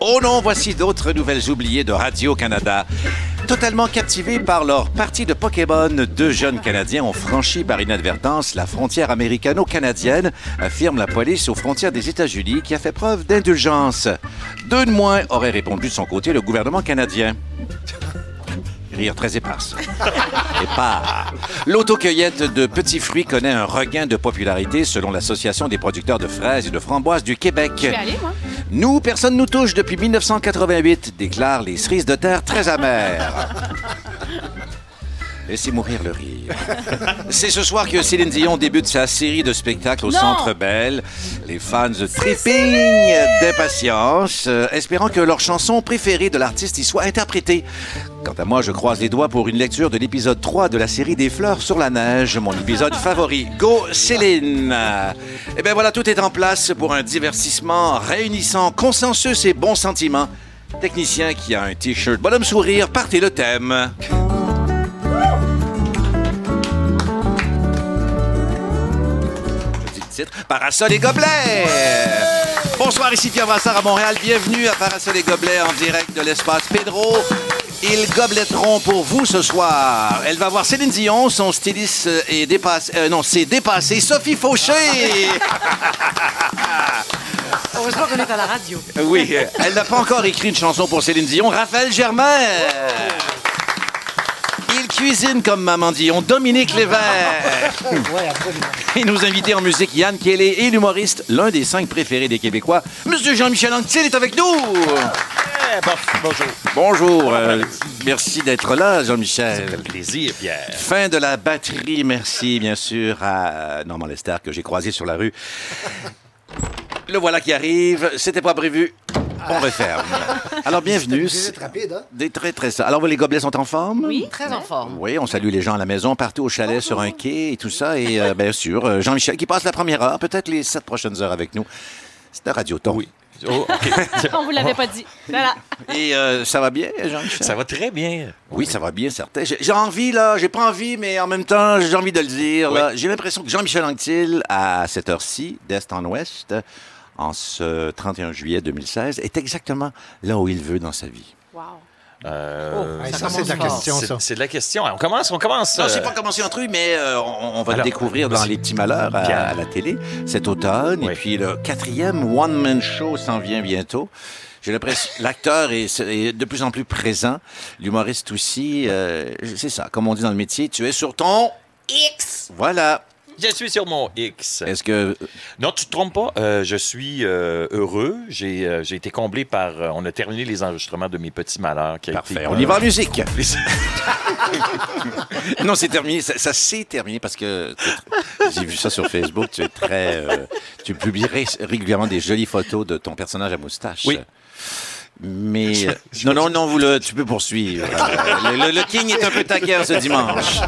Oh non, voici d'autres nouvelles oubliées de Radio-Canada. Totalement captivés par leur partie de Pokémon, deux jeunes Canadiens ont franchi par inadvertance la frontière américano-canadienne, affirme la police aux frontières des États-Unis qui a fait preuve d'indulgence. Deux de moins aurait répondu de son côté le gouvernement canadien. Rire très éparse. Épars. L'autocueillette de petits fruits connaît un regain de popularité selon l'Association des producteurs de fraises et de framboises du Québec. Vais aller, moi. Nous, personne nous touche depuis 1988, déclarent les cerises de terre très amères. Laissez mourir le rire. C'est ce soir que Céline Dion débute sa série de spectacles au Non. Centre Bell. Les fans tripping d'impatience, euh, espérant que leur chanson préférée de l'artiste y soit interprétée. Quant à moi, je croise les doigts pour une lecture de l'épisode 3 de la série des fleurs sur la neige, mon épisode favori. Go Céline! Eh bien voilà, tout est en place pour un divertissement réunissant consensus et bons sentiments. Technicien qui a un t-shirt bonhomme sourire, partez le thème. Titre, Parasol et gobelets. Bonsoir, ici Pierre Brassard à Montréal. Bienvenue à Parasol et gobelets en direct de l'espace Pedro. Ils gobeletteront pour vous ce soir. Elle va voir Céline Dion, son styliste euh, est dépassé. euh, non, c'est dépassé. Sophie Fauché. Heureusement qu'on est à la radio. oui, elle n'a pas encore écrit une chanson pour Céline Dion. Raphaël Germain. Il cuisine comme Maman Dion. Dominique Lévesque. Absolument. Et nos invités en musique, Yann Kelly et l'humoriste, l'un des cinq préférés des Québécois, Monsieur Jean-Michel Anctil est avec nous. bonjour. Bonjour, euh, merci d'être là, Jean-Michel. Plaisir, Pierre. Fin de la batterie, merci bien sûr à Normand Lester que j'ai croisé sur la rue. Le voilà qui arrive, c'était pas prévu. On referme. Alors bienvenue. C'est rapide, hein? Des très très ça. Alors les gobelets sont en forme? Oui. Très en forme. Oui, on salue les gens à la maison, partout au chalet, sur un quai et tout ça. Et euh, bien sûr, euh, Jean-Michel qui passe la première heure, peut-être les sept prochaines heures avec nous. C'est un radioton. Oui. Oh, OK. On vous l'avait pas dit. Voilà. Et euh, ça va bien, Jean-Michel? Ça va très bien. Oui, ça va bien, certain. J'ai envie, là, j'ai pas envie, mais en même temps, j'ai envie de le dire. Oui. J'ai l'impression que Jean-Michel Anctil, à cette heure-ci, d'est en ouest, en ce 31 juillet 2016, est exactement là où il veut dans sa vie. Wow. Euh, Hey, Ça ça, c'est de la question, c'est ça. c'est de la question. On commence, on commence. Non, euh, j'ai pas commencé en truc, mais euh, on, on va Alors, le découvrir dans. Les Petits Malheurs à, la télé cet automne. Oui. Et puis le quatrième One-Man Show s'en vient bientôt. J'ai l'impression l'acteur est, est de plus en plus présent, l'humoriste aussi. euh, c'est ça, comme on dit dans le métier, tu es sur ton X. Voilà. Je suis sur mon X. Est-ce que Non, tu te trompes pas. Euh, je suis euh, heureux. J'ai euh, j'ai été comblé par. on a terminé les enregistrements de mes petits malheurs. Qui a parfait, été, on y va en musique. les- non, c'est terminé. Ça, ça s'est terminé parce que j'ai vu ça sur Facebook. Tu es très, tu publies ré- régulièrement des jolies photos de ton personnage à moustache. Oui. Mais non, non, non, vous le, tu peux poursuivre. Le, le- le King est un peu taquin ce dimanche.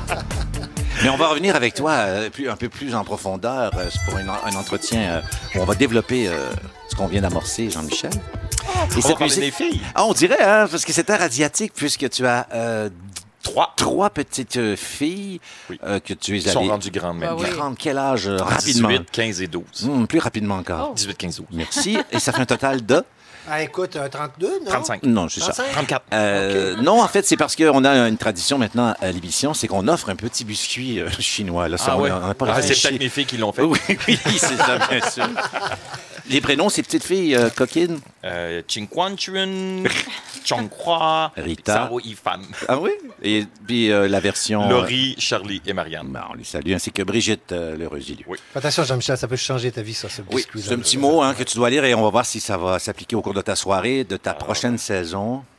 Mais on va revenir avec toi euh, plus- un peu plus en profondeur euh, pour un entretien euh, où on va développer euh, ce qu'on vient d'amorcer, Jean-Michel. Et On va cette musique- des filles. Ah, on dirait, hein, parce que c'est un asiatique, puisque tu as euh, Trois. trois petites euh, filles Oui. euh, que tu es Ils sont allé rendus grandes Bah oui. Grande, quel âge rapidement? 18, 15 et 12. Hum, plus rapidement encore. 18, 15, 12. Merci. Et ça fait un total de? Ah, écoute, un 32, non? 35. Non, c'est ça. 35? 34. Euh, Non, en fait, c'est parce qu'on a une tradition maintenant à l'émission, c'est qu'on offre un petit biscuit euh, chinois. Là, ça, Ah on on n'a pas Ah, c'est réfléchi. peut-être mes filles qui l'ont fait. Oui, oui, c'est ça, bien sûr. Les prénoms, ces petites filles euh, coquines. Euh, Chinquanchun, Chongkwa, Rita. Sao Ifan, Ah oui? Et puis euh, la version... Laurie, Charlie et Marianne. Ben, on les salue, ainsi que Brigitte euh. Oui. Fais Attention, Jean-Michel, ça peut changer ta vie, ça, ce Oui, biscuit. c'est un petit mot hein, que tu dois lire et on va voir si ça va s'appliquer au cours de ta soirée, de ta prochaine saison.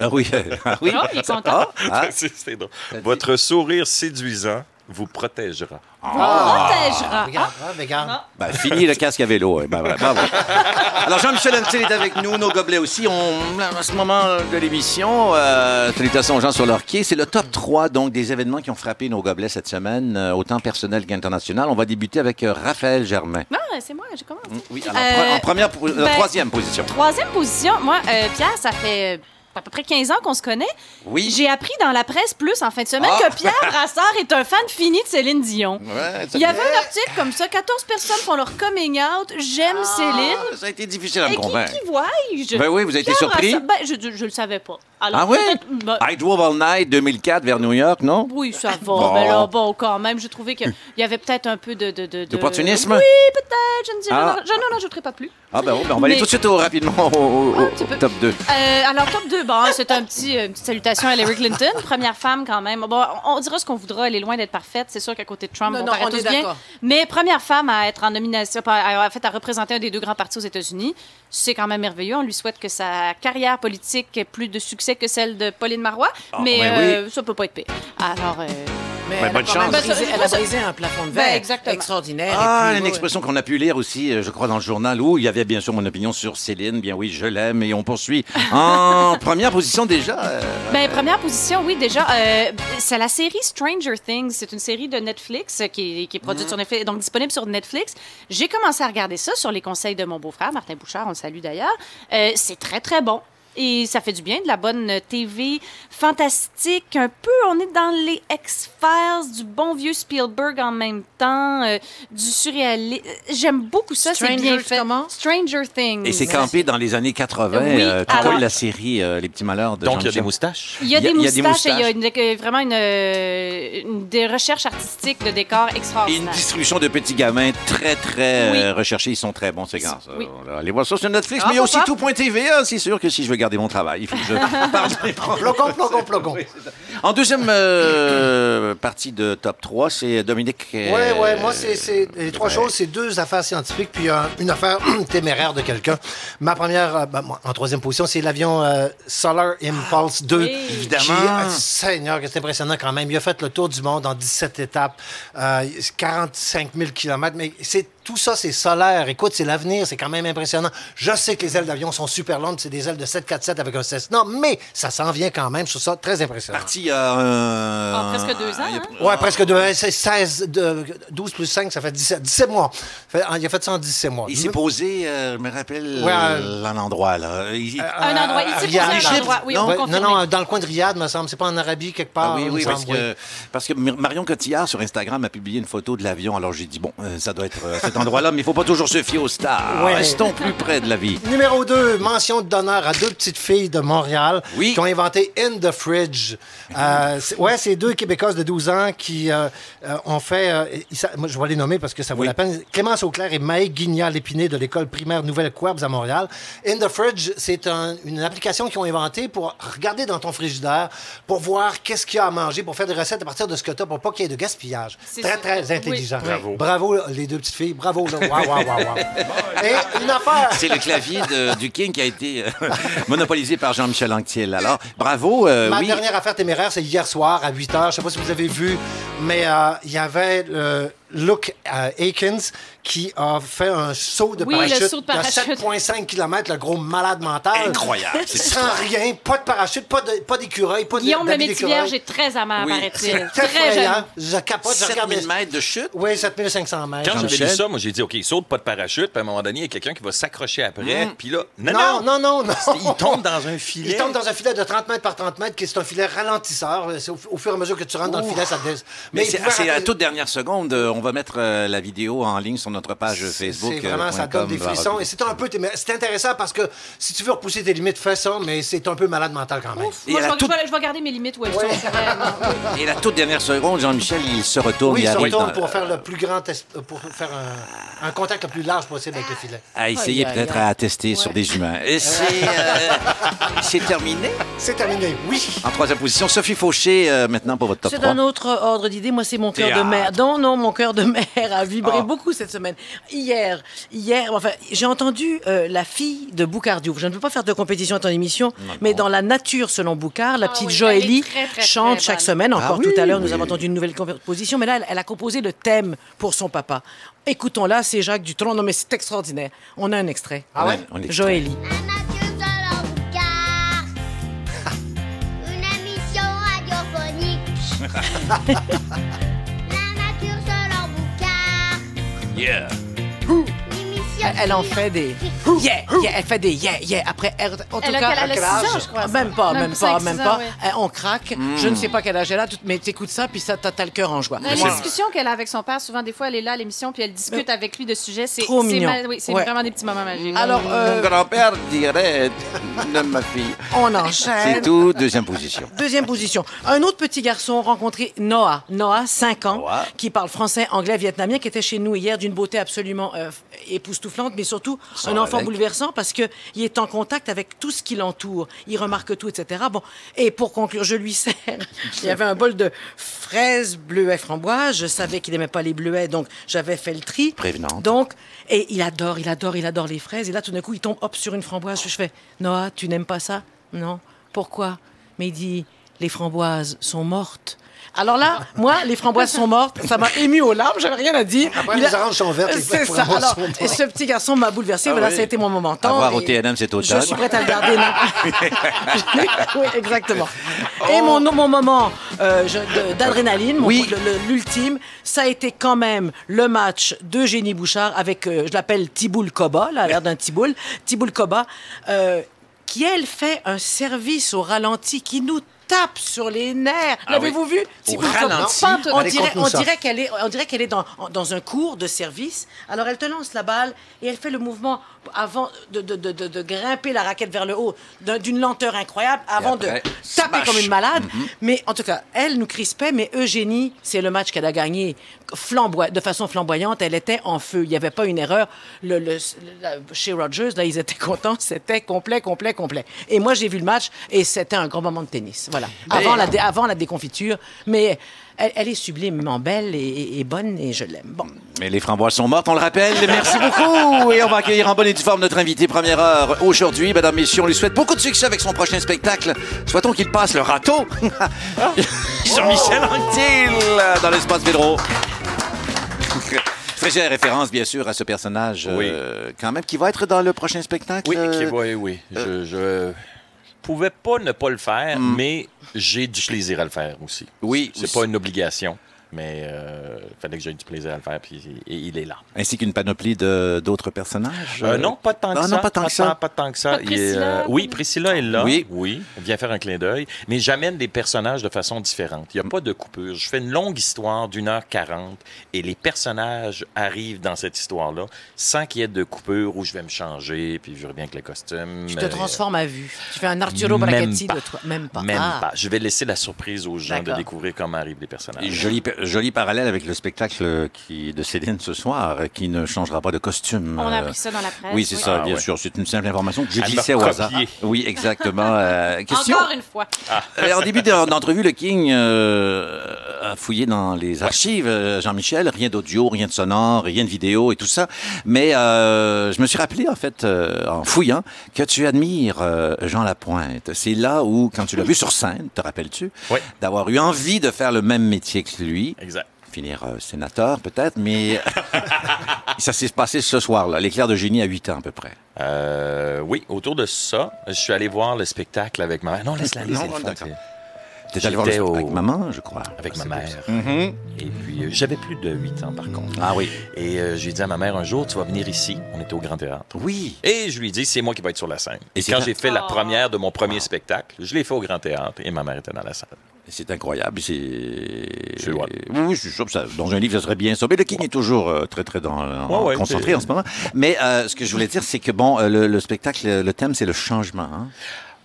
Ah oui, ah oui. Oh, il est content. Ah, ah, C'est- c'est drôle. Votre sourire séduisant vous protégera. Protégera. Regarde, ah, ben, regarde. ben, fini le casque à vélo. hein. Ben, voilà, bravo. Alors, Jean-Michel Anctil est avec nous, nos gobelets aussi. On, à ce moment de l'émission, euh, salutations aux gens sur leur quai. C'est le top 3 donc, des événements qui ont frappé nos gobelets cette semaine, euh, autant personnel qu'international. On va débuter avec euh, Raphaël Germain. Non, c'est moi, j'ai commencé. Oui, alors, Euh, en première, euh, ben- troisième position. Troisième position, moi, euh, Pierre, ça fait à peu près 15 ans qu'on se connaît. Oui. J'ai appris dans la presse plus en fin de semaine Ah. que Pierre Brassard est un fan fini de Céline Dion. Ouais, Il y avait un article comme ça, 14 personnes font leur coming out, j'aime Céline. Ah, Ça a été difficile à me Et qui, convaincre. qui vois-je? Ben oui, vous avez été surpris? Brassard- Ben, je, je le savais pas. Alors, Ah oui? ben, I Drove All Night 2004 vers New York, non? oui, ça va. Bon. Mais là, bon, quand même, j'ai trouvé qu'il y avait peut-être un peu de... de, de- de- D'opportunisme? Oui, peut-être. Je ne dis, Ah. je n'en ajouterai pas plus. Ah ben, ben on va aller tout de suite au, rapidement au, top 2. Euh, alors, top 2, bon, c'est un petit, euh, une petite salutation à Hillary Clinton, première femme quand même. Bon, on, dira ce qu'on voudra, elle est loin d'être parfaite. C'est sûr qu'à côté de Trump, Non, on non, on tous est bien. Mais première femme à être en nomination, à, en fait, à représenter un des deux grands partis aux États-Unis, c'est quand même merveilleux. On lui souhaite que sa carrière politique ait plus de succès que celle de Pauline Marois, mais ben euh, ça peut pas être pire. Alors, euh, Mais bonne chance. brisé, elle a brisé un plafond de Ben, verre exactement. extraordinaire. Ah, puis, une ouais. expression qu'on a pu lire aussi, euh, je crois, dans le journal où il y avait bien sûr mon opinion sur Céline. Bien oui, je l'aime et on poursuit. En première position déjà. euh, Ben, première position, oui, déjà. euh, c'est la série Stranger Things. C'est une série de Netflix euh, qui est, qui est produite Mm. sur Netflix, donc disponible sur Netflix. J'ai commencé à regarder ça sur les conseils de mon beau-frère, Martin Bouchard, on le salue d'ailleurs. Euh, c'est très, très bon. Et ça fait du bien, de la bonne TV fantastique, un peu, on est dans les X-Files, du bon vieux Spielberg en même temps, euh, du surréalisme. J'aime beaucoup ça, c'est bien fait. comment? Stranger Things. Et c'est campé dans les années 80, Oui, euh, tout alors- comme la série euh, Les Petits Malheurs de Donc, il y a des moustaches. Il y a, des, moustaches et il y a euh, vraiment une, une- des recherches artistiques de décors Et une extraordinaires. distribution de petits gamins très, très Oui. recherchés. Ils sont très bons, ces gars. Oui. Allez voir ça sur Netflix. Ah, mais il y a aussi tout.tv. hein, C'est sûr que si je veux garder mon travail, il faut que je parle. Plogon, plogon, plogon. En deuxième euh, partie de top 3, c'est Dominique. euh, Ouais, ouais, moi, c'est c'est- les trois ouais. choses, c'est deux affaires scientifiques, puis une affaire téméraire de quelqu'un. Ma première, euh, ben, moi, en troisième position, c'est l'avion euh, Solar Impulse 2. Oui. Évidemment. Qui, euh, Seigneur, c'est impressionnant quand même. Il a fait le tour du monde en 17 étapes, euh, 45 000 km, mais c'est tout ça, c'est solaire. Écoute, c'est l'avenir, c'est quand même impressionnant. Je sais que les ailes d'avion sont super longues, c'est des ailes de 747 avec un Cessna, mais ça s'en vient quand même. Je trouve ça très impressionnant. Parti il y a euh, Ah, presque deux ans, il y a- hein? Ouais, presque deux. C'est 16, de, 12 plus 5, ça fait 17, 17 mois. Fait- il a fait ça en 17 mois. Il s'est posé, euh, je me rappelle Ouais, euh, un endroit, là. Il- Un endroit. Il s'est posé Riyad. un endroit. Oui, on Ouais, peut non, non, dans le coin de Riyad, me semble. C'est pas en Arabie, quelque part. Ah oui, il oui, me parce semble, oui. que, parce que Marion Cotillard sur Instagram a publié une photo de l'avion. Alors j'ai dit, bon, euh, ça doit être euh, cet endroit-là, mais il faut pas toujours se fier aux stars. Ouais. Restons plus près de la vie. Numéro 2, mention d'honneur à deux petites filles de Montréal Oui. qui ont inventé In the Fridge. Euh, c'est- ouais, c'est deux Québécoises de 12 ans qui euh, euh, ont fait. euh, moi, je vais les nommer parce que ça vaut Oui. la peine. Clémence Auclair et Maë Guignard-Lépiné de l'école primaire Nouvelle Quabs à Montréal. In the Fridge, c'est un- une application qu'ils ont inventée pour regarder dans ton frigidaire, pour voir qu'est-ce qu'il y a à manger, pour faire des recettes à partir de ce que tu as, pour pas qu'il y ait de gaspillage. C'est Très, très Oui. intelligent. Bravo. Bravo, les deux petites filles. Bravo. Là. Wow, wow, wow, wow. Et une affaire. C'est le clavier de- du King qui a été euh, monopolisé par Jean-Michel Anctil. Alors, bravo. euh, Ma oui. dernière affaire téméraire, c'est hier soir à 8 h. Je sais pas si vous avez vu, mais euh, il y avait Luke euh, Akins qui a fait un saut de Oui, parachute, saut de parachute. 7,5 km, le gros malade mental. Incroyable. Sans rien, pas de parachute, pas de- pas d'écureuil, pas de Guillaume le d'écureuil. Est très aimant, Oui. paraît-il. Très jeune. effrayant. Je capote, je regarde. 7000 mètres de chute. Oui, 7500 mètres. Quand Jean-Michel? lu ça, moi, j'ai dit, OK, saute pas de parachute. Puis à un moment donné, il y a quelqu'ur qui va s'accrocher après. Mm. Puis là, non, non, non, non, non, non. Il tombe dans un filet. Il tombe dans un filet de 30 mètres par 30 mètres, qui est un filet ralentisseur. C'est au, au fur et à mesure que tu rentres dans le filet, ça te Mais, il c'est à rater- toute dernière seconde. Euh, On va mettre euh, la vidéo en ligne sur notre page Facebook. C'est vraiment, euh, ça point donne des frissons. Et c'est un peu, c'est intéressant parce que si tu veux repousser tes limites, fais ça, mais c'est un peu malade mental quand même. Ouf, moi, je la vais, toute- je vais- je vais garder mes limites où elles Ouais. sont. vraiment. Et la toute dernière seconde, Jean-Michel, il se retourne. Oui, il se retourne dans- pour faire le plus grand, euh, pour faire un, un contact le plus large possible avec le filet. à essayer peut-être à tester sur des humains. Et c'est euh, terminé? C'est terminé, oui. En troisième position, Sophie Fauché, euh, maintenant pour votre top C'est 3. un autre ordre d'idée. Moi, c'est mon cœur de mère. Non, non, mon cœur de mère a vibré Ah. beaucoup cette semaine. Hier, hier, enfin, j'ai entendu euh, la fille de Boucard Diouf. Je ne peux pas faire de compétition à ton émission, mais dans la nature selon Boucard, la Ah petite oui, très, très, chante très chaque semaine. Encore Ah oui, tout à l'heure, nous oui. avons entendu une nouvelle composition, mais là, elle, elle a composé le thème pour son papa. Écoutons-la, c'est Jacques Dutronc. Non, mais c'est extraordinaire. On a un extrait. Ah ouais? On. Une émission radiophonique. Yeah. Une émission Elle, elle en fait des yeah, yeah, elle fait des yeah, yeah. Après, elle, en tout Elle cas? Elle a six ans, je crois, ça? Même pas, Même même cinq, pas, six même ans, pas. ouais. Euh, On craque. Je ne sais pas quel âge elle a, tout- mais t'écoutes ça, puis ça, t'as t'as le cœur en joie. Les Moi, discussions qu'elle a avec son père, souvent, des fois, elle est là à l'émission, puis elle discute avec lui de sujets. C'est Trop c'est mignon. Oui, c'est Ouais. vraiment des petits moments magiques. Alors, euh, Mon grand-père dirait de ma fille. on C'est enchaîne. tout, deuxième position. Deuxième position. Un autre petit garçon rencontré, Noah. Noah, 5 ans, Noah. qui parle français, anglais, vietnamien, qui était chez nous hier d'une beauté absolument euh, époustouflante, mais surtout un enfant avec. bouleversant parce qu'il est en contact avec tout ce qui l'entoure. Il remarque tout, etc. Bon, et pour conclure, je lui sers. Il y avait un bol de fraises, bleuets, framboises. Je savais qu'il n'aimait pas les bleuets, donc j'avais fait le tri. Prévenante. Donc, et il adore, il adore, il adore les fraises. Et là, tout d'un coup, il tombe hop sur une framboise. Je fais, Noah, tu n'aimes pas ça? Non. Pourquoi? Mais il dit, les framboises sont mortes. Alors là, moi, les framboises sont mortes. Ça m'a ému aux larmes. J'avais rien à dire. Après, Il les a- oranges sont vertes, C'est ça. Alors, et ce petit garçon m'a bouleversé. voilà, oui. ça a été mon moment. Tant, voir au et- TNM cet je suis prête à le garder. non. oui, exactement. Et mon, mon moment euh, de- d'adrénaline, mon- Oui. l'ultime, ça a été quand même le match d'Eugénie Bouchard avec, euh, je l'appelle Tiboul Koba, là, l'air d'un Tiboul, Tiboul Koba, euh, qui, elle, fait un service au ralenti qui nous tape sur les nerfs. L'avez-vous vu? Tiboul Koba? ralenti? On dirait, on dirait qu'elle est, on dirait qu'elle est dans, dans un cours de service. Alors, elle te lance la balle et elle fait le mouvement avant de, de, de, de- grimper la raquette vers le haut d'un- d'une lenteur incroyable avant après, de taper smash. comme une malade. Mais en tout cas, elle nous crispait, mais Eugénie, c'est le match qu'elle a gagné flamboy- de façon flamboyante. Elle était en feu. Il n'y avait pas une erreur. Le, le- chez Rogers, là, ils étaient contents. C'était complet, complet, complet. Et moi, j'ai vu le match et c'était un grand moment de tennis. Voilà. Avant, la, dé- avant la déconfiture. Mais elle, elle est sublimement belle et, bonne et je l'aime. Bon. Mais les framboises sont mortes, on le rappelle. Merci beaucoup. Et on va accueillir en bonne et due forme notre invité première heure aujourd'hui. Mesdames, messieurs, on lui souhaite beaucoup de succès avec son prochain spectacle. Souhaitons qu'il passe le râteau. Jean-Michel Anctil dans l'espace Védro. Très chère référence, bien sûr, à ce personnage, Oui. euh, quand même, qui va être dans le prochain spectacle. Oui, euh, oui, oui. Je, je pouvais pas ne pas le faire, mais j'ai du plaisir à le faire aussi. Oui, C'est pas une obligation, mais il fallait que j'aie du plaisir à le faire, puis et il est là. Ainsi qu'une panoplie de- d'autres personnages? Euh, non, pas tant que ça. non, pas tant que ça. Pas tant que ça. Est, euh, oui, Priscilla est là. Oui. Oui. Elle vient faire un clin d'œil. Mais j'amène des personnages de façon différente. Il n'y a pas de coupure. Je fais une longue histoire d'une heure quarante et les personnages arrivent dans cette histoire-là sans qu'il y ait de coupure où je vais me changer puis je reviens avec le costume. Tu te Euh, transformes à vue. Tu fais un Arturo Même Brachetti pas. de toi. Même pas. Même Ah. pas. Je vais laisser la surprise aux gens de découvrir comment arrivent les personnages. Joli, joli parallèle avec le spectacle qui, de Céline ce soir, euh, qui ne changera pas de costume. On a Euh, appris ça dans la presse. Oui, c'est ça, Ah, bien ouais. sûr. C'est une simple information que m'a au hasard. copié. Oui, exactement. Euh, question. Encore une fois. Euh, en début d'en- d'entrevue, le King euh, a fouillé dans les archives, euh, Jean-Michel, rien d'audio, rien de sonore, rien de vidéo et tout ça. Mais euh, je me suis rappelé, en fait, euh, en fouillant, que tu admires euh, Jean Lapointe. C'est là où, quand tu l'as vu sur scène, te rappelles-tu, Oui. d'avoir eu envie de faire le même métier que lui, Exact. finir euh, sénateur peut-être, mais ça s'est passé ce soir-là, l'éclair de génie à 8 ans à peu près. Euh, oui, autour de ça, je suis allé voir le spectacle avec ma mère. Non, laisse-la aller, T'es allé voir le au- avec maman, je crois. avec ma mère. Mhm. Et puis, euh, j'avais plus de 8 ans, par contre. Ah oui. Et euh, j'ai dit à ma mère un jour, tu vas venir ici. On était au Grand Théâtre. Oui. Et je lui ai dit, c'est moi qui vais être sur la scène. Et quand j'ai fait la Oh. première de mon premier spectacle, je l'ai fait au Grand Théâtre et ma mère était dans la salle. C'est incroyable. C'est. C'est vrai. Oui, oui, je suis sûr que ça, dans un livre, ça serait bien ça. Mais le King est toujours euh, très, très dans, en- Ouais, ouais, concentré en ce moment. Mais euh, ce que je voulais dire, c'est que, bon, euh, le, le spectacle, le thème, c'est le changement. hein.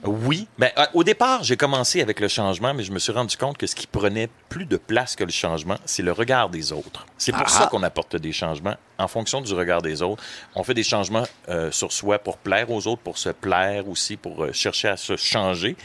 Oui. Ben, euh, au départ, j'ai commencé avec le changement, mais je me suis rendu compte que ce qui prenait plus de place que le changement, c'est le regard des autres. C'est pour Ah. ça qu'on apporte des changements en fonction du regard des autres. On fait des changements euh, sur soi pour plaire aux autres, pour se plaire aussi, pour euh, chercher à se changer.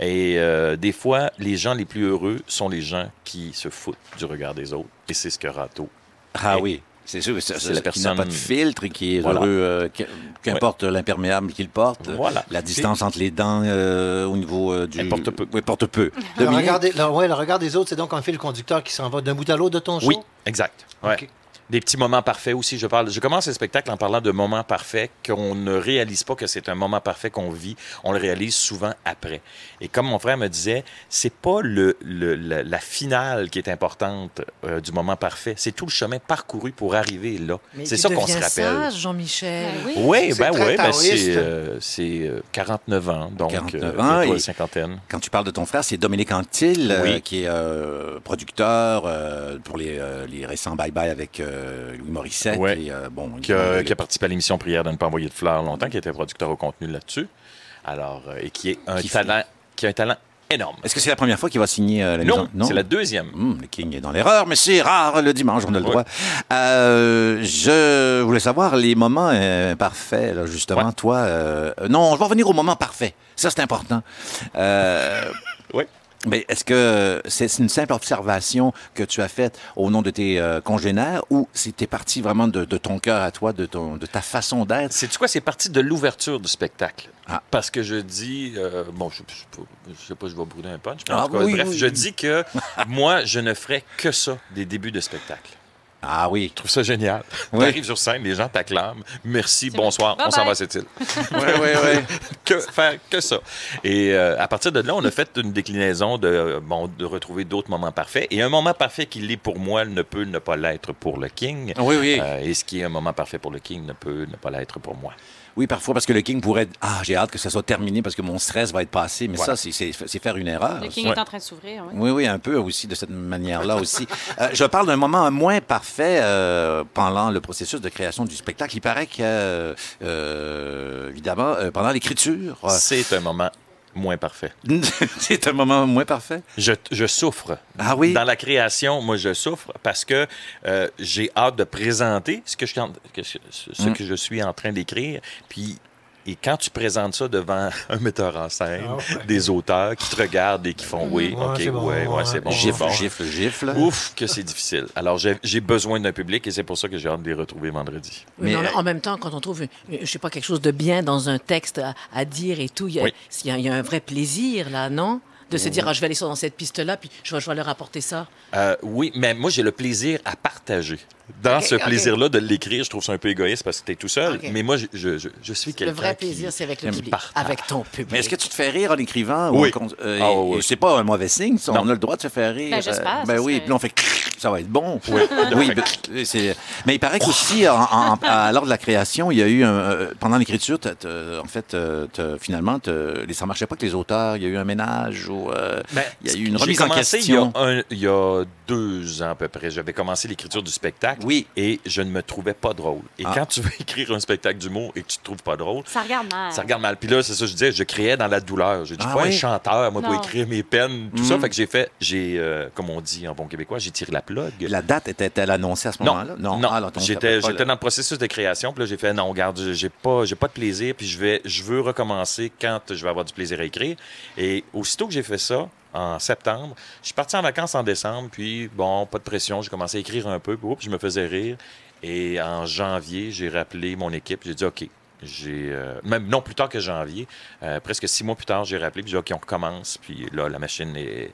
Et euh, des fois, les gens les plus heureux sont les gens qui se foutent du regard des autres. Et c'est ce que Rato. Ah oui. C'est sûr, c'est C'est la personne qui n'a pas de filtre et qui est Voilà. heureux, euh, qu- qu'importe l'imperméable qu'il porte. Voilà. La distance entre les dents euh, au niveau euh, du. Elle porte peu. Oui, porte peu. Le regard, des, le- ouais, le regard des autres, c'est donc un fil conducteur qui s'en va d'un bout à l'autre de ton show? Oui, exact. Ouais. Des petits moments parfaits aussi. Je, parle, je commence le spectacle en parlant de moments parfaits qu'on ne réalise pas que c'est un moment parfait qu'on vit. On le réalise souvent après. Et comme mon frère me disait, c'est pas le, le- la, la finale qui est importante euh, du moment parfait. C'est tout le chemin parcouru pour arriver là. C'est ça qu'on se rappelle. sage, Jean-Michel. Ben oui. Ben oui, ben c'est euh, c'est, euh, 49 ans, donc 49 euh, ans, et- cinquantaine. Quand tu parles de ton frère, c'est Dominique Antil, euh, Oui. qui est euh, producteur euh, pour les, euh, les récents Bye Bye avec euh, Louis Morissette. Ouais. Et, euh, bon, qui a, qui a participé à l'émission Prière de ne pas envoyer de fleurs longtemps, qui était producteur au contenu là-dessus. Alors, euh, et qui est un Qui talent, qui a un talent énorme. Est-ce que c'est la première fois qu'il va signer euh, la Non, maison? c'est la deuxième. Hum, le King est dans l'erreur, mais c'est rare le dimanche, on a le Ouais. droit. Euh, je voulais savoir les moments euh, parfaits, là, justement. Ouais. Toi, euh, non, je vais revenir au moment parfait. Ça, c'est important. Euh, Oui. Mais est-ce que c'est c'est une simple observation que tu as faite au nom de tes euh, congénères ou c'était parti vraiment de, de ton cœur à toi, de, ton, de ta façon d'être? C'est quoi? C'est parti de l'ouverture du spectacle. Ah. Parce que je dis, euh, bon, je, je, je sais pas, je vais brûler un punch, mais Ah en tout cas, oui, bref, oui, je dis que moi, je ne ferai que ça des débuts de spectacle. Ah oui. Je trouve ça génial. Oui. Tu arrives sur scène, les gens t'acclament. Merci, bonsoir, on s'en va à cette île. Oui, oui, oui. que faire que ça. Et euh, à partir de là, on a fait une déclinaison de, euh, bon, de retrouver d'autres moments parfaits. Et un moment parfait qui l'est pour moi ne peut ne pas l'être pour le King. Oui, oui. Euh, et ce qui est un moment parfait pour le King ne peut ne pas l'être pour moi. Oui, parfois, parce que le King pourrait. Ah, j'ai hâte que ça soit terminé parce que mon stress va être passé. Mais Voilà. ça, c'est- faire une erreur. Le King Ouais. est en train de s'ouvrir. oui. Oui, oui, un peu aussi de cette manière-là aussi. Euh, je parle d'un moment moins parfait euh, pendant le processus de création du spectacle. Il paraît que, euh, euh, évidemment, euh, pendant l'écriture, C'est un moment moins parfait. c'est un moment moins parfait? Je, je souffre. Ah oui? Dans la création, moi, je souffre parce que euh, j'ai hâte de présenter ce je, que je suis en train d'écrire. Puis, et quand tu présentes ça devant un metteur en scène, Ah ouais. des auteurs qui te regardent et qui font oui, Ouais, OK, c'est bon, ouais, ouais, c'est bon. gifle, bon. gifle, gifle. Ouf, que c'est difficile. Alors, j'ai besoin d'un public et c'est pour ça que j'ai hâte de les retrouver vendredi. Mais, mais en, euh, en même temps, quand on trouve, euh, je sais pas, quelque chose de bien dans un texte à, à dire et tout, Oui. y il y a un vrai plaisir là, non? De se dire, ah, je vais aller sur- dans cette piste-là, puis je vais, je vais leur apporter ça. Euh, oui, mais moi, j'ai le plaisir à partager. Dans ce plaisir-là de l'écrire, je trouve ça un peu égoïste parce que tu es tout seul. Mais moi, je, je, je- suis Le quelqu'un vrai qui plaisir, c'est avec le public, partager. avec ton public. Mais est-ce que tu te fais rire en écrivant? Oui. Ou en euh, Ah, oui, et c'est pas un mauvais signe, ça? On a le droit de se faire rire. Ben, j'espère, Euh, Ben ça oui, puis là, on fait ça va être bon. Oui, ben, mais il paraît qu'aussi, lors de la création, il y a eu, un, euh, pendant l'écriture, en fait, finalement, les- ça marchait pas avec les auteurs. Il y a eu un ménage ou euh, Ben, il y a eu une j'ai remise en commencé question. Il y, a un- il y a deux ans à peu près. J'avais commencé l'écriture du spectacle Oui. et je ne me trouvais pas drôle. Et Ah. quand tu veux écrire un spectacle d'humour et que tu te trouves pas drôle, Ça regarde mal. ça regarde mal. Puis là, c'est ça que je disais, je créais dans la douleur. Je dis Ah pas oui? un chanteur, moi, pour Non. écrire mes peines, tout ça. Fait que j'ai fait, j'ai, euh, comme on dit en bon québécois, j'ai tiré la plug. La date était-elle annoncée à ce Non, moment-là? non, Ah, alors, donc, j'étais, j'étais dans le processus de création, puis là, j'ai fait, non, regarde, j'ai pas, j'ai pas de plaisir, puis je vais, je veux recommencer quand je vais avoir du plaisir à écrire. Et aussitôt que j'ai fait ça, en septembre, je suis parti en vacances en décembre, puis bon, pas de pression, j'ai commencé à écrire un peu, puis je me faisais rire. Et en janvier, j'ai rappelé mon équipe, j'ai dit, OK, j'ai, euh, même non plus tard que janvier, euh, presque six mois plus tard, j'ai rappelé, puis j'ai dit, OK, on recommence, puis là, la machine est,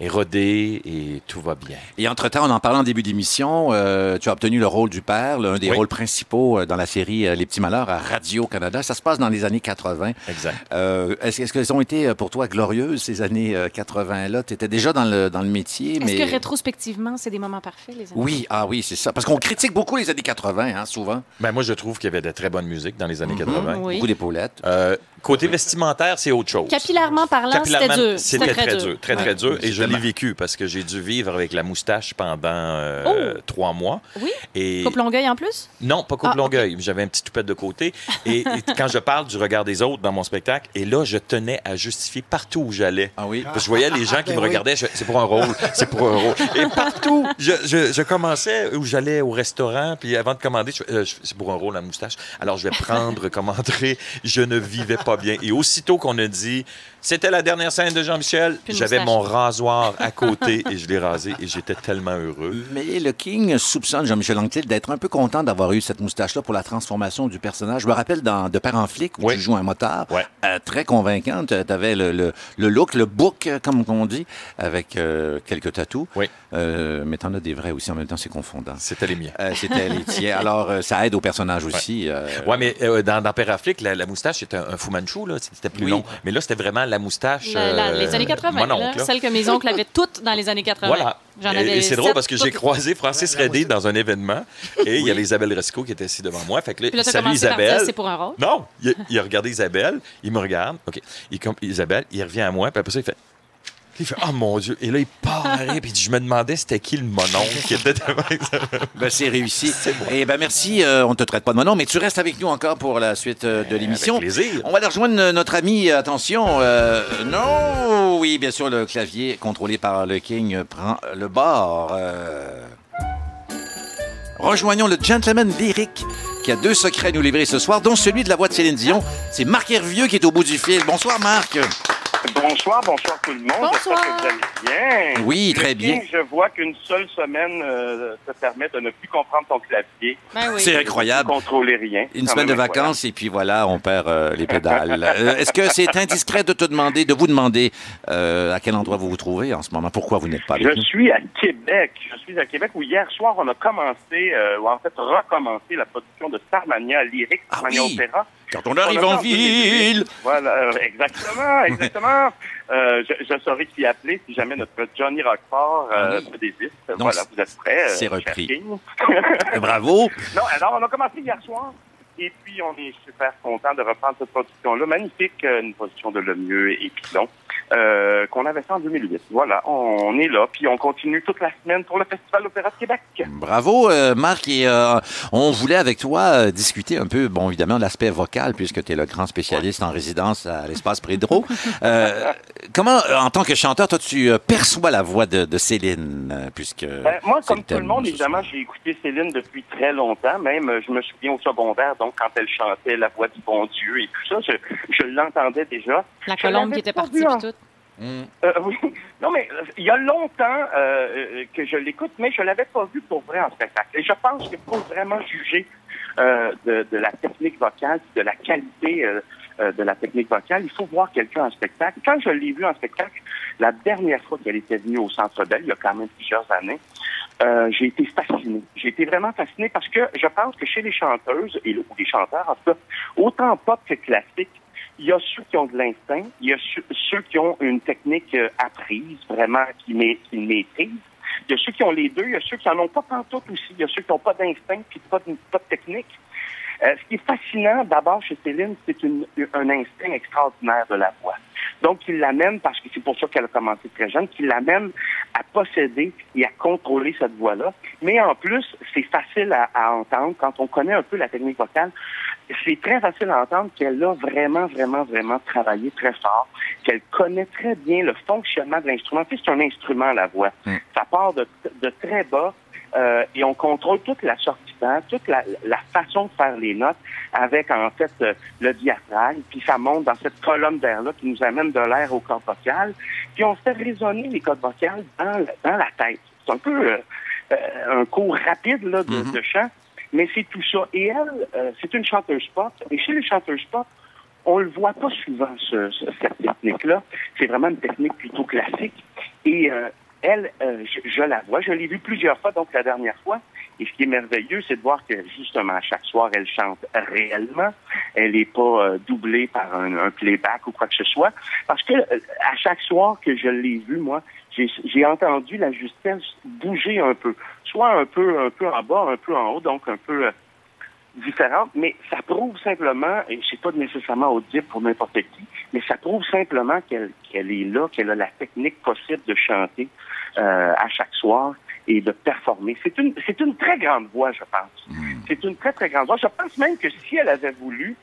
est rodée et tout va bien. Et entre-temps, on en parlait en début d'émission, euh, tu as obtenu le rôle du père, l'un des Oui. rôles principaux euh, dans la série euh, Les Petits Malheurs à Radio-Canada. Ça se passe dans les années 80. Exact. Euh, est-ce, est-ce qu'elles ont été pour toi glorieuses, ces années euh, 80-là? Tu étais déjà dans le, dans le métier, Est-ce mais... que rétrospectivement, c'est des moments parfaits, les amis? Oui, ah oui, c'est ça. Parce qu'on critique beaucoup les années 80, hein, souvent. Ben, moi, je trouve qu'il y avait de très bonne musique dans les années Mhm. 80. Oui. Beaucoup d'épaulettes. Euh, côté vestimentaire, c'est autre chose. Capillairement parlant, c'était dur. C'était très dur, très, très Ouais. dur. Et je l'ai vécu parce que j'ai dû vivre avec la moustache pendant euh, Oh! trois mois. Oui? Et Coupe Longueuil en plus? non, pas coupe Ah, longueuil. J'avais un petit toupette de côté. Et, et quand je parle du regard des autres dans mon spectacle, et là, je tenais à justifier partout où j'allais. Ah oui? Parce que je voyais les gens qui Ben me oui. regardaient, je- c'est pour un rôle, c'est pour un rôle. Et partout, je, je- je commençais où j'allais au restaurant, puis avant de commander, je- euh, c'est pour un rôle à moustache. Alors je vais prendre, commander. Je ne vivais pas Et aussitôt qu'on a dit c'était la dernière scène de Jean-Michel, j'avais mon rasoir à côté et je l'ai rasé et j'étais tellement heureux. Mais le King soupçonne Jean-Michel Anctil d'être un peu content d'avoir eu cette moustache-là pour la transformation du personnage. Je me rappelle dans De Père en flic, où Oui. tu joues un motard, euh, très convaincant. Tu avais le, le, le look, le book, euh, comme on dit, avec euh, quelques tatous. Oui. Euh, mais t'en as des vrais aussi, en même temps, c'est confondant. C'était les miens. Euh, C'était les tiens. Alors, euh, ça aide au personnage aussi. euh, Ouais, mais euh, dans, dans Père Affleck, la, la moustache, c'était un, un Fu Manchu, là. C'était plus Oui. long. Mais là, c'était vraiment la moustache. La- la- les euh, années 80, mon là, oncle, là. celle que mes oncles avaient toutes dans les années 80. Voilà. J'en Et- c'est drôle parce que j'ai croisé Francis Redé dans un événement et il y avait Isabelle Resco qui était assise devant moi. Fait que là, Puis là, dire, Isabelle. c'est pour un rôle. Non, il, il a regardé Isabelle, il me regarde. OK. Il, Isabelle, il revient à moi, puis après ça, il fait. Il fait Oh mon Dieu. Et là, il part rire, puis je me demandais c'était qui le mononcle qui était devant. Ben, c'est réussi. Et ben merci, euh, on te traite pas de mon nom, mais tu restes avec nous encore pour la suite euh, de l'émission. Avec plaisir. On va aller rejoindre euh, notre ami, attention, euh, non, oui, bien sûr, le clavier contrôlé par le King prend le bord. Rejoignons le gentleman lyrique qui a deux secrets à nous livrer ce soir, dont celui de la voix de Céline Dion. C'est Marc Hervieux qui est au bout du fil. Bonsoir Marc. Bonsoir, bonsoir tout le monde. Bonsoir. J'espère que vous allez bien. Oui, très Je bien. Je vois qu'une seule semaine euh, te permet de ne plus comprendre ton clavier, Ben oui. C'est de ne incroyable. contrôler rien. Une semaine de incroyable. vacances et puis voilà, on perd euh, les pédales. Euh, Est-ce que c'est indiscret de te demander, de vous demander euh, à quel endroit vous vous trouvez en ce moment? Pourquoi vous n'êtes pas avec Je nous? suis à Québec. Je suis à Québec où hier soir, on a commencé, euh, ou en fait recommencé la production de Starmania lyrique, Ah Starmania oui. Opéra. Quand on arrive en fait en 2018. ville! Voilà, euh, exactement, exactement. Euh, je, je saurai qui appeler si jamais notre Johnny Rockford euh, Oui. désiste. Donc, voilà, vous êtes prêts. euh, c'est repris. Bravo! Non, alors on a commencé hier soir. Et puis, on est super content de reprendre cette production-là. Magnifique, euh, une production de Le Mieux et Pilon, euh, qu'on avait fait en 2008. Voilà, on est là. Puis, on continue toute la semaine pour le Festival Opéra de Québec. Bravo, euh, Marc. Et euh, on voulait avec toi euh, discuter un peu, bon, évidemment, l'aspect vocal, puisque tu es le grand spécialiste en résidence à l'Espace Prédro. Euh, comment, euh, en tant que chanteur, toi, tu perçois la voix de, de Céline, puisque... Ben, moi, comme tout le monde, évidemment, j'ai écouté Céline depuis très longtemps. Même, je me souviens au secondaire, donc, quand elle chantait La voix du bon Dieu et tout ça, je, je l'entendais déjà. La colombe qui était partie en- puis tout. Euh, oui. Non, mais euh, il y a longtemps euh, euh, que je l'écoute, mais je l'avais pas vu pour vrai en spectacle. Et je pense qu'il faut vraiment juger euh, de, la technique vocale, de la qualité euh, euh, de la technique vocale. Il faut voir quelqu'un en spectacle. Quand je l'ai vu en spectacle, la dernière fois qu'elle était venue au Centre Bell, il y a quand même plusieurs années, euh, j'ai été fasciné. J'ai été vraiment fasciné parce que je pense que chez les chanteuses et ou les chanteurs, en tout cas, autant pop que classique, il y a ceux qui ont de l'instinct, il y a ceux, qui ont une technique euh, apprise, vraiment, qui, ma- qui maîtrisent. Il y a ceux qui ont les deux, il y a ceux qui en ont pas pantoute aussi. Il y a ceux qui n'ont pas d'instinct puis pas de, technique. Euh, ce qui est fascinant, d'abord, chez Céline, c'est un instinct extraordinaire de la voix. Donc, il l'amène, parce que c'est pour ça qu'elle a commencé très jeune, qu'il l'amène à posséder et à contrôler cette voix-là. Mais en plus, c'est facile à entendre quand on connaît un peu la technique vocale. C'est très facile à entendre qu'elle a vraiment, vraiment, vraiment travaillé très fort, qu'elle connaît très bien le fonctionnement de l'instrument. Tu sais, c'est un instrument, la voix. Mm. Ça part de, de très bas euh, et on contrôle toute la sortie d'air, toute la, la façon de faire les notes avec, en fait, euh, le diaphragme, puis ça monte dans cette colonne d'air-là qui nous amène de l'air aux cordes vocales, puis on fait résonner les cordes vocales dans, dans la tête. C'est un peu euh, euh, un cours rapide là, de, Mhm. de chant, mais c'est tout ça. Et elle, euh, c'est une chanteuse pop, et chez les chanteuses pop, on le voit pas souvent, ce- ce- cette technique-là. C'est vraiment une technique plutôt classique. Et euh, elle, euh, je, je la vois, je l'ai vue plusieurs fois, donc la dernière fois. Et ce qui est merveilleux, c'est de voir que justement, à chaque soir, elle chante réellement. Elle n'est pas euh, doublée par un, un playback ou quoi que ce soit. Parce que euh, à chaque soir que je l'ai vue, moi, j'ai j'ai entendu la justesse bouger un peu. Soit un peu, un peu en bas, un peu en haut, donc un peu euh, différente, mais ça prouve simplement, et c'est pas nécessairement audible pour n'importe qui, mais ça prouve simplement qu'elle est là, qu'elle a la technique possible de chanter euh, à chaque soir et de performer. C'est une, c'est une très grande voix, je pense. C'est une très, très grande voix. Je pense même que si elle avait voulu,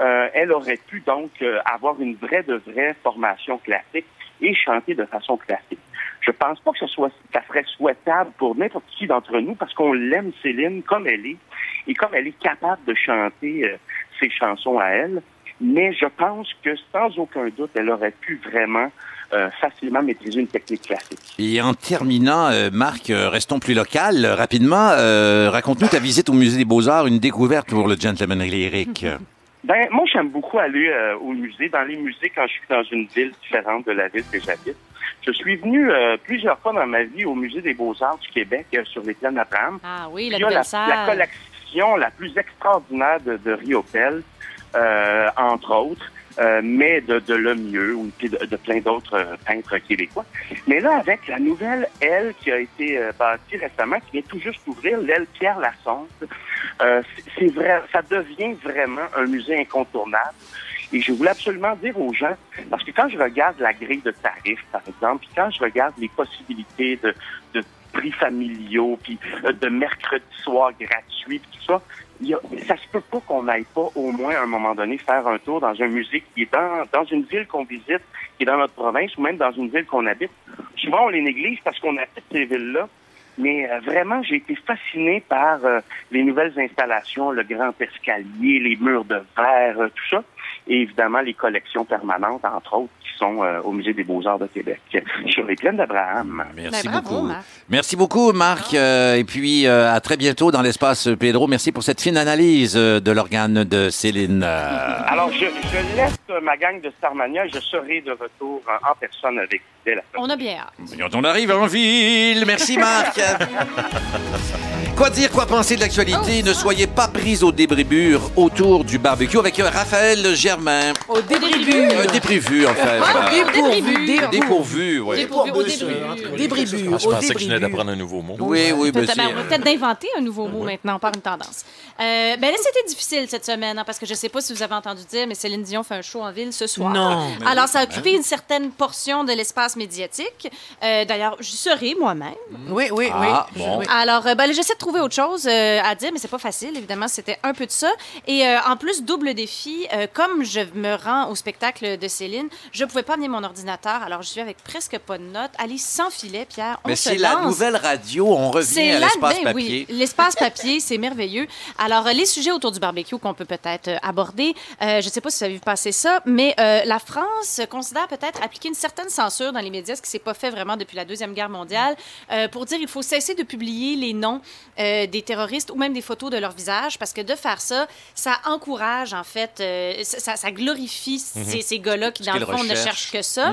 euh, elle aurait pu donc euh, avoir une vraie de vraie formation classique et chanter de façon classique. Je pense pas que ce soit, ça serait souhaitable pour n'importe qui d'entre nous parce qu'on l'aime Céline comme elle est et comme elle est capable de chanter euh, ses chansons à elle. mais je pense que sans aucun doute, elle aurait pu vraiment euh, facilement maîtriser une technique classique. Et en terminant, euh, Marc, euh, restons plus local. Rapidement, euh, raconte-nous ta visite au Musée des Beaux-Arts, une découverte pour le gentleman lyrique. Ben, moi, j'aime beaucoup aller euh, au musée. Dans les musées, quand je suis dans une ville différente de la ville que j'habite, je suis venu euh, plusieurs fois dans ma vie au Musée des Beaux-Arts du Québec euh, sur les plaines d'Abraham. Ah oui, la la, la collection la plus extraordinaire de, de Riopel, euh, entre autres, euh, mais de, de Lemieux ou de, de plein d'autres euh, peintres québécois. Mais là, avec la nouvelle aile qui a été euh, bâtie récemment, qui vient tout juste ouvrir, l'aile Pierre Lassonde, c'est- vrai, ça devient vraiment un musée incontournable. Et je voulais absolument dire aux gens, parce que quand je regarde la grille de tarifs, par exemple, puis quand je regarde les possibilités de, de prix familiaux, puis de mercredi soir gratuit, puis tout ça, il a, ça se peut pas qu'on n'aille pas au moins à un moment donné faire un tour dans un musée qui est dans, dans une ville qu'on visite, qui est dans notre province, ou même dans une ville qu'on habite. Souvent, on les néglige parce qu'on habite ces villes-là. Mais euh, vraiment, j'ai été fasciné par euh, les nouvelles installations, le grand escalier, les murs de verre, euh, tout ça. Et évidemment, les collections permanentes, entre autres, qui sont euh, au Musée des Beaux-Arts de Québec, sur les plaines d'Abraham. Merci Ben, bravo, beaucoup. Marc. Merci beaucoup, Marc. Euh, et puis, euh, à très bientôt dans l'espace Pedro. Merci pour cette fine analyse euh, de l'organe de Céline. Euh, Alors, je, je laisse euh, ma gang de Starmania. Je serai de retour en, en personne avec vous dès la On a bien hâte. Quand on arrive en ville. Merci, Marc. quoi dire, quoi penser de l'actualité? Ne soyez pas pris au débribure autour du barbecue avec Raphaël Germain. Au début. Un déprévu, en fait. Dépourvu. Dépourvu. Oui. Dépourvu, au. Ah, je au pensais que je venais d'apprendre un nouveau mot. Oui, oui, monsieur. on va peut-être d'inventer un nouveau mot maintenant, par une tendance. Euh, ben là, c'était difficile cette semaine, hein, parce que je ne sais pas si vous avez entendu dire, mais Céline Dion fait un show en ville ce soir. Non. Alors, ça a occupé une certaine portion de l'espace médiatique. Euh, D'ailleurs, j'y serai moi-même. Oui, oui, oui. Ah, Je- bon. Alors, euh, ben, j'essaie de trouver autre chose euh, à dire, mais c'est pas facile. Évidemment, c'était un peu de ça. Et euh, en plus, double défi, euh, comme je me rends au spectacle de Céline, je pouvais pas amener mon ordinateur. Alors, je suis avec presque pas de notes. Allez, sans filet, Pierre. On Mais c'est la nouvelle radio. On revient C'est à là, l'espace ben papier. oui, l'espace papier, c'est merveilleux. Alors, euh, les sujets autour du barbecue qu'on peut peut-être euh, aborder, euh, je ne sais pas si vous avez vu passer ça, mais euh, la France considère peut-être appliquer une certaine censure dans les médias, ce qui s'est pas fait vraiment depuis la Deuxième Guerre mondiale, euh, pour dire il faut cesser de publier les noms des terroristes ou même des photos de leur visage, parce que de faire ça, ça encourage, en fait, ça, ça glorifie ces, ces gars-là qui, dans le fond, ne cherchent que ça.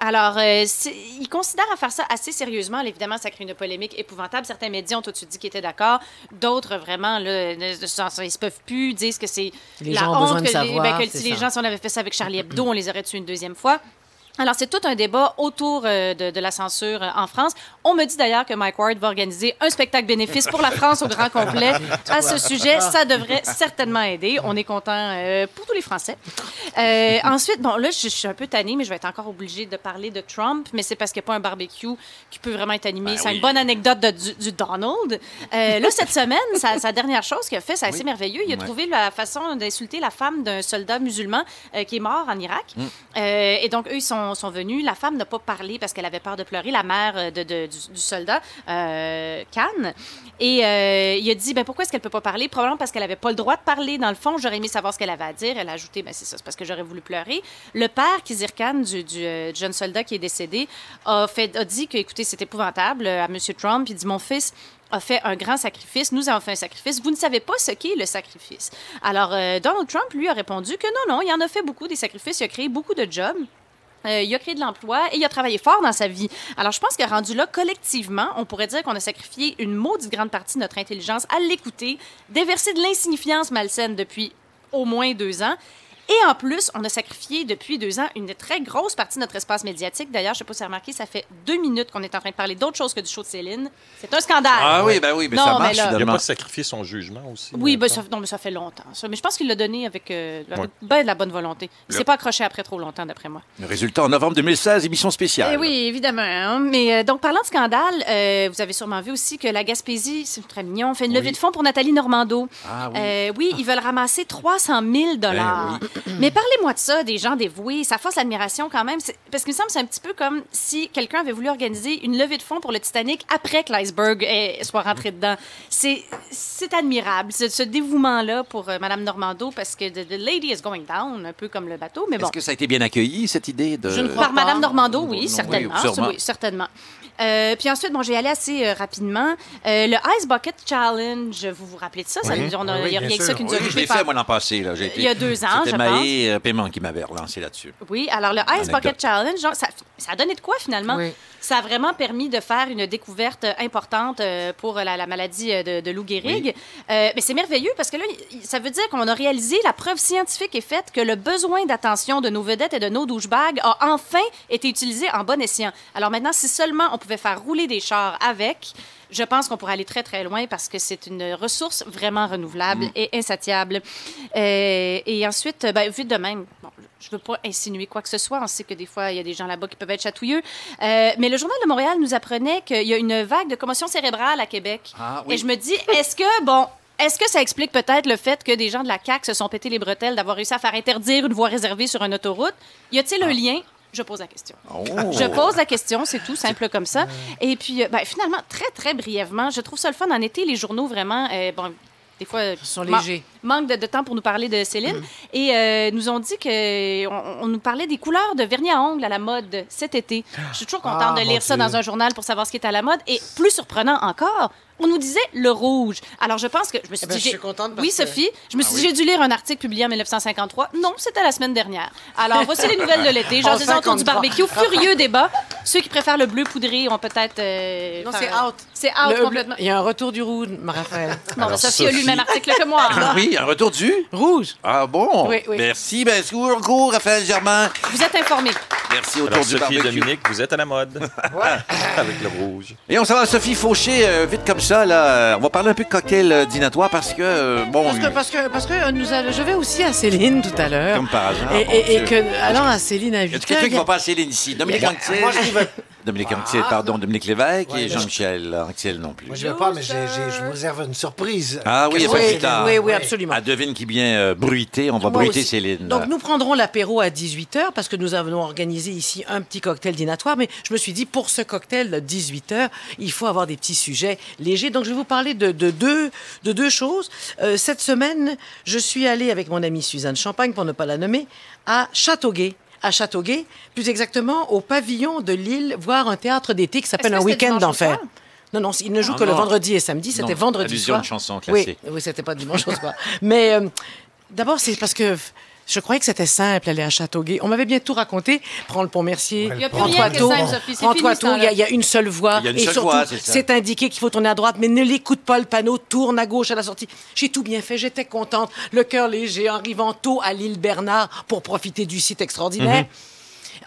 Alors, euh, c'est- ils considèrent à faire ça assez sérieusement. Alors, Évidemment, ça crée une polémique épouvantable. Certains médias ont tout de suite dit qu'ils étaient d'accord. D'autres, vraiment, là, ne, ne- ils se peuvent plus, disent que c'est la gens honte que, les- ben, que si les gens, si on avait fait ça avec Charlie Hebdo, on les aurait tués une deuxième fois. Alors, c'est tout un débat autour euh, de, de la censure euh, en France. On me dit d'ailleurs que Mike Ward va organiser un spectacle bénéfice pour la France au grand complet à ce sujet. Ça devrait certainement aider. On est content euh, pour tous les Français. Euh, ensuite, bon, là, je, je suis un peu tannée, mais je vais être encore obligée de parler de Trump, mais c'est parce qu'il n'y a pas un barbecue qui peut vraiment être animé. Ben c'est oui. une bonne anecdote de- du, du Donald. Euh, là, cette semaine, sa, sa dernière chose qu'il a fait, c'est assez merveilleux. Il a Ouais. trouvé la façon d'insulter la femme d'un soldat musulman euh, qui est mort en Irak. Mm. Euh, et donc, eux, ils sont, sont venus. La femme n'a pas parlé parce qu'elle avait peur de pleurer, la mère euh, de, du, soldat, euh, Khan. Et euh, il a dit, ben, pourquoi est-ce qu'elle peut pas parler? Probablement parce qu'elle avait pas le droit de parler. Dans le fond, j'aurais aimé savoir ce qu'elle avait à dire. Elle a ajouté, ben, c'est ça, c'est parce que j'aurais voulu pleurer. Le père, Kizir Khan, du, euh, jeune soldat qui est décédé, a, fait, a dit que, écoutez, c'est épouvantable à M. Trump. Il dit, mon fils a fait un grand sacrifice. Nous avons fait un sacrifice. Vous ne savez pas ce qu'est le sacrifice. Alors, Donald Trump, lui, a répondu que non, non, il en a fait beaucoup des sacrifices. Il a créé beaucoup de jobs. Euh, il a créé de l'emploi et il a travaillé fort dans sa vie. Alors, je pense que rendu là, collectivement, on pourrait dire qu'on a sacrifié une maudite grande partie de notre intelligence à l'écouter, déverser de l'insignifiance malsaine depuis au moins deux ans. Et en plus, on a sacrifié depuis deux ans une très grosse partie de notre espace médiatique. D'ailleurs, je ne sais pas si vous avez remarqué, ça fait deux minutes qu'on est en train de parler d'autre chose que du show de Céline. C'est un scandale. Ah oui, ben oui, mais Non, ça mais marche là- Il n'a finalement. pas sacrifié son jugement aussi. Oui, euh, ben, ça, non, mais ça fait longtemps. ça. Mais je pense qu'il l'a donné avec, euh, avec Ouais. ben de la bonne volonté. Il Le- s'est pas accroché après trop longtemps, d'après moi. Le résultat en novembre 2016, émission spéciale. Eh oui, évidemment. hein. Mais euh, donc, parlant de scandale, euh, vous avez sûrement vu aussi que la Gaspésie, c'est très mignon, fait une levée de fonds pour Nathalie Normando. Ah oui. Euh, oui, ils veulent ramasser 300 000 dollars. Ben Mais parlez-moi de ça, des gens dévoués. Ça force l'admiration quand même. Parce qu'il me semble que c'est un petit peu comme si quelqu'un avait voulu organiser une levée de fonds pour le Titanic après que l'iceberg soit rentré dedans. C'est admirable, ce, ce dévouement-là pour euh, Madame Normando, parce que the, the lady is going down, un peu comme le bateau. Mais bon. Est-ce que ça a été bien accueilli, cette idée de... Je ne crois Par Madame Normando, Non, oui, oui, certainement. sûrement. Oui, certainement. Euh, puis ensuite, bon, je vais y aller assez euh, rapidement. Euh, le Ice Bucket Challenge, vous vous rappelez de ça? ça nous, on a, Oui, il y a rien que ça qui nous a Oui, je l'ai par- fait, moi, l'an passé. Là. J'ai été- Il y a deux ans, je Maë euh, Paiement qui m'avait relancé là-dessus. Oui, alors le Ice Anecdote. Bucket Challenge, genre, ça, ça a donné de quoi finalement? Oui. Ça a vraiment permis de faire une découverte euh, importante euh, pour la, la maladie de, de Lou Gehrig. Euh, mais c'est merveilleux parce que là, ça veut dire qu'on a réalisé, la preuve scientifique est faite que le besoin d'attention de nos vedettes et de nos douchebags a enfin été utilisé en bon escient. Alors maintenant, si seulement on pouvait faire rouler des chars avec, je pense qu'on pourrait aller très, très loin parce que c'est une ressource vraiment renouvelable et insatiable. Euh, et ensuite, ben, vite de même, bon, je veux pas insinuer quoi que ce soit. On sait que des fois, il y a des gens là-bas qui peuvent être chatouilleux. Euh, mais le Journal de Montréal nous apprenait qu'il y a une vague de commotion cérébrale à Québec. Ah, oui. Et je me dis, est-ce que, bon, est-ce que ça explique peut-être le fait que des gens de la CAQ se sont pété les bretelles d'avoir réussi à faire interdire une voie réservée sur une autoroute? Y a-t-il un lien? Je pose la question. Oh. Je pose la question, c'est tout simple comme ça. Et puis, euh, ben, finalement, très, très brièvement, je trouve ça le fun en été, les journaux vraiment, euh, bon, des fois, Ils sont ma- légers. manque de, de temps pour nous parler de Céline. Et euh, nous ont dit que on, on nous parlait des couleurs de vernis à ongles à la mode cet été. Je suis toujours contente Ah, de lire ça Dieu. dans un journal pour savoir ce qui est à la mode. Et plus surprenant encore, on nous disait le rouge. Alors je pense que je me suis Eh ben, dit, je suis contente parce oui Ah Sophie, je me suis dit j'ai dû lire un article publié en 1953. Non, c'était la semaine dernière. Alors voici les nouvelles de l'été. J'en En disais autour du 53. barbecue, furieux débat. Ceux qui préfèrent le bleu poudré ont peut-être. euh, Non, c'est out. C'est out Le- complètement. Il y a un retour du rouge, Raphaël. Bon, Alors, Sophie, a lu le même article que moi. Ah oui, un retour du... rouge. Ah bon? Oui, oui. Merci. Ben, Raphaël Germain? Vous êtes informés. Merci autour Alors, du Sophie et. Dominique, vous êtes à la mode. Avec le rouge. Et on s'en va à Sophie Fauché, euh, vite comme ça. Là. On va parler un peu de cocktail euh, dînatoire parce que, euh, bon, Parce que, parce que, parce que euh, nous je vais aussi à Céline tout à l'heure. comme par hasard. Et, que, allant à Céline à 8 Y a quelqu'un qui va pas à Céline ici? Dominique Anctil. moi, je Dominique Anctil, pardon, Dominique Lévesque Ouais, et Jean-Michel Non plus. moi, je vais pas, mais j'ai- j'ai- je vous réserve une surprise. Ah oui, Oui, plus tard. oui, oui, absolument. Ah, devine qui vient euh, bruiter. On va Moi bruiter aussi. Céline. Donc, nous prendrons l'apéro à 18h parce que nous avons organisé ici un petit cocktail dînatoire. Mais je me suis dit, pour ce cocktail de 18h, il faut avoir des petits sujets légers. Donc, je vais vous parler de, de deux, de deux choses. Euh, cette semaine, je suis allée avec mon amie Suzanne Champagne, pour ne pas la nommer, à Châteauguay. À Châteauguay, plus exactement au pavillon de Lille, voir un théâtre d'été qui s'appelle Est-ce Un c'était week-end dimanche d'enfer. soir? Non, non, il ne joue Ah, que le vendredi et samedi. C'était vendredi allusion à soir. une chanson classée. Oui, oui, c'était pas dimanche soir. Mais euh, d'abord, c'est parce que je croyais que c'était simple aller à Châteauguay. On m'avait bien tout raconté. Prends le pont Mercier, Il y a plus prends-toi. C'est prends-toi. Il y, a- une seule voie. Il y a une et seule surtout, voie, c'est ça. c'est indiqué qu'il faut tourner à droite, mais ne l'écoute pas le panneau, tourne à gauche à la sortie. J'ai tout bien fait, j'étais contente, le cœur léger, en arrivant tôt à l'île Bernard pour profiter du site extraordinaire. Mhm.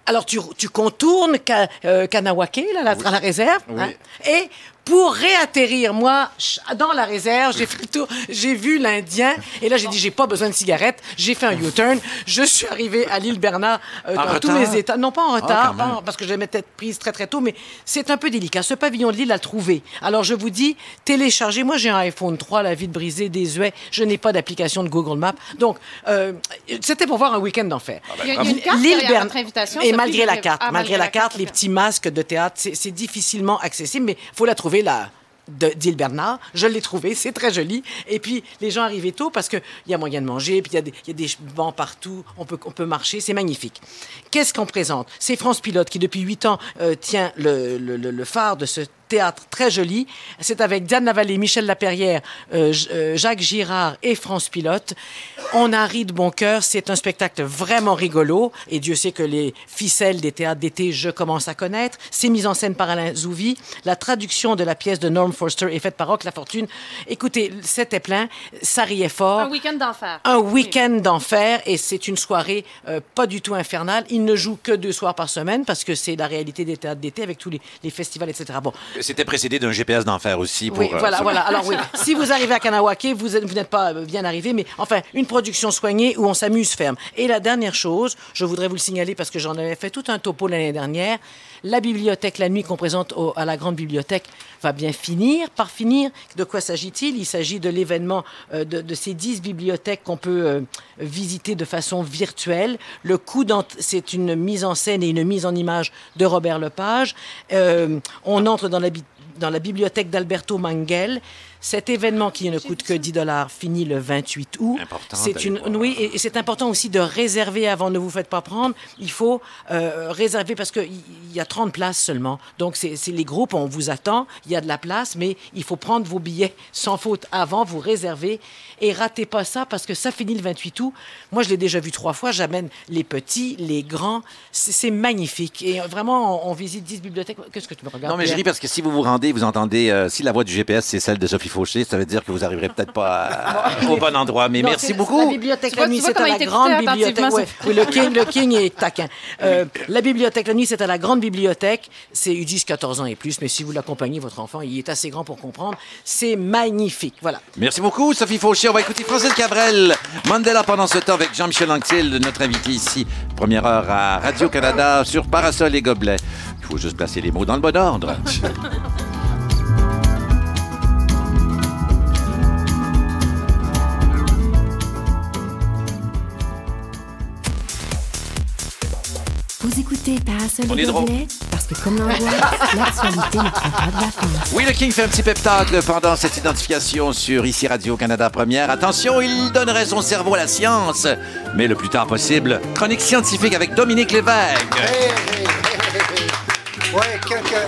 Alors, tu, tu contournes Ka- euh, Kanawake, là, la, la réserve. hein, et pour réatterrir, moi, dans la réserve, j'ai fait le tour, j'ai vu l'Indien. Et là, j'ai dit, j'ai pas besoin de cigarette. J'ai fait un U-turn. Je suis arrivé à l'île Bernard euh, dans tous retard? les états. Non, pas en retard, pas en- parce que je m'étais prise très, très tôt, mais c'est un peu délicat. Ce pavillon de l'île à trouver. Alors, je vous dis, téléchargez. Moi, j'ai un iPhone 3, la vie de brisée, désuet. Je n'ai pas d'application de Google Maps. Donc, euh, c'était pour voir un week-end d'enfer. A, a une carte L'île derrière Bern- votre invitation. Et Sophie, malgré la carte, Ah, malgré la carte, les petits masques de théâtre, c'est c'est difficilement accessible, mais il faut la trouver là. de- d'Île Bernard. Je l'ai trouvé, c'est très joli. Et puis, les gens arrivaient tôt parce qu'il y a moyen de manger, puis il y, a des- il y a des bancs partout, on peut, on peut marcher, c'est magnifique. Qu'est-ce qu'on présente? C'est France Pilote qui, depuis huit ans, euh, tient le- le- le phare de ce théâtre très joli. C'est avec Diane Lavallée, Michel Laperrière, euh, euh, Jacques Girard et France Pilote. On a ri de bon cœur. C'est un spectacle vraiment rigolo. Et Dieu sait que les ficelles des théâtres d'été, je commence à connaître. C'est mis en scène par Alain Zouvi. La traduction de la pièce de Norm Forster est faite par Rock La Fortune. Écoutez, c'était plein. Ça riait fort. Un week-end d'enfer. Un week-end d'enfer et c'est une soirée euh, pas du tout infernale. Il ne joue que deux soirs par semaine parce que c'est la réalité des théâtres d'été avec tous les, les festivals, etc. Bon, C'était précédé d'un GPS d'enfer aussi. Pour, Oui, euh, voilà, voilà. Alors oui, si vous arrivez à Kanawake, vous vous n'êtes pas euh, bien arrivé, mais enfin, une production soignée où on s'amuse ferme. Et la dernière chose, je voudrais vous le signaler parce que j'en avais fait tout un topo l'année dernière, la bibliothèque, la nuit qu'on présente à la grande bibliothèque, va bien finir par finir. De quoi s'agit-il? Il s'agit de l'événement euh, de, ces dix bibliothèques qu'on peut euh, visiter de façon virtuelle. Le coup c'est une mise en scène et une mise en image de Robert Lepage. Euh, on entre dans la bibliothèque d'Alberto Manguel. Cet événement qui ne coûte que 10 dollars finit le 28 août. C'est une voir. oui et c'est important aussi de réserver avant. Ne vous faites pas prendre. Il faut euh, réserver parce que il y a 30 places seulement. Donc c'est c'est les groupes, on vous attend. Il y a de la place, mais il faut prendre vos billets sans faute avant, vous réserver et ratez pas ça parce que ça finit le 28 août. Moi je l'ai déjà vu trois fois. J'amène les petits, les grands. C'est magnifique et vraiment on, on visite 10 bibliothèques. Qu'est-ce que tu me regardes Non, mais je ris parce que si vous vous rendez, vous entendez, euh, si la voix du GPS, c'est celle de Sophie Fauché, ça veut dire que vous arriverez peut-être pas à- au bon endroit. Mais Non, merci beaucoup. La bibliothèque Tu la nuit, c'est à la grande bibliothèque. Ouais. Oui, le King, le King est taquin. Euh, la bibliothèque la nuit, c'est à la grande bibliothèque. C'est ils disent 14 ans et plus, mais si vous l'accompagnez, votre enfant, il est assez grand pour comprendre. C'est magnifique. Voilà. Merci beaucoup, Sophie Fauché. On va écouter Francis Cabrel. Mandela pendant ce temps avec Jean-Michel Anctil, notre invité ici. Première heure à Radio-Canada sur Parasol et Gobelets. Il faut juste placer les mots dans le bon ordre. Parasol On et est drôle. Gobelets parce que comme l'angoisse, l'actualité ne prend pas de vacances. Oui, le King fait un petit peptacle pendant cette identification sur ici Radio-Canada Première. Attention, il donnerait son cerveau à la science. Mais le plus tard possible, chronique scientifique avec Dominique Lévesque. Hey, hey, hey, hey, hey. Ouais, quelques.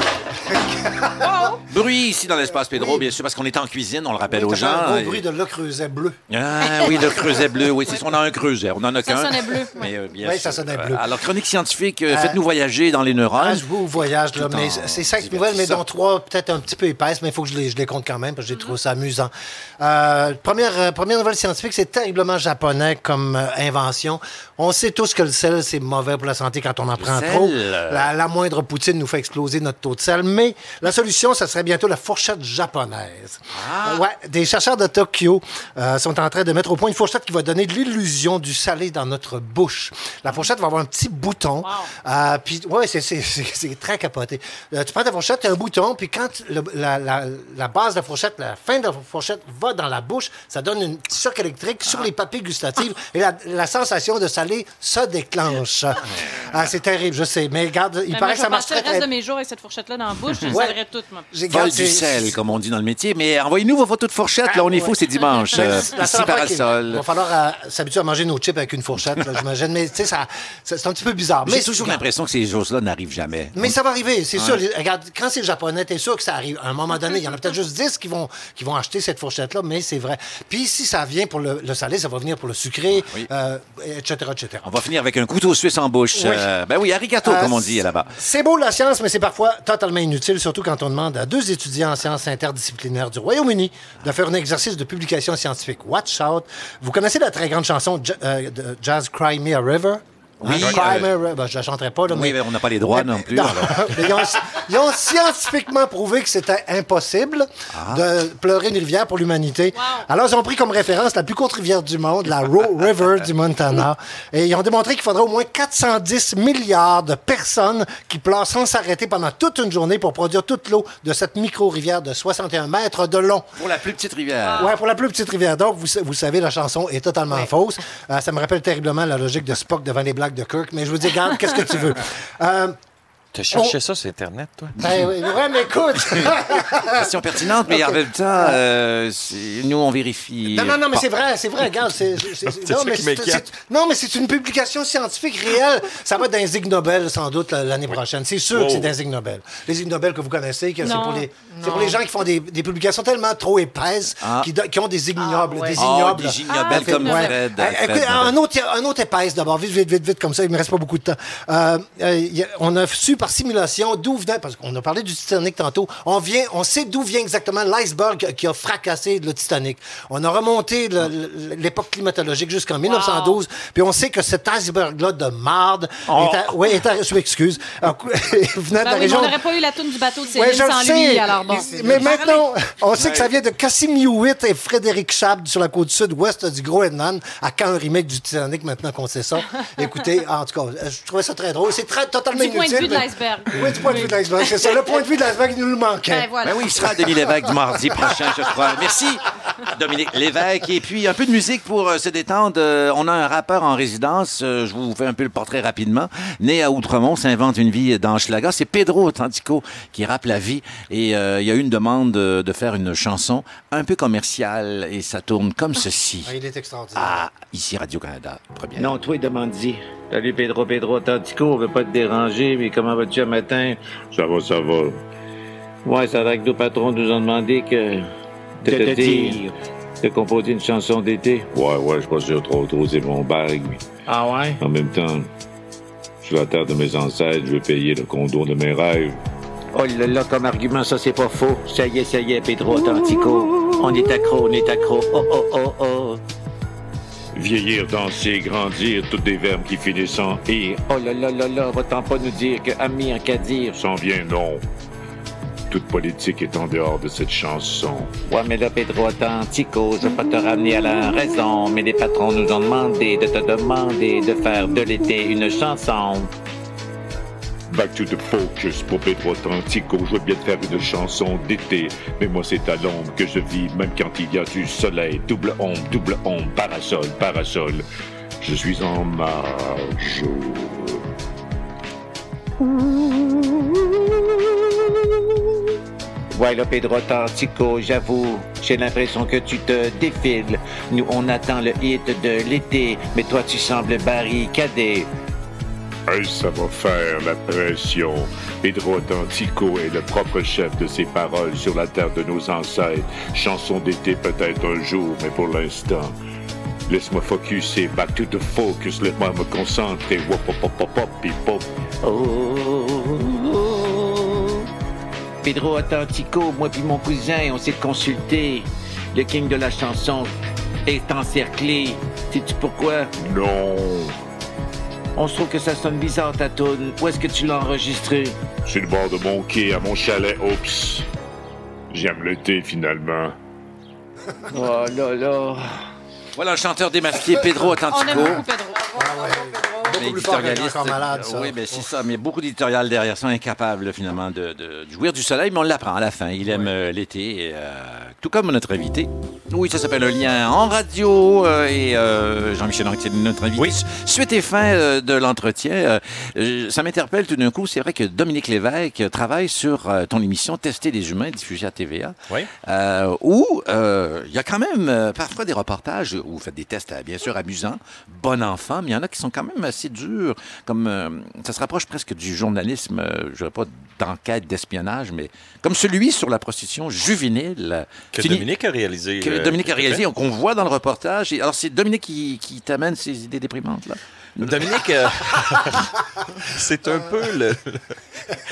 Bruit ici dans l'espace Pedro, bien sûr, parce qu'on est en cuisine, on le rappelle aux gens. gros bruit de le creuset bleu. Ah oui, le creuset bleu, oui, c'est ça, on a un creuset, on en a Ça qu'un. sonnait bleu, Mais, euh, bien Oui, sûr. ça sonnait bleu. Alors, chronique scientifique, euh, faites-nous voyager dans les Ah, neurones. je vous voyage, là, mais c'est cinq nouvelles, mais dont trois peut-être un petit peu épaisses, mais il faut que je les, je les compte quand même, parce que j'ai trouvé ça amusant. Euh, première, euh, première nouvelle scientifique, c'est terriblement japonais comme euh, invention. On sait tous que le sel, c'est mauvais pour la santé quand on en prend trop. euh, La, la moindre poutine nous fait exploser notre taux de sel, mais la solution, ça serait bientôt la fourchette japonaise. Ah. Ouais, des chercheurs de Tokyo euh, sont en train de mettre au point une fourchette qui va donner l'illusion du salé dans notre bouche. La fourchette va avoir un petit bouton. Euh, puis, ouais, c'est- c'est c'est- c'est très capoté. Euh, tu prends ta fourchette, tu as un bouton, puis quand le- la, la- la base de la fourchette, la fin de la fourchette va dans la bouche, ça donne une petit choc électrique sur les papilles gustatives et la, la sensation de salé se déclenche. Ah, c'est terrible, je sais. Mais regarde, il Ben, moi, paraît je que ça marche très, le reste très de mes jours avec cette fourchette-là dans la bouche, je Ouais. toute, moi. Du sel, comme on dit dans le métier. Mais envoyez-nous vos photos de fourchette. Là, on est fou, c'est dimanche. Euh, qu'il- parasol. Il va falloir euh, s'habituer à manger nos chips avec une fourchette, j'imagine. Mais tu sais, c'est un petit peu bizarre. J'ai toujours l'impression que ces choses-là n'arrivent jamais. Mais ça va arriver, c'est sûr. Regarde, quand c'est le japonais, t'es sûr que ça arrive. À un moment donné, il y en a peut-être juste 10 qui vont, qui vont acheter cette fourchette-là, mais c'est vrai. Puis si ça vient pour le, le salé, ça va venir pour le sucré, Oui. euh, etc., etc. On va finir avec un couteau suisse en bouche. Oui. Euh, ben oui, arigato, Euh, comme on dit là-bas. C'est beau la science, mais c'est parfois totalement inutile, surtout quand on demande à deux étudiants en sciences interdisciplinaires du Royaume-Uni de faire un exercice de publication scientifique. Watch out. Vous connaissez la très grande chanson euh, de Jazz Cry Me a River? Oui, Hein, euh, a River. Ben, je la chanterai pas, là, Oui, mais on n'a pas les droits non plus. Non. alors. Mais ils, ont, ils ont scientifiquement prouvé que c'était impossible Ah. de pleurer une rivière pour l'humanité. Wow. Alors, ils ont pris comme référence la plus courte rivière du monde, la Roe River du Montana. Et ils ont démontré qu'il faudrait au moins 410 milliards de personnes qui pleurent sans s'arrêter pendant toute une journée pour produire toute l'eau de cette micro-rivière de 61 mètres de long. Pour la plus petite rivière. Ouais, pour la plus petite rivière. Donc, vous, vous savez, la chanson est totalement fausse. Euh, ça me rappelle terriblement la logique de Spock devant les blagues de Kirk, mais je vous dis, garde, qu'est-ce que tu veux? T'as cherché Oh. ça sur Internet, toi? ben, oui, ouais, mais écoute! Question pertinente, mais en même temps, euh, nous, on vérifie. Non, non, non, mais c'est vrai, c'est vrai, regarde. c'est- c'est- c'est- C'est non, ça mais c'est- m'inquiète. c'est- non, mais c'est une publication scientifique réelle. Ça va être dans les Ig Nobel, sans doute, la- l'année prochaine. C'est sûr que c'est dans les Ig Nobel. Les Ig Nobel que vous connaissez, que c'est pour les, c'est pour les gens qui font des, des publications tellement trop épaisses, Ah. qui, qui ont des ignobles. Ah, ouais. des Oh, ignobles. des ignobles Ah, comme ouais. Fred. Euh, Fred écoute, un autre, un autre épaisse d'abord, vite, vite, vite, vite, comme ça, il me reste pas beaucoup de temps. Euh, euh, a- on a su par simulation d'où venait, parce qu'on a parlé du Titanic tantôt, on vient, on sait d'où vient exactement l'iceberg qui a fracassé le Titanic. On a remonté l'époque climatologique jusqu'en 1912, puis on sait que cet iceberg-là de marde est à, ouais, à- je m'excuse, venait de la Ben oui, région on n'aurait pas eu la toune du bateau de Céline Ouais, sans sais. lui, alors bon. Mais maintenant, on sait que ça vient de Cassim Hewitt et Frédéric Chab sur la côte sud-ouest du Groenland. À quand un remake du Titanic maintenant qu'on sait ça? Écoutez, en tout cas, je trouvais ça très drôle. C'est très, totalement Du point de inutile. vue de mais- l'iceberg. Oui, du point de vue de l'iceberg? C'est ça. Le point de vue de l'iceberg, il nous le manquait. Ben voilà. Ben oui, il sera à Denis Lévesque du mardi prochain, je crois. Merci, Dominique Lévesque. Et puis, un peu de musique pour euh, se détendre. Euh, on a un rappeur en résidence. Euh, je vous fais un peu le portrait rapidement. Né à Outremont, s'invente une vie dans Schlager. C'est Pedro Authentico qui rappe la vie. Et euh, il y a eu une demande de, de faire une chanson un peu commerciale. Et ça tourne comme ceci. Ah, il est extraordinaire. Ah, ici Radio-Canada, première. Non, toi, demande-y. Salut Pedro, Pedro Authentico, on veut pas te déranger, mais comment vas-tu un matin? Ça va, ça va. Ouais, c'est vrai que nos patrons nous ont demandé que... De De te te dire. De composer une chanson d'été. Ouais, ouais, je suis pas sûr trop doser mon bague. mais Ah ouais? En même temps, sur la terre de mes ancêtres, je vais payer le condo de mes rêves. Oh là là, comme argument, ça c'est pas faux. Ça y est, ça y est, Pedro Authentico. On est accro, on est accro. Oh, oh, oh, oh. Vieillir, danser, grandir, toutes des verbes qui finissent en ir. Oh là là là là, va-t'en pas nous dire que Ami en qu'à dire. S'en vient, non. Toute politique est en dehors de cette chanson. Ouais, mais là, Pedro Authentico, je veux pas te ramener à la raison, mais les patrons nous ont demandé de te demander de faire de l'été une chanson. Back to the focus pour Pedro Atlantico. Je veux bien te faire une chanson d'été, mais moi c'est à l'ombre que je vis, même quand il y a du soleil. Double ombre, double ombre, parasol, parasol. Je suis en marge. Ouais, là, Pedro Authentico, j'avoue, j'ai l'impression que tu te défiles. Nous, on attend le hit de l'été, mais toi, tu sembles barricadé. Hey, ça va faire la pression. Pedro Atlantico est le propre chef de ses paroles sur la terre de nos ancêtres. Chanson d'été peut-être un jour, mais pour l'instant. Laisse-moi focuser, back to the focus, laisse-moi me concentrer. Wop, pop, pop, pop, pop, pip, pop. Oh, Pedro Authentico, moi puis mon cousin, on s'est consulté. Le king de la chanson est encerclé. Sais-tu pourquoi? Non. On se trouve que ça sonne bizarre, ta toune. Où est-ce que tu l'as enregistré? Sur le bord de mon quai, à mon chalet, oups. J'aime l'été, finalement. Oh là là. Voilà le chanteur démasqué, Pedro On Authentico. aime beaucoup Pedro. Plus fort qu'un Éditorialiste. encore malade, ça. Oui, mais c'est ça. Mais beaucoup d'éditoriales derrière sont incapables, finalement, de, de jouir du soleil, mais on l'apprend à la fin. Il aime euh, l'été, euh, tout comme notre invité. Oui, ça s'appelle un lien en radio. euh, et euh, Jean-Michel Anctil, notre invité. Oui. Suite et fin de l'entretien, ça m'interpelle tout d'un coup. C'est vrai que Dominique Lévesque travaille sur ton émission Tester des humains, diffusée à TVA. Oui. Où il y a quand même parfois des reportages où vous faites des tests, bien sûr, amusants, bon enfant, mais il y en a qui sont quand même assez durs, comme euh, ça se rapproche presque du journalisme, euh, je dirais pas d'enquête, d'espionnage, mais comme celui sur la prostitution juvénile. Que Fini- Dominique a réalisé. que euh, Dominique a réalisé, qu'on voit dans le reportage. Et alors, c'est Dominique qui, qui t'amène ces idées déprimantes, là? Dominique, euh, c'est un peu le,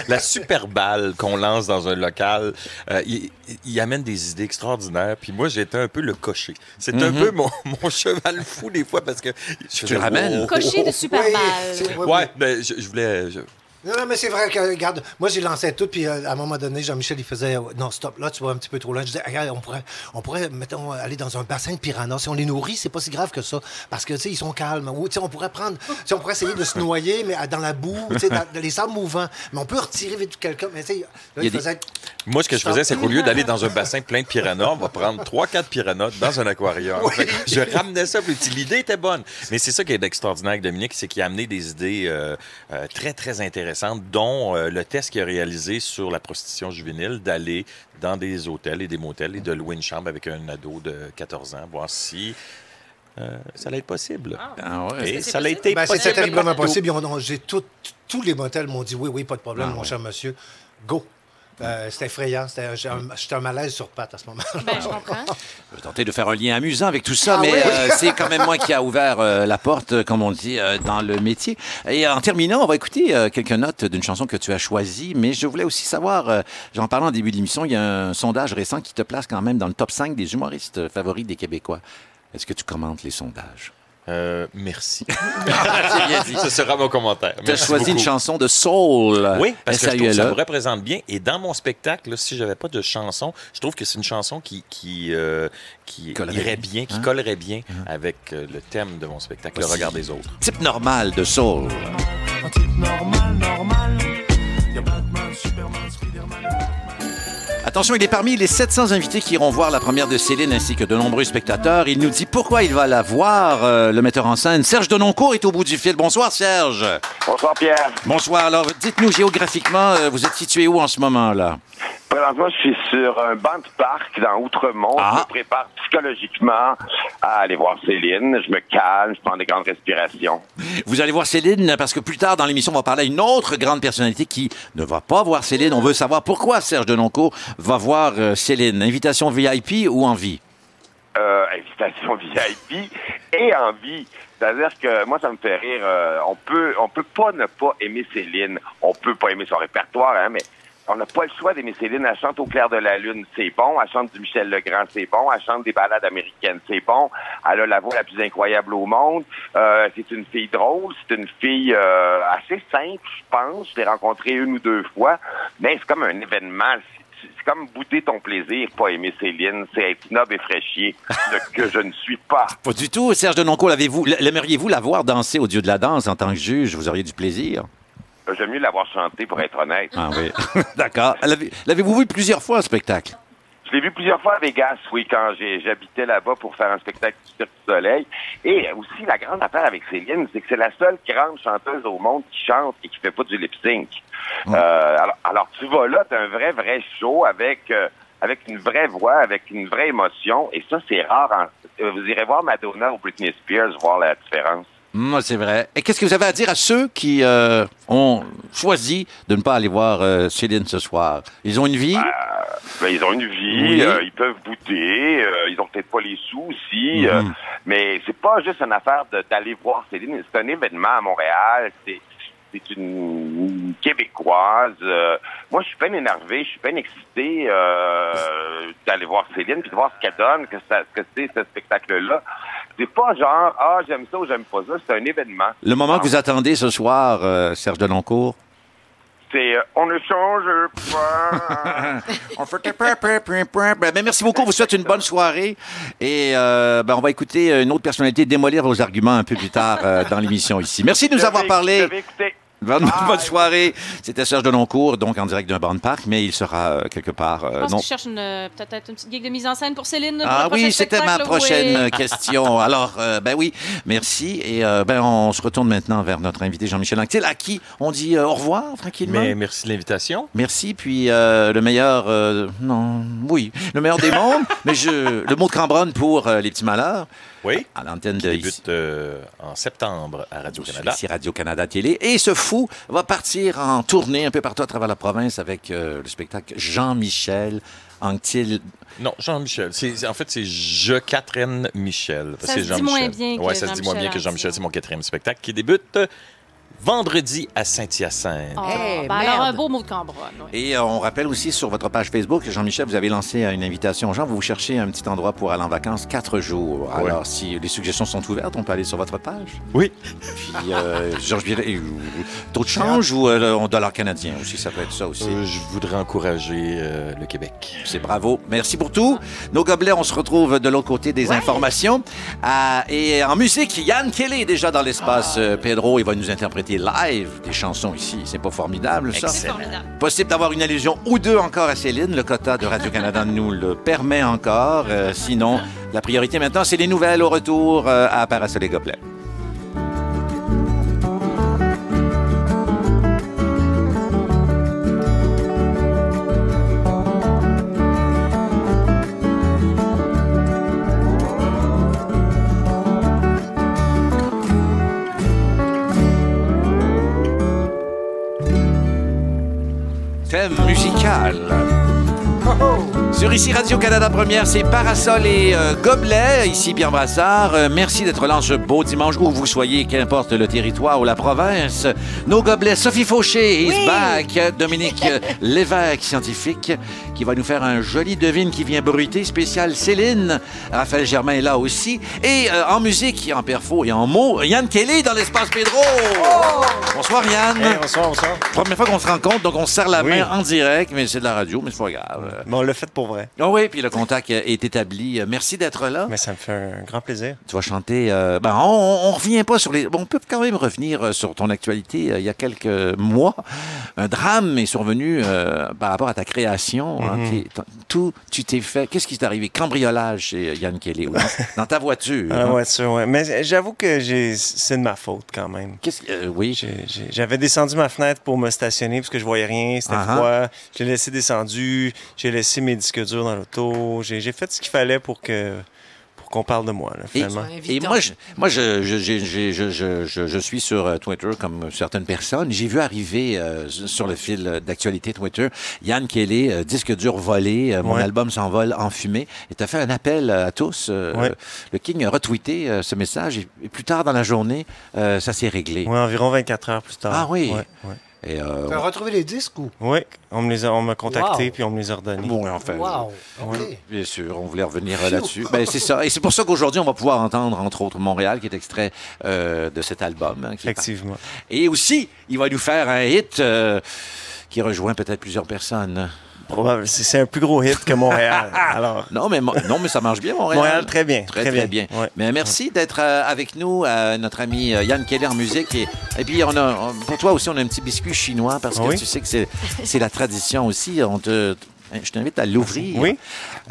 la super balle qu'on lance dans un local. Euh, il, il amène des idées extraordinaires. Puis moi, j'étais un peu le cocher. C'est un Mhm. peu mon, mon cheval fou des fois parce que je le ramènes? oh, Cocher de Oui, Superball. c'est- oui, oui. Ouais, ben, je, je voulais. je- Non, non, mais c'est vrai que, regarde, moi, j'ai lancé tout, puis euh, à un moment donné, Jean-Michel, il faisait, euh, non, stop, là, tu vas un petit peu trop loin. Je disais, regarde, on pourrait, on pourrait, mettons, aller dans un bassin de piranhas. Si on les nourrit, c'est pas si grave que ça, parce que, tu sais, ils sont calmes. Ou, tu sais, on pourrait prendre, tu sais, on pourrait essayer de se noyer, mais dans la boue, tu sais, dans, dans les sables mouvants. Mais on peut retirer vite quelqu'un, mais tu sais, là, Il y a il des- faisait... Moi, ce que je faisais, c'est qu'au lieu d'aller dans un bassin plein de piranhas, on va prendre 3-4 piranhas dans un aquarium. Fait Je ramenais ça plus petit. L'idée était bonne. Mais c'est ça qui est extraordinaire avec Dominique, c'est qu'il a amené des idées euh, euh, très, très intéressantes, dont euh, le test qu'il a réalisé sur la prostitution juvénile, d'aller dans des hôtels et des motels et de louer une chambre avec un ado de 14 ans, voir si euh, ça allait être possible. Ah ouais. Et ça l'a été Ben, possible. c'était terriblement possible. Ils ont- tous les motels m'ont dit oui, oui, pas de problème, Ah, mon ouais. cher monsieur. Go. Euh, c'était effrayant. C'était- j'ai un- J'étais un malaise sur patte à ce moment-là. Ben, je comprends. Je vais tenter de faire un lien amusant avec tout ça, Ah mais oui? euh, c'est quand même moi qui a ouvert euh, la porte, euh, comme on dit, euh, dans le métier. Et en terminant, on va écouter euh, quelques notes d'une chanson que tu as choisie, mais je voulais aussi savoir, euh, j'en parlais en début d'émission, il y a un sondage récent qui te place quand même dans le top 5 des humoristes favoris des Québécois. Est-ce que tu commentes les sondages? Euh, merci. C'est bien dit. Ce sera mon commentaire. Tu as choisi une chanson de soul. Oui, parce que je trouve que ça vous représente bien. Et dans mon spectacle, là, si j'avais pas de chanson, je trouve que c'est une chanson qui, qui, euh, qui Collerait irait bien. qui Hein? collerait bien avec euh, le thème de mon spectacle, le Voici. regard des autres. Type normal de soul. Attention, il est parmi les 700 invités qui iront voir la première de Céline ainsi que de nombreux spectateurs. Il nous dit pourquoi il va la voir. Euh, le metteur en scène, Serge Denoncourt, est au bout du fil. Bonsoir, Serge. Bonsoir, Pierre. Bonsoir. Alors, dites-nous géographiquement, euh, vous êtes situé où en ce moment, là? Présentement, je suis sur un banc de parc dans Outremont. Ah. Je me prépare psychologiquement à aller voir Céline. Je me calme, je prends des grandes respirations. Vous allez voir Céline parce que plus tard dans l'émission, on va parler à une autre grande personnalité qui ne va pas voir Céline. On veut savoir pourquoi Serge Denoncourt va voir euh, Céline. Invitation VIP ou en vie? Euh, invitation VIP et envie. C'est-à-dire que moi, ça me fait rire. euh, on peut, on peut pas ne pas aimer Céline. On peut pas aimer son répertoire, hein, mais on n'a pas le choix d'aimer Céline. Elle chante au clair de la lune, c'est bon. Elle chante du Michel Legrand, c'est bon. Elle chante des ballades américaines, c'est bon. Elle a la voix la plus incroyable au monde. Euh, c'est une fille drôle. C'est une fille assez simple, je pense. Je l'ai rencontrée une ou deux fois, mais c'est comme un événement. C'est- comme bouder ton plaisir, pas aimer Céline. C'est être snob et fraîchier, ce que je ne suis pas. Pas du tout. Serge Denoncourt, l'avez-vous- l'aimeriez-vous la voir danser au Dieu de la danse en tant que juge? Vous auriez du plaisir? J'aime mieux l'avoir chanté, pour être honnête. Ah oui. D'accord. L'avez- L'avez-vous vu plusieurs fois, un spectacle? Je l'ai vu plusieurs fois à Vegas, oui, quand j'habitais là-bas pour faire un spectacle du Cirque du Soleil. Et aussi, la grande affaire avec Céline, c'est que c'est la seule grande chanteuse au monde qui chante et qui fait pas du lip-sync. Euh, alors, alors, tu vas là, t'as un vrai, vrai show avec... euh, avec une vraie voix, avec une vraie émotion, et ça, c'est rare. en- euh, Vous irez voir Madonna ou Britney Spears, voir la différence. Hum, c'est vrai. Et qu'est-ce que vous avez à dire à ceux qui euh, ont choisi de ne pas aller voir euh, Céline ce soir? Ils ont une vie? Ben, ils ont une vie, Oui. euh, ils peuvent bouder, euh, ils ont peut-être pas les sous aussi, euh, Mhm. mais c'est pas juste une affaire d'aller voir Céline, c'est un événement à Montréal, c'est c'est une québécoise. euh, moi, je suis bien énervé, je suis bien excité euh, d'aller voir Céline puis de voir ce qu'elle donne, que, ça, que c'est ce spectacle-là. C'est pas genre ah j'aime ça ou j'aime pas ça, c'est un événement. Le moment que vous attendez ce soir, euh, Serge Denoncourt? C'est euh, on ne change pas. On fait que. Ben, ben, merci beaucoup. On vous souhaite une bonne soirée. Et euh, ben, on va écouter une autre personnalité démolir vos arguments un peu plus tard euh, dans l'émission ici. Merci de nous avoir parlé. Bonne, bonne soirée. C'était Serge Denoncourt, donc en direct d'un banc de parc, mais il sera euh, quelque part. euh, Je pense non. qu'il cherche euh, peut-être une petite gig de mise en scène pour Céline. pour Ah oui, c'était ma prochaine oui. question. Alors, euh, ben oui, merci. Et euh, ben on se retourne maintenant vers notre invité Jean-Michel Anctil, à qui on dit euh, au revoir tranquillement. Mais merci de l'invitation. Merci, puis euh, le meilleur, euh, non, oui, le meilleur des mondes, mais je, le mot de Cambronne pour euh, les petits malheurs, Oui. à l'antenne de débute euh, en septembre à Radio-Canada. ici Radio-Canada Télé. Et ce fou va partir en tournée un peu partout à travers la province avec euh, le spectacle Jean-Michel Anctil. Non, Jean-Michel. C'est- En fait, c'est Je Catherine Michel. Ça C'est se dit Jean-Michel. moins bien que Ouais, ça se dit moins bien Jean-Michel que Jean-Michel. C'est mon quatrième spectacle qui débute euh, vendredi à Saint-Hyacinthe. Ah, Hey, ben alors, un beau mot de Cambronne. oui. Et euh, on rappelle aussi sur votre page Facebook, Jean-Michel, vous avez lancé euh, une invitation aux gens. Vous cherchez un petit endroit pour aller en vacances quatre jours. Ouais. Alors, si les suggestions sont ouvertes, on peut aller sur votre page. Oui. Puis, euh, Georges Biret, taux de change ou euh, le dollar canadien aussi, ça peut être ça aussi. Euh, je voudrais encourager euh, le Québec. C'est bravo. Merci pour tout. Nos gobelets, on se retrouve de l'autre côté des informations. Ah, et en musique, Yann Kelly est déjà dans l'espace. Euh, Pedro, il va nous interpréter live des chansons ici. C'est pas formidable, ça? C'est formidable. Possible d'avoir une allusion ou deux encore à Céline. Le quota de Radio-Canada nous le permet encore. Euh, sinon, la priorité maintenant, c'est les nouvelles au retour euh, à Parasol et Gobelets. Pascal. Sur ici Radio-Canada Première, c'est Parasol et euh, Gobelet. Ici Pierre Brassard. Euh, merci d'être là en ce beau dimanche où vous soyez, qu'importe le territoire ou la province. Nos gobelets, Sophie Fauché is back. Dominique euh, Lévesque, scientifique, qui va nous faire un joli devine qui vient bruiter, spécial Céline. Raphaël Germain est là aussi. Et euh, en musique, en perfo et en mots, Yann Kelly dans l'espace Pedro. Bonsoir Yann. Hey, bonsoir, bonsoir. Première fois qu'on se rencontre, donc on se serre la Oui. main en direct, mais c'est de la radio, mais c'est pas grave. Mais on l'a fait pour vrai. Ah oui, puis le contact est établi. Merci d'être là. Mais ça me fait un grand plaisir. Tu vas chanter. euh, ben, on, on revient pas sur les. bon, on peut quand même revenir euh, sur ton actualité. Euh, il y a quelques mois, un drame est survenu euh, par rapport à ta création. hein. Mhm. Tout, tu t'es fait. Qu'est-ce qui t'est arrivé? Cambriolage chez Yann Kelly ou dans, dans ta voiture. Ah hein? ouais, sûr, ouais. Mais j'avoue que j'ai... c'est de ma faute quand même. Qu'est-ce que- euh, oui. J'ai- j'ai- J'avais descendu ma fenêtre pour me stationner parce que je voyais rien, c'était Ah-ha. froid. Je l'ai laissé descendu, j'ai laissé mes disques durs dans l'auto. J'ai j'ai fait ce qu'il fallait pour que pour qu'on parle de moi, là, finalement. et moi, je, moi je, je, je, je, je, je- je- je suis sur euh, Twitter comme certaines personnes. J'ai vu arriver euh, sur le fil d'actualité Twitter Yann Kelly, euh, disque dur volé, euh, mon Ouais. album s'envole en fumée. Et tu as fait un appel à tous. euh, Ouais. Le King a retweeté euh, ce message et, et plus tard dans la journée, euh, ça s'est réglé. Ouais, environ 24 heures plus tard. Ah oui. Ouais, ouais. Et, euh, Tu as retrouvé les disques ou? Oui, on me les a, on m'a contacté Wow. puis on me les a redonnés. Bon, enfin, Wow. Oui, Bien sûr, on voulait revenir euh, là-dessus. Ben, c'est ça. Et c'est pour ça qu'aujourd'hui, on va pouvoir entendre, entre autres, Montréal, qui est extrait euh, de cet album. hein, est Effectivement. Et aussi, il va nous faire un hit euh, qui rejoint peut-être plusieurs personnes. Probable. C'est un plus gros hit que Montréal. Alors, Non, mais, non, mais ça marche bien, Montréal. Montréal, très bien. Très, très, bien. Ouais. Mais merci d'être euh, avec nous, euh, notre ami euh, Yann Kelly en musique. Et, et puis, on a, pour toi aussi, on a un petit biscuit chinois parce que Oui. tu sais que c'est c'est la tradition aussi. On te, je t'invite à l'ouvrir Oui.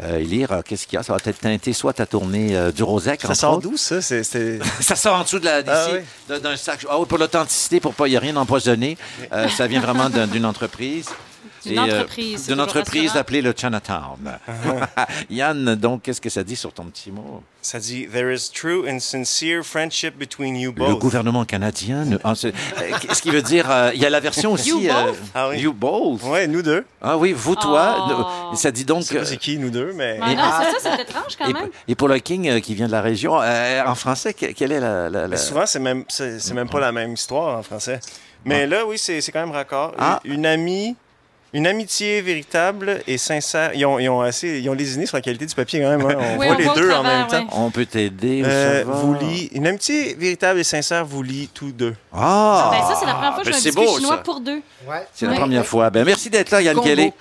euh, et lire euh, qu'est-ce qu'il y a. Ça va peut-être teinter soit ta tournée euh, du Rosec, Ça sort d'où, ça? Ça sort en dessous de la, Ah oui. d'un- sac. Ah pour l'authenticité, pour pas, il n'y a rien empoisonné. Euh, ça vient vraiment d'un- d'une entreprise. D'une euh, entreprise, D'une entreprise appelée le Chinatown. Yann, donc, qu'est-ce que ça dit sur ton petit mot? Ça dit There is true and sincere friendship between you Le both. gouvernement canadien. ah, euh, Qu'est-ce qui veut dire? euh, Il y a la version aussi. You euh, both? Ah oui. You both? Ouais, nous deux. Ah oui, vous, toi. Oh. Ça dit donc. C'est qui, nous deux, mais. Ah non, c'est ça, c'est étrange quand et, même. et pour le King euh, qui vient de la région, euh, en français, que- quelle est la. la- la- Mais souvent, c'est même, c'est, même pas la même histoire en français. Mais là, oui, c'est, quand même raccord. Ah. Une amie. Une amitié véritable et sincère. Ils ont, ils ont assez, ils ont lésiné sur la qualité du papier quand même. hein. On Oui, voit on les voit deux en même temps. ouais. On peut t'aider. Euh, vous une amitié véritable et sincère vous lie tous deux. Ah! Ben, ça, c'est la première fois que Ben, je beau, chinois ça. pour deux. Ouais. C'est la Ouais. première fois. Ben, merci d'être là, Yann Combo. Kelly.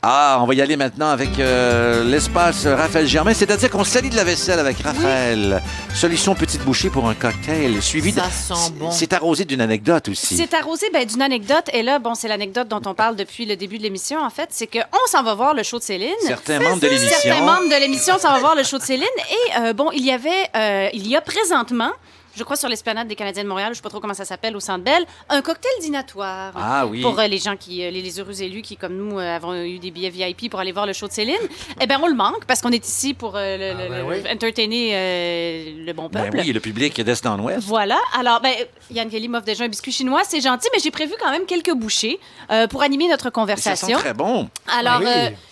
Ah, on va y aller maintenant avec euh, l'espace Raphaël Germain, c'est-à-dire qu'on salit de la vaisselle avec Raphaël. Solution petite bouchée pour un cocktail, suivi de... Ça sent bon. C'est arrosé d'une anecdote aussi. C'est arrosé ben, d'une anecdote. Et là, bon, c'est l'anecdote dont on parle depuis le début de l'émission, en fait. C'est qu'on s'en va voir le show de Céline. Certains membres de l'émission. Certains membres de l'émission s'en va voir le show de Céline. Et euh, bon, il y avait, euh, il y a présentement, je crois sur l'esplanade des Canadiens de Montréal, je sais pas trop comment ça s'appelle, au Centre Bell, un cocktail dînatoire. Ah oui. Pour euh, les gens qui, euh, les, les heureux élus qui, comme nous, euh, avons eu des billets VIP pour aller voir le show de Céline, eh bien, on le manque parce qu'on est ici pour euh, le, ben le- oui. entertainer euh, le bon Ben peuple. oui, le public d'Est en Ouest. Voilà. Alors, ben, Yann Kelly m'offre déjà un biscuit chinois, c'est gentil, mais j'ai prévu quand même quelques bouchées euh, pour animer notre Ça sent conversation. très bon. Alors, Oui.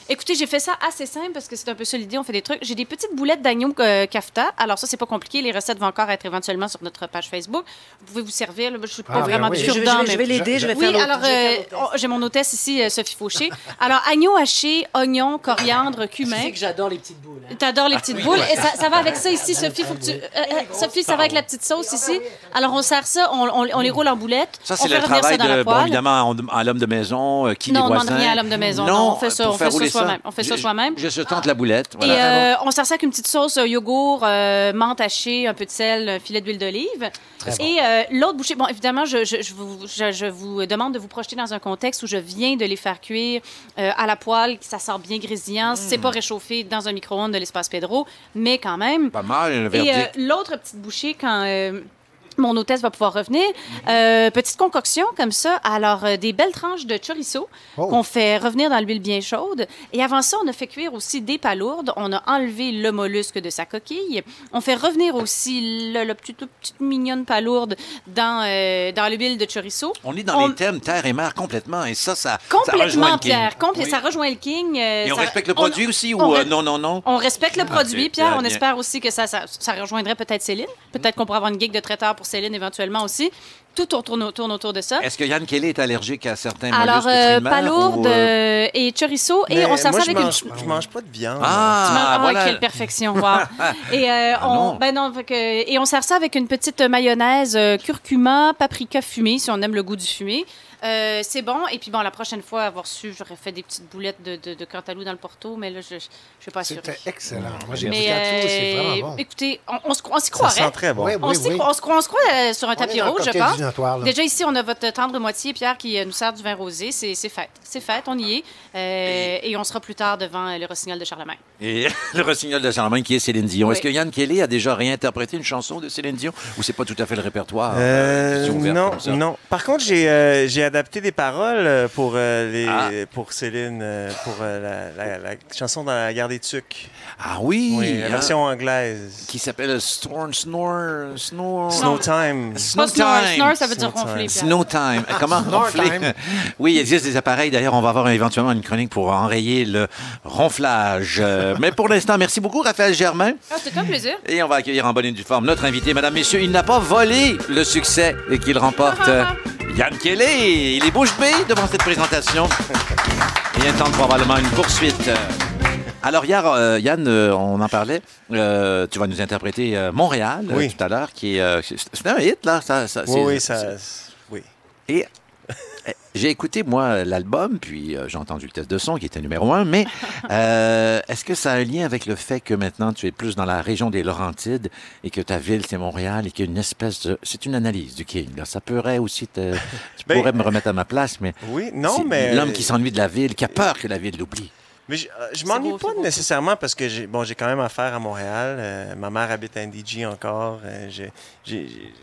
Écoutez, j'ai fait ça assez simple parce que c'est un peu ça l'idée, on fait des trucs. J'ai des petites boulettes d'agneau euh, kafta. Alors ça, c'est pas compliqué. Les recettes vont encore être éventuellement sur notre page Facebook. Vous pouvez vous servir. Là, je suis pas Ah, vraiment ben oui. du Je vais, je vais- je vais l'aider, je vais oui, faire l'autre- alors euh, oh, j'ai mon hôtesse ici, euh, Sophie Fauché. Alors, agneau haché, oignon, coriandre, Tu cumin. sais que j'adore les petites boules. hein. T'adores les petites boules? Et ça, ça va avec ça ici, Sophie? Faut que tu... euh, Sophie, ça va avec la petite sauce ici? Alors, on sert ça, on, on- on les roule en boulettes. Ça, c'est le travail ça dans de, la bon, poêle. évidemment, à l'homme de maison, qui Non, des on demande rien à l'homme de maison, non, on fait ça, on fait soi-même, on fait ça soi-même. Je, je tente la boulette. Et Voilà. euh, on sert ça avec une petite sauce euh, yogourt, euh, menthe hachée, un peu de sel, un filet d'huile d'olive. Et euh, l'autre bouchée, bon, évidemment, je, je- je vous, je- vous demande de vous projeter dans un contexte où je viens de les faire cuire à la poêle, ça sort bien grésillant. C'est pas réchauffé dans un micro-ondes de l'espace Pedro, mais quand même. Pas mal, le Et l'autre petite bouchée, quand, mon hôtesse va pouvoir revenir. Euh, petite concoction comme ça. Alors, euh, des belles tranches de chorizo Oh. qu'on fait revenir dans l'huile bien chaude. Et avant ça, on a fait cuire aussi des palourdes. On a enlevé le mollusque de sa coquille. On fait revenir aussi le, le petit, toute petite mignonne palourde dans, euh, dans l'huile de chorizo. On est dans On- les thèmes terre et mer complètement, et ça, ça, Complètement, le King. Pierre. Compl- Oui. Ça rejoint le King. Et on ça- respecte le produit aussi, ou re- non, non, non? On respecte le produit, Pierre. bien, On bien. espère aussi que ça, ça, ça rejoindrait peut-être Céline. Peut-être qu'on pourrait avoir une geek de traiteur pour Céline éventuellement aussi. Tout on tourne, tourne autour de ça. Est-ce que Yann Kelly est allergique à certains Alors, euh, palourde ou, euh, euh, et chorizo. Et Mais on sert moi, ça je avec mange, une... je mange pas de viande. Ah, ah, voilà. quelle perfection, wow. et, euh, on, non. ben non, et on sert ça avec une petite mayonnaise euh, curcuma, paprika fumée, si on aime le goût du fumé. Euh, c'est bon. Et puis bon, la prochaine fois, avoir su, j'aurais fait des petites boulettes de, de, de cantalou dans le porto, mais là, je ne suis pas sûre. C'était excellent. Moi, j'ai Mais goûté à tout, c'est euh, vraiment bon. écoutez, on, on se, on s'y Ça croirait. sent très bon. Oui, On, oui, s'y oui. croit- on se croit, on se croit, euh, sur un tapis rouge, je pense. Déjà ici, on a votre tendre moitié, Pierre, qui nous sert du vin rosé. C'est c'est fait. C'est fait, on y est. Euh, et on sera plus tard devant le Rossignol de Charlemagne. Et le rossignol de Charlemagne qui est Céline Dion. Oui. Est-ce que Yann Kelly a déjà réinterprété une chanson de Céline Dion? Ou c'est pas tout à fait le répertoire? Euh, non, ça? non. Par contre, j'ai euh, j'ai adapté des paroles euh, pour euh, les Ah. pour Céline euh, pour euh, la, la- la chanson dans la gare des Tucs. Ah oui! Oui, la hein, version anglaise. Qui s'appelle Storm Snore. Snore. Snow Time. Snow Pas snore, ça veut dire Snow ronfler, time. Pierre. Snow Time. Comment ronfler? time. Oui, il existe des appareils. D'ailleurs, on va avoir éventuellement une chronique pour enrayer le ronflage. Mais pour l'instant, merci beaucoup, Raphaël Germain. Ah, c'était un plaisir. Et on va accueillir en bonne et due forme notre invité, Madame, Messieurs. Il n'a pas volé le succès qu'il remporte Yann Kelly. Il est bouche bée devant cette présentation. Et il tente probablement une poursuite. Alors hier, euh, Yann, euh, on en parlait. Euh, tu vas nous interpréter Montréal Oui. tout à l'heure, qui est, c'est un hit là. Ça, ça- Oui, oui, ça. Oui. Et j'ai écouté, moi, l'album, puis euh, j'ai entendu le test de son qui était numéro un, mais euh, est-ce que ça a un lien avec le fait que maintenant tu es plus dans la région des Laurentides et que ta ville, c'est Montréal et qu'il y a une espèce de... C'est une analyse du King, là. Ça pourrait aussi te... Tu Ben, pourrais me remettre à ma place, mais... Oui, non, mais. L'homme qui s'ennuie de la ville, qui a peur que la ville l'oublie. Mais je, euh, je m'ennuie pas beau. nécessairement parce que j'ai bon, j'ai quand même affaire à Montréal. Euh, ma mère habite à NDG encore. Euh, je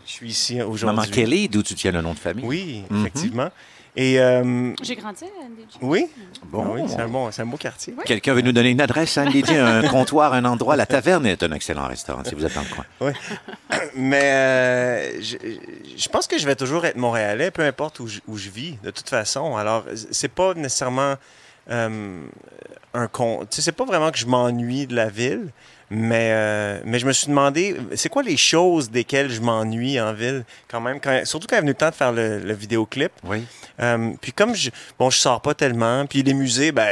suis ici aujourd'hui. Maman Kelly, d'où tu tiens le nom de famille? Oui, Mhm. effectivement. Et euh, J'ai grandi à NDG. oui, Bon. Ah oui, c'est un bon, c'est un beau quartier. Quelqu'un veut nous donner une adresse, Andy DJ, un comptoir, un endroit? La taverne est un excellent restaurant, si vous êtes dans le coin. Mais euh, je, je pense que je vais toujours être montréalais, peu importe où je, où je vis, de toute façon. Alors, c'est pas nécessairement euh, un con. Tu sais, c'est pas vraiment que je m'ennuie de la ville, mais, euh, mais je me suis demandé, c'est quoi les choses desquelles je m'ennuie en ville, quand même, quand- surtout quand est venu le temps de faire le, le vidéoclip. Oui. Euh, puis comme je, bon, je sors pas tellement, puis les musées, ben,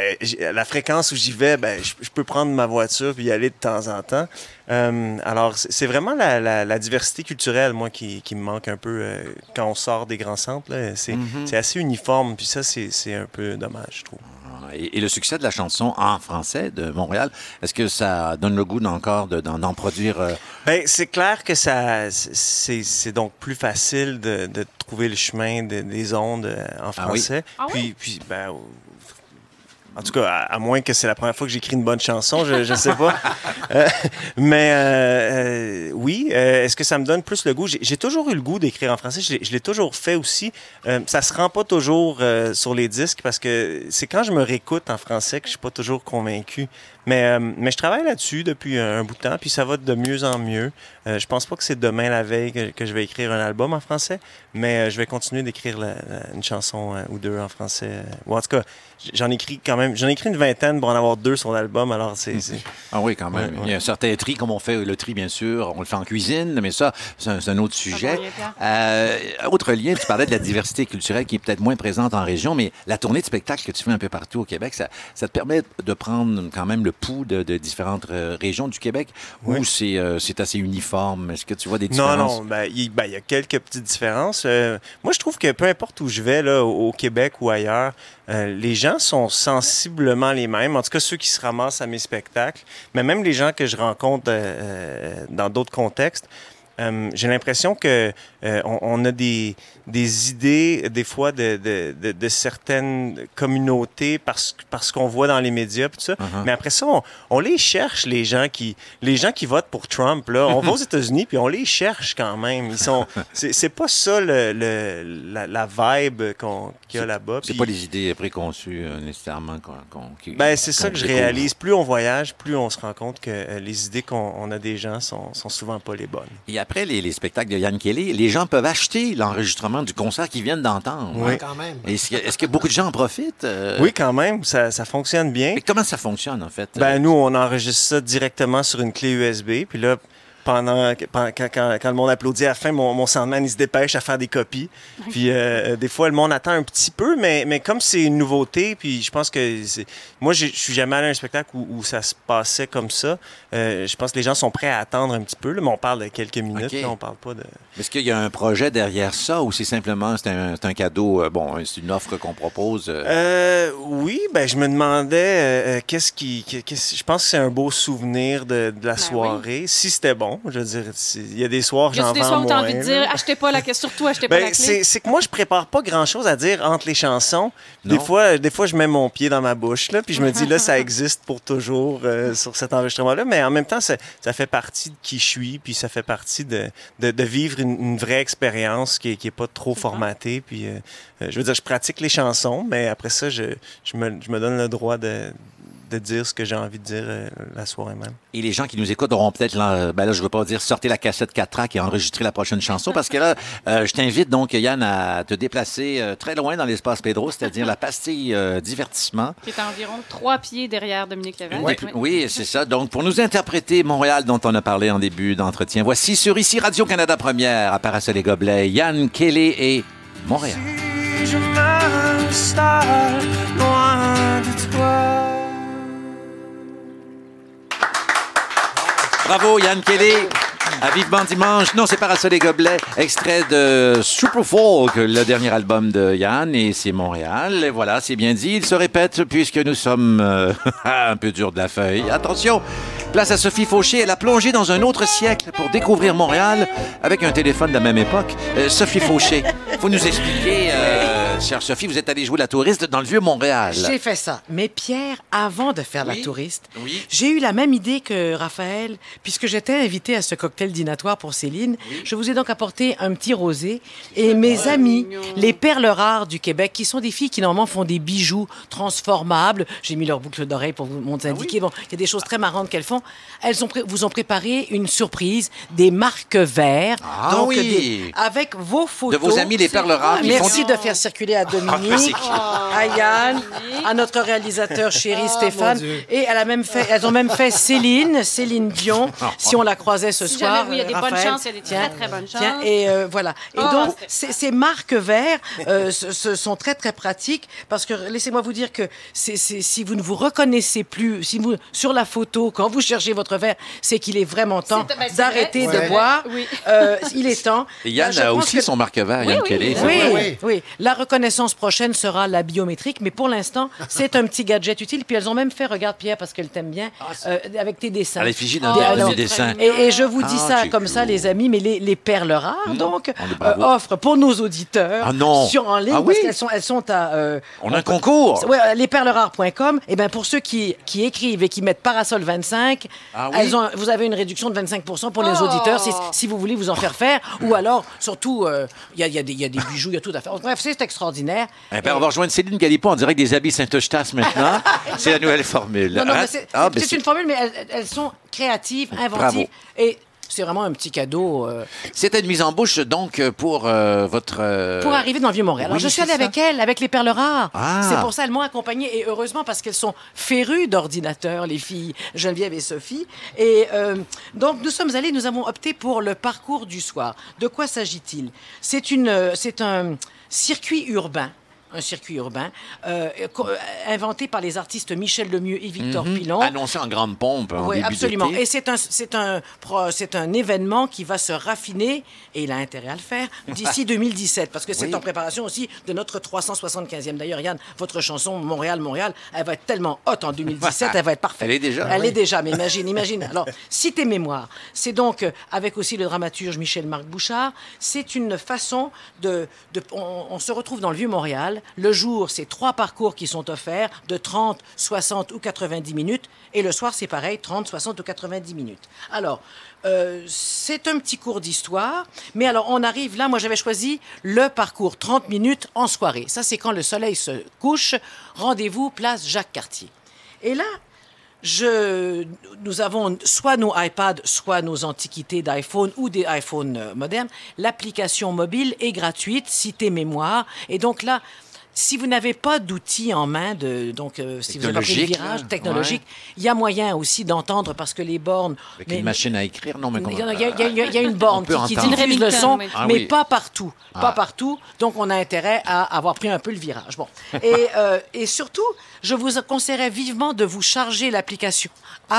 la fréquence où j'y vais, ben, je, je peux prendre ma voiture puis y aller de temps en temps. Euh, alors, c'est vraiment la, la- la diversité culturelle, moi, qui, qui me manque un peu quand on sort des grands centres. là. C'est assez uniforme, puis ça, c'est c'est un peu dommage, je trouve. Et, et le succès de la chanson en français de Montréal, est-ce que ça donne le goût d'encore de- d'en produire euh, Ben, c'est clair que ça, c'est donc plus facile de, de trouver le chemin de- des ondes euh, en Ah oui. français. Ah oui? puis, puis, ben, en tout cas, à, à moins que c'est la première fois que j'écris une bonne chanson, je ne sais pas. Euh, mais euh, euh, oui, est-ce que ça me donne plus le goût? J'ai toujours eu le goût d'écrire en français. Je l'ai- toujours fait aussi. Ça se rend pas toujours sur les disques parce que c'est quand je me réécoute en français que je suis pas toujours convaincu. Mais, euh, mais je travaille là-dessus depuis un, un bout de temps, puis ça va de mieux en mieux. Euh, je pense pas que c'est demain la veille que, que je vais écrire un album en français, mais euh, je vais continuer d'écrire la- la- une chanson euh, ou deux en français. Ou en tout cas, j'en écris quand même, j'en ai écrit une vingtaine pour en avoir deux sur l'album, alors c'est... Ah oui, quand même. Ouais, ouais. Il y a un certain tri, comme on fait le tri, bien sûr. On le fait en cuisine, mais ça, c'est un, autre sujet. Euh, autre lien, tu parlais de la diversité culturelle qui est peut-être moins présente en région, mais la tournée de spectacle que tu fais un peu partout au Québec, ça, ça te permet de prendre quand même le pouls de, de différentes euh, régions du Québec Oui. ou c'est euh, c'est assez uniforme? Est-ce que tu vois des Non, différences? non, ben, il ben, il y a quelques petites différences. Euh, moi, je trouve que peu importe où je vais, là, au Québec ou ailleurs, euh, les gens sont sensiblement les mêmes. En tout cas, ceux qui se ramassent à mes spectacles, mais même les gens que je rencontre dans d'autres contextes. Euh, j'ai l'impression que euh, on, on a des, des idées, des fois, de, de, de, de certaines communautés parce, parce qu'on voit dans les médias, tout ça. Uh-huh. Mais après ça, on, on les cherche, les gens qui, les gens qui votent pour Trump. Là. On va aux États-Unis, puis on les cherche quand même. Ils sont, c'est, c'est pas ça le, le- la, la vibe qu'on, qu'il y a là-bas. C'est Puis- pas les idées préconçues euh, nécessairement qu'on. ben, c'est ça que je réalise. Plus on voyage, plus on se rend compte que euh, les idées qu'on on a des gens sont, sont souvent pas les bonnes. Et après les, les spectacles de Yann Kelly, les gens peuvent acheter l'enregistrement du concert qu'ils viennent d'entendre. Oui. Quand même. Est-ce que, est-ce que beaucoup de gens en profitent? euh? Oui, quand même, ça, ça fonctionne bien. Mais comment ça fonctionne, en fait? Ben, nous, on enregistre ça directement sur une clé USB. Puis là, pendant, quand, quand- quand le monde applaudit à la fin, mon, mon soundman, il se dépêche à faire des copies. Puis euh, des fois, le monde attend un petit peu, mais, mais comme c'est une nouveauté, puis je pense que... c'est- Moi, je suis jamais allé à un spectacle où, où ça se passait comme ça. Euh, je pense que les gens sont prêts à attendre un petit peu, là, mais on parle de quelques minutes, OK. là, on parle pas de... Est-ce qu'il y a un projet derrière ça ou c'est simplement c'est un, cadeau, euh, bon, c'est une offre qu'on propose? euh, Euh, oui, ben je me demandais euh, euh, qu'est-ce qui, je pense que c'est un beau souvenir de, de la soirée. Si c'était bon, je veux dire, il y a des soirs Y a j'en des vends soirs où moins, envie de dire, achetez pas la clé, surtout achetez pas Ben, la clé? c'est, que moi, je prépare pas grand-chose à dire entre les chansons. Des Non. fois, des fois, je mets mon pied dans ma bouche, là, puis je me dis, là, ça existe pour toujours euh, sur cet enregistrement-là. Mais en même temps, ça, ça fait partie de qui je suis, puis ça fait partie de, de, de vivre une, une vraie expérience qui qui est pas trop formatée. Puis, euh, euh, je veux dire, je pratique les chansons, mais après ça, je, je, me, je me donne le droit de, de dire ce que j'ai envie de dire euh, la soirée même. Et les gens qui nous écoutent auront peut-être, là, ben là, je veux pas dire sortez la cassette 4 tracks et enregistrer la prochaine chanson, parce que là, euh, je t'invite donc, Yann, à te déplacer euh, très loin dans l'espace Pedro, c'est-à-dire la pastille euh, divertissement. Qui est à environ trois pieds derrière Dominique plus- Oui, c'est ça. Donc, pour nous interpréter Montréal, dont on a parlé en début d'entretien, voici sur ici Radio-Canada Première, à Parasol et Gobelets, Yann Kelly et Montréal. je m'installe loin de toi. Bravo, Yann Kelly. À Vivement Dimanche. Non, c'est Parasol et Gobelets. Extrait de Super Folk, le dernier album de Yann, et c'est Montréal. Et voilà, c'est bien dit. Il se répète puisque nous sommes euh, un peu dur de la feuille. Attention, place à Sophie Fauché. Elle a plongé dans un autre siècle pour découvrir Montréal avec un téléphone de la même époque. Euh, Sophie Fauché, faut nous expliquer, euh, chère Sophie, vous êtes allée jouer la touriste dans le vieux Montréal. J'ai fait ça. Mais Pierre, avant de faire Oui. la touriste, Oui. j'ai eu la même idée que Raphaël, puisque j'étais invitée à ce cocktail dînatoire pour Céline. Je vous ai donc apporté un petit rosé. Et mes amis, les perles rares du Québec, qui sont des filles qui normalement font des bijoux transformables. J'ai mis leur boucle d'oreille pour vous Ah indiquer. Bon, il y a des choses très marrantes qu'elles font. Elles ont vous ont préparé une surprise, des marques verts. Ah donc, des- avec vos photos. De vos amis les perles rares Merci font- de faire circuler à Dominique, qui? à Yann, à notre réalisateur chéri Stéphane. mon Dieu. Et elle a même fait, elles ont même fait Céline, Céline Dion, si on la croisait ce Si soir. jamais, oui, il y a des bonnes chances, il y a des très, très bonnes Tiens, chances. et euh, voilà. Et Oh, donc, ces, ces marques verts euh, ce, ce sont très, très pratiques parce que, laissez-moi vous dire que si vous ne vous reconnaissez plus, si vous, sur la photo, quand vous cherchez votre verre, c'est qu'il est vraiment temps ben, d'arrêter vrai. de Ouais. boire. Oui. Euh, il est temps. Et Yann a aussi que- son marque vert, Oui, Yann oui, Kelly. oui. c'est oui, vrai. oui, La reconnaissance prochaine sera la biométrique, mais pour l'instant, c'est un petit gadget utile. Puis elles ont même fait, regarde Pierre, parce qu'elle t'aime bien, euh, avec tes dessins. À l'effigie d'un Des- de alors, mes dessins. Et, et je vous dis Ah, ça comme ça, les amis, mais les, les perles rares, donc, euh, offrent pour nos auditeurs Ah non. sur en ligne, Ah oui. parce qu'elles sont, elles sont à... euh, On a un concours. Ouais, euh, lesperlerares.com. Et ben pour ceux qui, qui écrivent et qui mettent parasol 25, Ah oui? elles ont, vous avez une réduction de 25% pour les Oh. auditeurs si, si vous voulez vous en faire faire. Ou alors, surtout, euh, il y, a, il y a des- il y a des bijoux, il y a tout à faire. Bref, c'est extraordinaire. Eh ben, on va rejoindre Céline Galipo en direct des habits Saint-Eustache maintenant. c'est la nouvelle formule. Non, non, Hein? mais c'est Ah, ben, c'est une formule, mais elles, elles sont créatives, inventives. Bravo. Et c'est vraiment un petit cadeau euh, C'était une mise en bouche donc pour euh, votre. euh, pour arriver dans le Vieux-Montréal. Alors, je suis allée ça. avec elles, avec les perles rares. Ah. C'est pour ça, elles m'ont accompagnée. Et heureusement, parce qu'elles sont férues d'ordinateurs, les filles Geneviève et Sophie. Et donc, nous sommes allés, nous avons opté pour le parcours du soir. De quoi s'agit-il? C'est une, c'est un circuit urbain un circuit urbain, euh, euh, inventé par les artistes Michel Lemieux et Victor Mhm. Pilon. Annoncé en grande pompe en Oui, absolument. Et c'est un, c'est un, c'est un événement qui va se raffiner, et il a intérêt à le faire, d'ici 2017, parce que c'est Oui. en préparation aussi de notre 375e. D'ailleurs, Yann, votre chanson Montréal, Montréal, elle va être tellement haute en 2017, elle va être parfaite. Elle est déjà, Elle oui. est déjà, mais imagine, imagine. Alors, cité mémoire, c'est donc, euh, avec aussi le dramaturge Michel-Marc Bouchard, c'est une façon de... de on, on se retrouve dans le Vieux-Montréal. Le jour, c'est trois parcours qui sont offerts de 30, 60 ou 90 minutes. Et le soir, c'est pareil, 30, 60 ou 90 minutes. Alors, euh, c'est un petit cours d'histoire, mais alors on arrive là, moi j'avais choisi le parcours 30 minutes en soirée. Ça, c'est quand le soleil se couche. Rendez-vous place Jacques-Cartier. Et là, nous avons soit nos iPads, soit nos antiquités d'iPhone ou des iPhones euh, modernes. L'application mobile est gratuite, cité mémoire. Et donc là, si vous n'avez pas d'outils en main, de, donc euh, si vous n'avez pas pris le virage technologique, il y a moyen aussi d'entendre parce que les bornes. Avec mais- une machine à écrire, non, mais il comment- y, a- y y une borne qui, qui diffuse le Remington, son, oui. Ah mais oui. pas partout. Pas Ah. partout. Donc, on a intérêt à avoir pris un peu le virage. Bon. Et, euh, et surtout, je vous conseillerais vivement de vous charger l'application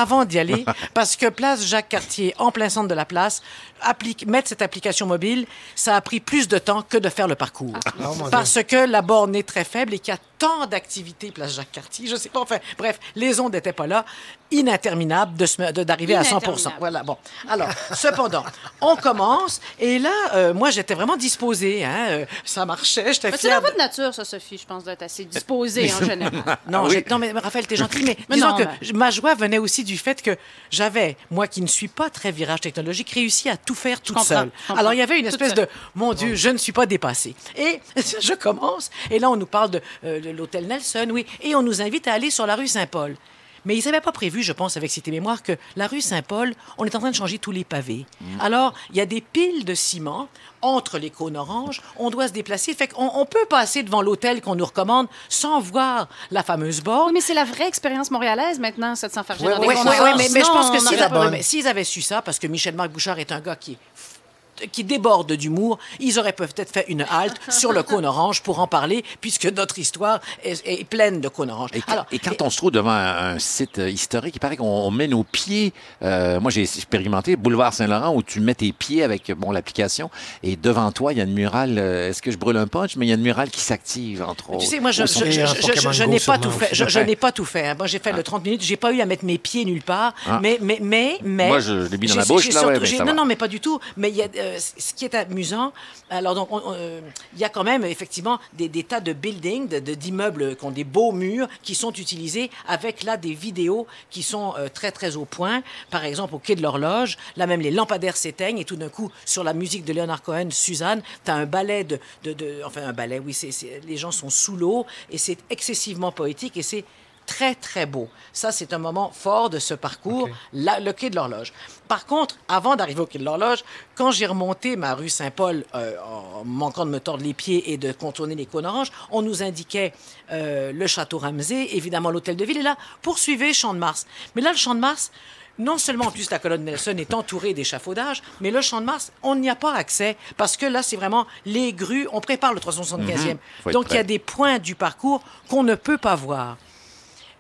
avant d'y aller, parce que place Jacques Cartier, en plein centre de la place, applique, mettre cette application mobile, ça a pris plus de temps que de faire le parcours. Dieu. parce que la borne est très faible et qu'il y a tant d'activités place Jacques Cartier. Je sais pas, enfin, bref, les ondes n'étaient pas là. Ininterminable de se- de- d'arriver à 100 Ininterminable. Voilà, bon. Alors, cependant, on commence et là, euh, moi, j'étais vraiment disposée. Hein, euh, ça marchait, j'étais C'est dans de- votre nature, ça, Sophie, je pense, d'être assez disposée en général. Non, Ah oui. non, mais Raphaël, t'es gentil, mais, Mais disons non, que mais- ma joie venait aussi du fait que j'avais, moi qui ne suis pas très virage technologique, réussi à tout faire toute seule. Alors, il y avait une espèce de, mon Dieu, je ne suis pas dépassée. Et je commence, et là, on nous parle de, euh, de l'hôtel Nelson, oui, et on nous invite à aller sur la rue Saint-Paul. Mais ils n'avaient pas prévu, je pense, avec Cité Mémoire, que la rue Saint-Paul, on est en train de changer tous les pavés. Alors, il y a des piles de ciment entre les cônes oranges. On doit se déplacer. Fait qu'on on peut passer devant l'hôtel qu'on nous recommande sans voir la fameuse borne. Oui, mais c'est la vraie expérience montréalaise maintenant, ça de Oui, dans oui, oui, oui, mais, mais je pense que s'ils avaient su ça, parce que Michel-Marc Bouchard est un gars qui est qui déborde d'humour, ils auraient peut-être fait une halte sur le cône orange pour en parler, puisque notre histoire est, est pleine de cônes oranges. Et quand, Alors, et quand on se trouve devant un, un site euh, historique, il paraît qu'on on met nos pieds. euh, moi, j'ai expérimenté Boulevard Saint-Laurent où tu mets tes pieds avec bon l'application et devant toi, il y a une murale. euh, Est-ce que je brûle un punch? Mais il y a une murale qui s'active entre autres. Tu sais, moi, je, je, je- n'ai pas tout fait. Je, je n'ai pas tout fait. hein. Moi, j'ai fait le 30 minutes. J'ai pas eu à mettre mes pieds nulle part. Ah. Mais, mais, mais, mais. Moi, je- je l'ai mis dans la bouche, là, ouais, mais Non, va. non, mais pas du tout. Mais il y a, euh, ce qui est amusant, alors, il y a quand même, effectivement, des, tas de buildings, de- de- d'immeubles qui ont des beaux murs, qui sont utilisés avec, là, des vidéos qui sont euh, très, très au point. Par exemple, au quai de l'horloge, là, même les lampadaires s'éteignent et tout d'un coup, sur la musique de Leonard Cohen, Suzanne, tu as un ballet de, Enfin, un ballet, oui, les gens sont sous l'eau et c'est excessivement poétique et c'est très, très beau. Ça, c'est un moment fort de ce parcours, la- le quai de l'horloge. Par contre, avant d'arriver au quai de l'horloge, quand j'ai remonté ma rue Saint-Paul euh, en manquant de me tordre les pieds et de contourner les cônes oranges, on nous indiquait euh, le château Ramsey, évidemment l'hôtel de ville, et là, poursuivez Champ de Mars. Mais là, le Champ de Mars, non seulement en plus la colonne Nelson est entourée d'échafaudages, mais le Champ de Mars, on n'y a pas accès parce que là, c'est vraiment les grues. On prépare le 375e. Mhm. Donc, il y a des points du parcours qu'on ne peut pas voir.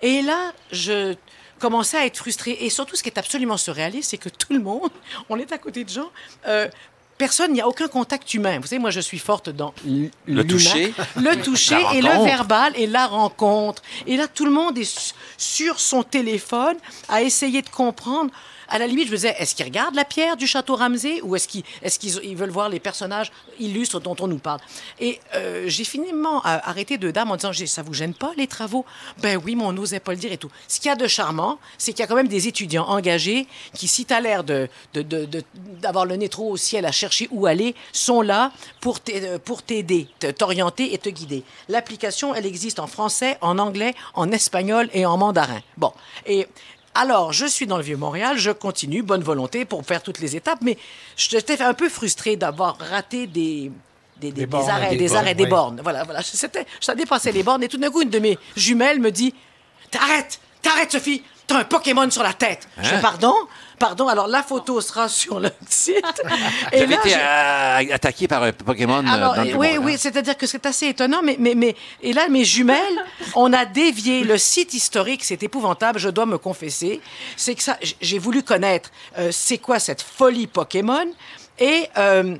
Et là, je commençais à être frustrée. Et surtout, ce qui est absolument surréaliste, c'est que tout le monde, on est à côté de gens. euh, Personne, il n'y a aucun contact humain. Vous savez, moi, je suis forte dans Le toucher. Le toucher et le verbal et la rencontre. Et là, tout le monde est su- sur son téléphone à essayer de comprendre. À la limite, je me disais, est-ce qu'ils regardent la pierre du château Ramsey ou est-ce qu'ils veulent voir les personnages illustres dont on nous parle? Et euh, j'ai finalement euh, arrêté deux dames en disant, ça vous gêne pas les travaux? Ben oui, mais on n'osait pas le dire et tout. Ce qu'il y a de charmant, c'est qu'il y a quand même des étudiants engagés qui, si tu as l'air de, de- d'avoir le nez trop au ciel à chercher où aller, sont là pour euh, t'aider, te- t'orienter et te guider. L'application, elle existe en français, en anglais, en espagnol et en mandarin. Bon. Et alors, je suis dans le Vieux-Montréal, je continue, bonne volonté pour faire toutes les étapes, mais j'étais un peu frustrée d'avoir raté des, des, des- des bornes, arrêts, des bornes, arrêts, des oui. bornes. Voilà, voilà. C'était, ça dépassait les bornes et tout d'un coup, une de mes jumelles me dit T'arrêtes, t'arrêtes, Sophie. T'as un Pokémon sur la tête. Je Hein? pardon? Pardon. Alors, la photo sera sur le site. Avez là, été euh, attaqué par un Pokémon euh, alors, dans le oui, hein? oui, c'est-à-dire que c'est assez étonnant, mais, mais, mais, et là, mes jumelles, on a dévié le site historique, c'est épouvantable, je dois me confesser. C'est que ça, j'ai voulu connaître euh, c'est quoi cette folie Pokémon, et. euh,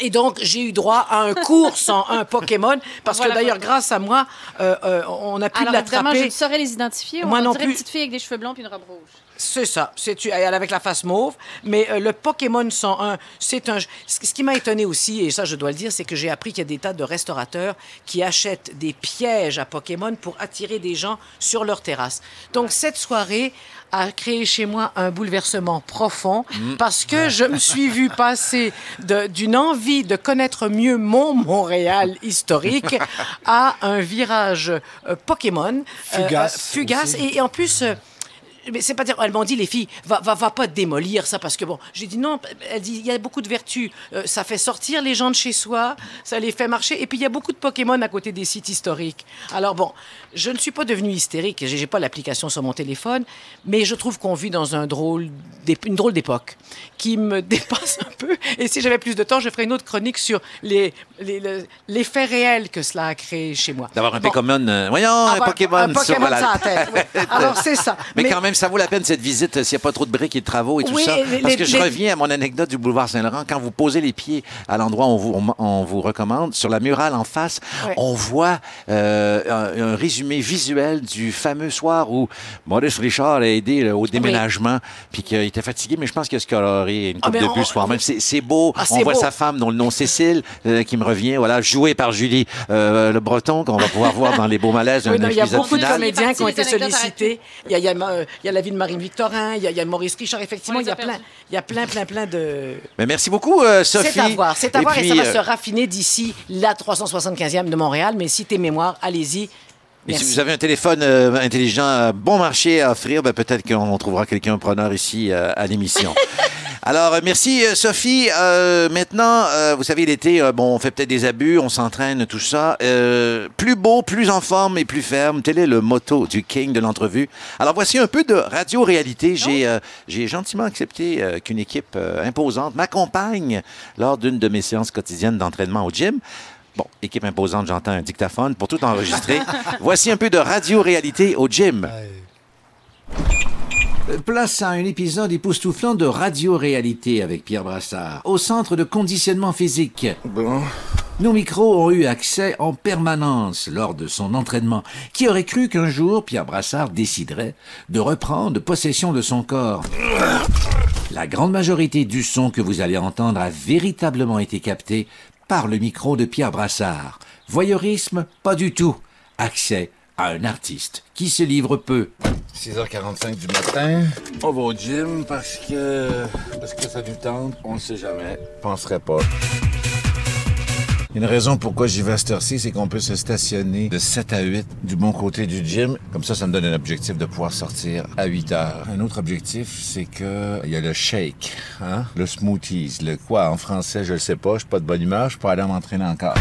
et donc, j'ai eu droit à un cours sans un Pokémon, parce Voilà, que d'ailleurs, grâce à moi, euh, euh, on a pu Alors, évidemment, je l'attraper. ne saurais les identifier. Moi on non dirait plus. une petite fille avec des cheveux blonds puis une robe rouge. C'est ça. C'est avec la face mauve. Mais euh, le Pokémon 101, c'est un. Ce qui m'a étonné aussi, et ça je dois le dire, c'est que j'ai appris qu'il y a des tas de restaurateurs qui achètent des pièges à Pokémon pour attirer des gens sur leur terrasse. Donc cette soirée a créé chez moi un bouleversement profond parce que je me suis vue passer d'une envie de connaître mieux mon Montréal historique à un virage euh, Pokémon euh, Fugace euh, fugace et, et en plus mais c'est pas dire, elles m'ont dit, les filles, va, va, va pas démolir ça, parce que bon, j'ai dit non, elle dit, il y a beaucoup de vertus. Euh, ça fait sortir les gens de chez soi, ça les fait marcher, et puis il y a beaucoup de Pokémon à côté des sites historiques. Alors bon, je ne suis pas devenue hystérique, j'ai pas l'application sur mon téléphone, mais je trouve qu'on vit dans un drôle une drôle d'époque qui me dépasse un peu. Et si j'avais plus de temps, je ferais une autre chronique sur les, les, le- les faits réels que cela a créé chez moi. D'avoir un Bon. Pokémon. euh, voyons, Ah, un bah, Pokémon, un Pokémon sur la sur la tête, oui. Alors, c'est ça. Mais, Mais- quand même, ça vaut la peine cette visite euh, s'il n'y a pas trop de briques et de travaux et tout Oui, ça. les- Parce les- que je les- reviens à mon anecdote du boulevard Saint-Laurent. Quand vous posez les pieds à l'endroit où on vous, on, on vous recommande, sur la murale en face, on voit euh, un, un résumé visuel du fameux soir où Maurice Richard a aidé là, au déménagement, puis qu'il était fatigué, mais je pense qu'il a scoloré une Ah, coupe mais de ce soir même. C'est c'est beau. Ah, on voit beau. sa femme, dont le nom Cécile, euh, qui me revient, voilà, jouée par Julie euh, Le Breton, qu'on va pouvoir voir dans Les Beaux Malaises, il y a beaucoup de comédiens qui ont été sollicités. Il y a, il y a, il y a la vie de Marine Victorin, il y a, il y a Maurice Richard. Effectivement, il y a plein, il y a plein, plein, plein de. Mais merci beaucoup, euh, Sophie. C'est à voir, c'est à voir et, ça va euh, se raffiner d'ici la 375e de Montréal. Mais si tes mémoires, allez-y. Et Merci. si vous avez un téléphone euh, intelligent bon marché à offrir, ben, peut-être qu'on trouvera quelqu'un preneur ici euh, à l'émission. Alors, euh, merci euh, Sophie. Euh, maintenant, euh, vous savez, l'été, euh, bon, on fait peut-être des abus, on s'entraîne, tout ça. Plus beau, plus en forme et plus ferme. Tel est le motto du King de l'entrevue. Alors, voici un peu de radio-réalité. J'ai euh, j'ai gentiment accepté qu'une équipe imposante m'accompagne lors d'une de mes séances quotidiennes d'entraînement au gym. Bon, équipe imposante, j'entends un dictaphone pour tout enregistrer. Voici un peu de radio-réalité au gym. Place à un épisode époustouflant de radio-réalité avec Pierre Brassard, au centre de conditionnement physique. Bon. Nos micros ont eu accès en permanence lors de son entraînement. Qui aurait cru qu'un jour, Pierre Brassard déciderait de reprendre possession de son corps? La grande majorité du son que vous allez entendre a véritablement été capté par le micro de Pierre Brassard. Voyeurisme, pas du tout. Accès à un artiste qui se livre peu. 6h45 du matin. On va au gym parce que. Parce que ça nous tente. On ne sait jamais. Penserait pas. Une raison pourquoi j'y vais à cette heure-ci, c'est qu'on peut se stationner de 7 à 8 du bon côté du gym. Comme ça, ça me donne un objectif de pouvoir sortir à 8 heures. Un autre objectif, c'est que il y a le shake, hein? Le smoothies. Le quoi? En français, je le sais pas. Je suis pas de bonne humeur. Je peux aller m'entraîner encore.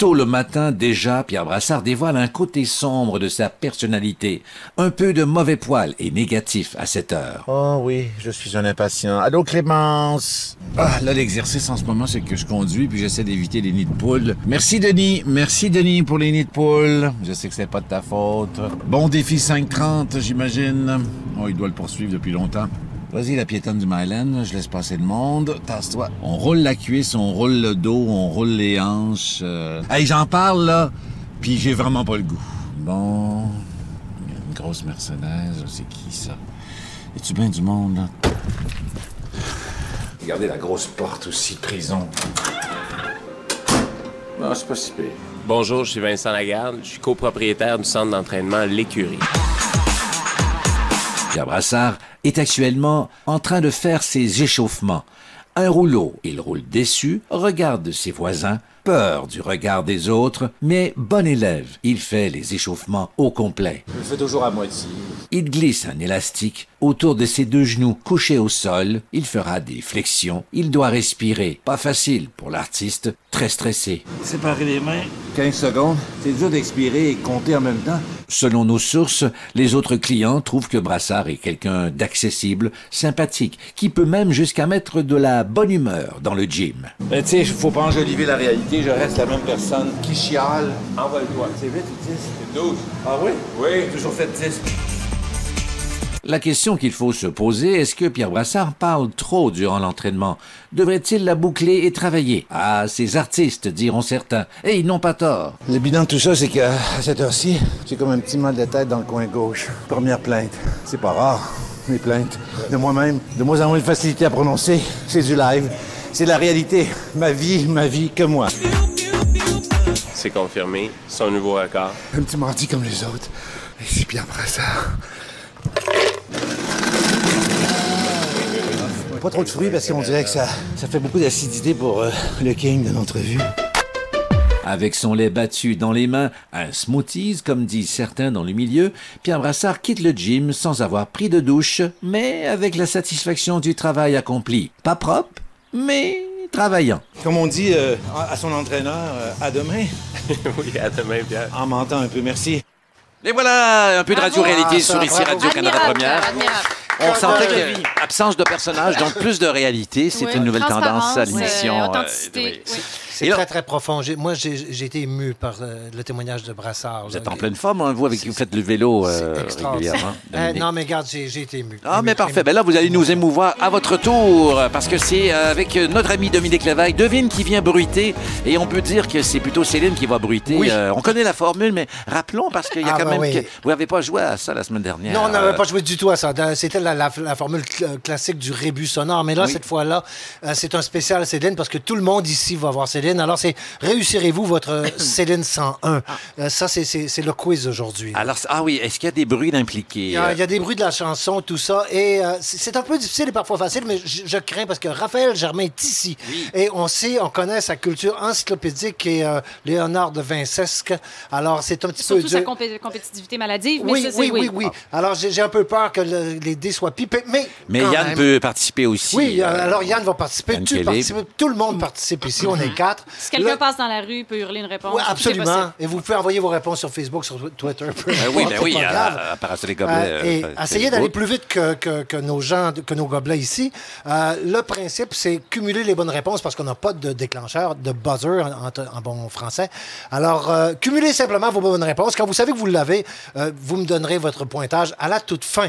Tôt le matin, déjà, Pierre Brassard dévoile un côté sombre de sa personnalité. Un peu de mauvais poil et négatif à cette heure. Oh oui, je suis un impatient. Allô, Clémence? Ah, là, l'exercice en ce moment, c'est que je conduis puis j'essaie d'éviter les nids de poules. Merci, Denis. Merci, Denis, pour les nids de poules. Je sais que c'est pas de ta faute. Bon défi 530, j'imagine. Oh, il doit le poursuivre depuis longtemps. Vas-y, la piétonne du Myland, je laisse passer le monde. Tasse-toi. On roule la cuisse, on roule le dos, on roule les hanches. euh. Hey, j'en parle, là, puis j'ai vraiment pas le goût. Bon... Il y a une grosse mercenaire, c'est qui, ça? Es-tu bien du monde, là? Regardez la grosse porte aussi, prison. Non, c'est pas si pire. Bonjour, je suis Vincent Lagarde. Je suis copropriétaire du centre d'entraînement L'Écurie. Pierre Brassard est actuellement en train de faire ses échauffements. Un rouleau, il roule déçu, regarde ses voisins, peur du regard des autres, mais bon élève, il fait les échauffements au complet. Je le fais toujours à moitié. Il glisse un élastique autour de ses deux genoux couchés au sol, il fera des flexions, il doit respirer. Pas facile pour l'artiste, très stressé. Séparer les mains. 15 secondes. C'est dur d'expirer et compter en même temps. Selon nos sources, les autres clients trouvent que Brassard est quelqu'un d'accessible, sympathique, qui peut même jusqu'à mettre de la bonne humeur dans le gym. Mais tu sais, faut pas enjoliver la réalité. Je reste la même personne qui chiale. Envole-toi. C'est 8 ou 10? C'est 12. Ah oui? Oui, toujours fait 10. La question qu'il faut se poser, est-ce que Pierre Brassard parle trop durant l'entraînement? Devrait-il la boucler et travailler? Ah, ces artistes, diront certains. Et ils n'ont pas tort. Le bilan de tout ça, c'est qu'à cette heure-ci, j'ai comme un petit mal de tête dans le coin gauche. Première plainte. C'est pas rare, les plaintes. De moi-même, de moins en moins de facilité à prononcer. C'est du live. C'est la réalité. Ma vie, ma vie, que moi. C'est confirmé. Son nouveau record. Un petit mardi comme les autres. Et c'est Pierre Brassard. Pas trop de fruits parce qu'on dirait que ça, ça fait beaucoup d'acidité pour euh, le king de l'entrevue. Avec son lait battu dans les mains, un smoothies, comme disent certains dans le milieu, Pierre Brassard quitte le gym sans avoir pris de douche, mais avec la satisfaction du travail accompli. Pas propre, mais travaillant. Comme on dit euh, à son entraîneur, euh, à demain. oui, à demain, Pierre. En mentant un peu, merci. Et voilà, un peu de radio-réalité Ah, sur ici. Radio-Canada Première. admirable. On sentait que vie. absence de personnages, donc plus de réalité. C'est Oui. une nouvelle tendance à l'émission. euh, euh, oui. oui. C'est très, très profond. Moi, j'ai été ému par euh, le témoignage de Brassard. Vous êtes en pleine forme, hein, vous, avec qui vous faites le vélo euh, régulièrement. Euh, non, mais regarde, j'ai été ému. Ah, Ému, mais parfait. ému. Ben là, vous allez nous émouvoir à votre tour, parce que c'est euh, avec notre ami Dominique Lévesque. Devine qui vient bruiter. Et on peut dire que c'est plutôt Céline qui va bruiter. Oui. On connaît la formule, mais rappelons, parce qu'il y a Ah, quand ben même. oui. que- Vous n'avez pas joué à ça la semaine dernière. Non, on n'avait pas joué du tout à ça. C'était la, la- la formule cl- classique du rébus sonore. Mais là, Oui. cette fois-là, c'est un spécial Céline parce que tout le monde ici va voir Céline. Alors, c'est réussirez-vous votre Céline 101? Euh, ça, c'est- le quiz aujourd'hui. Alors, ah oui, est-ce qu'il y a des bruits d'impliqués? Il y, a, il y a des bruits de la chanson, tout ça. Et euh, c'est un peu difficile et parfois facile, mais je, je crains parce que Raphaël Germain est ici. Et on sait, on connaît sa culture encyclopédique et euh, Léonard de Vincesque. Alors, c'est un petit Surtout peu sa dur. compé- compétitivité maladive. mais Oui, ça, oui, oui, oui. Alors, j'ai un peu peur que le- les dés soient pipés, mais. Mais Yann même. peut participer aussi. Oui, euh, alors Yann va participer. Yann Tu participes. Tout le monde participe ici. On est quatre. Si quelqu'un passe dans la rue, il peut hurler une réponse. Oui, absolument. Et vous pouvez envoyer vos réponses sur Facebook, sur Twitter. peu Ben oui, ben oui, pas à, à et Gobelets, Euh, et euh, essayez d'aller plus vite que, que- que nos gens, que nos gobelets ici. Euh, le principe, c'est cumuler les bonnes réponses parce qu'on n'a pas de déclencheur, de buzzer en, en- en bon français. Alors, euh, cumulez simplement vos bonnes réponses. Quand vous savez que vous l'avez, euh, vous me donnerez votre pointage à la toute fin.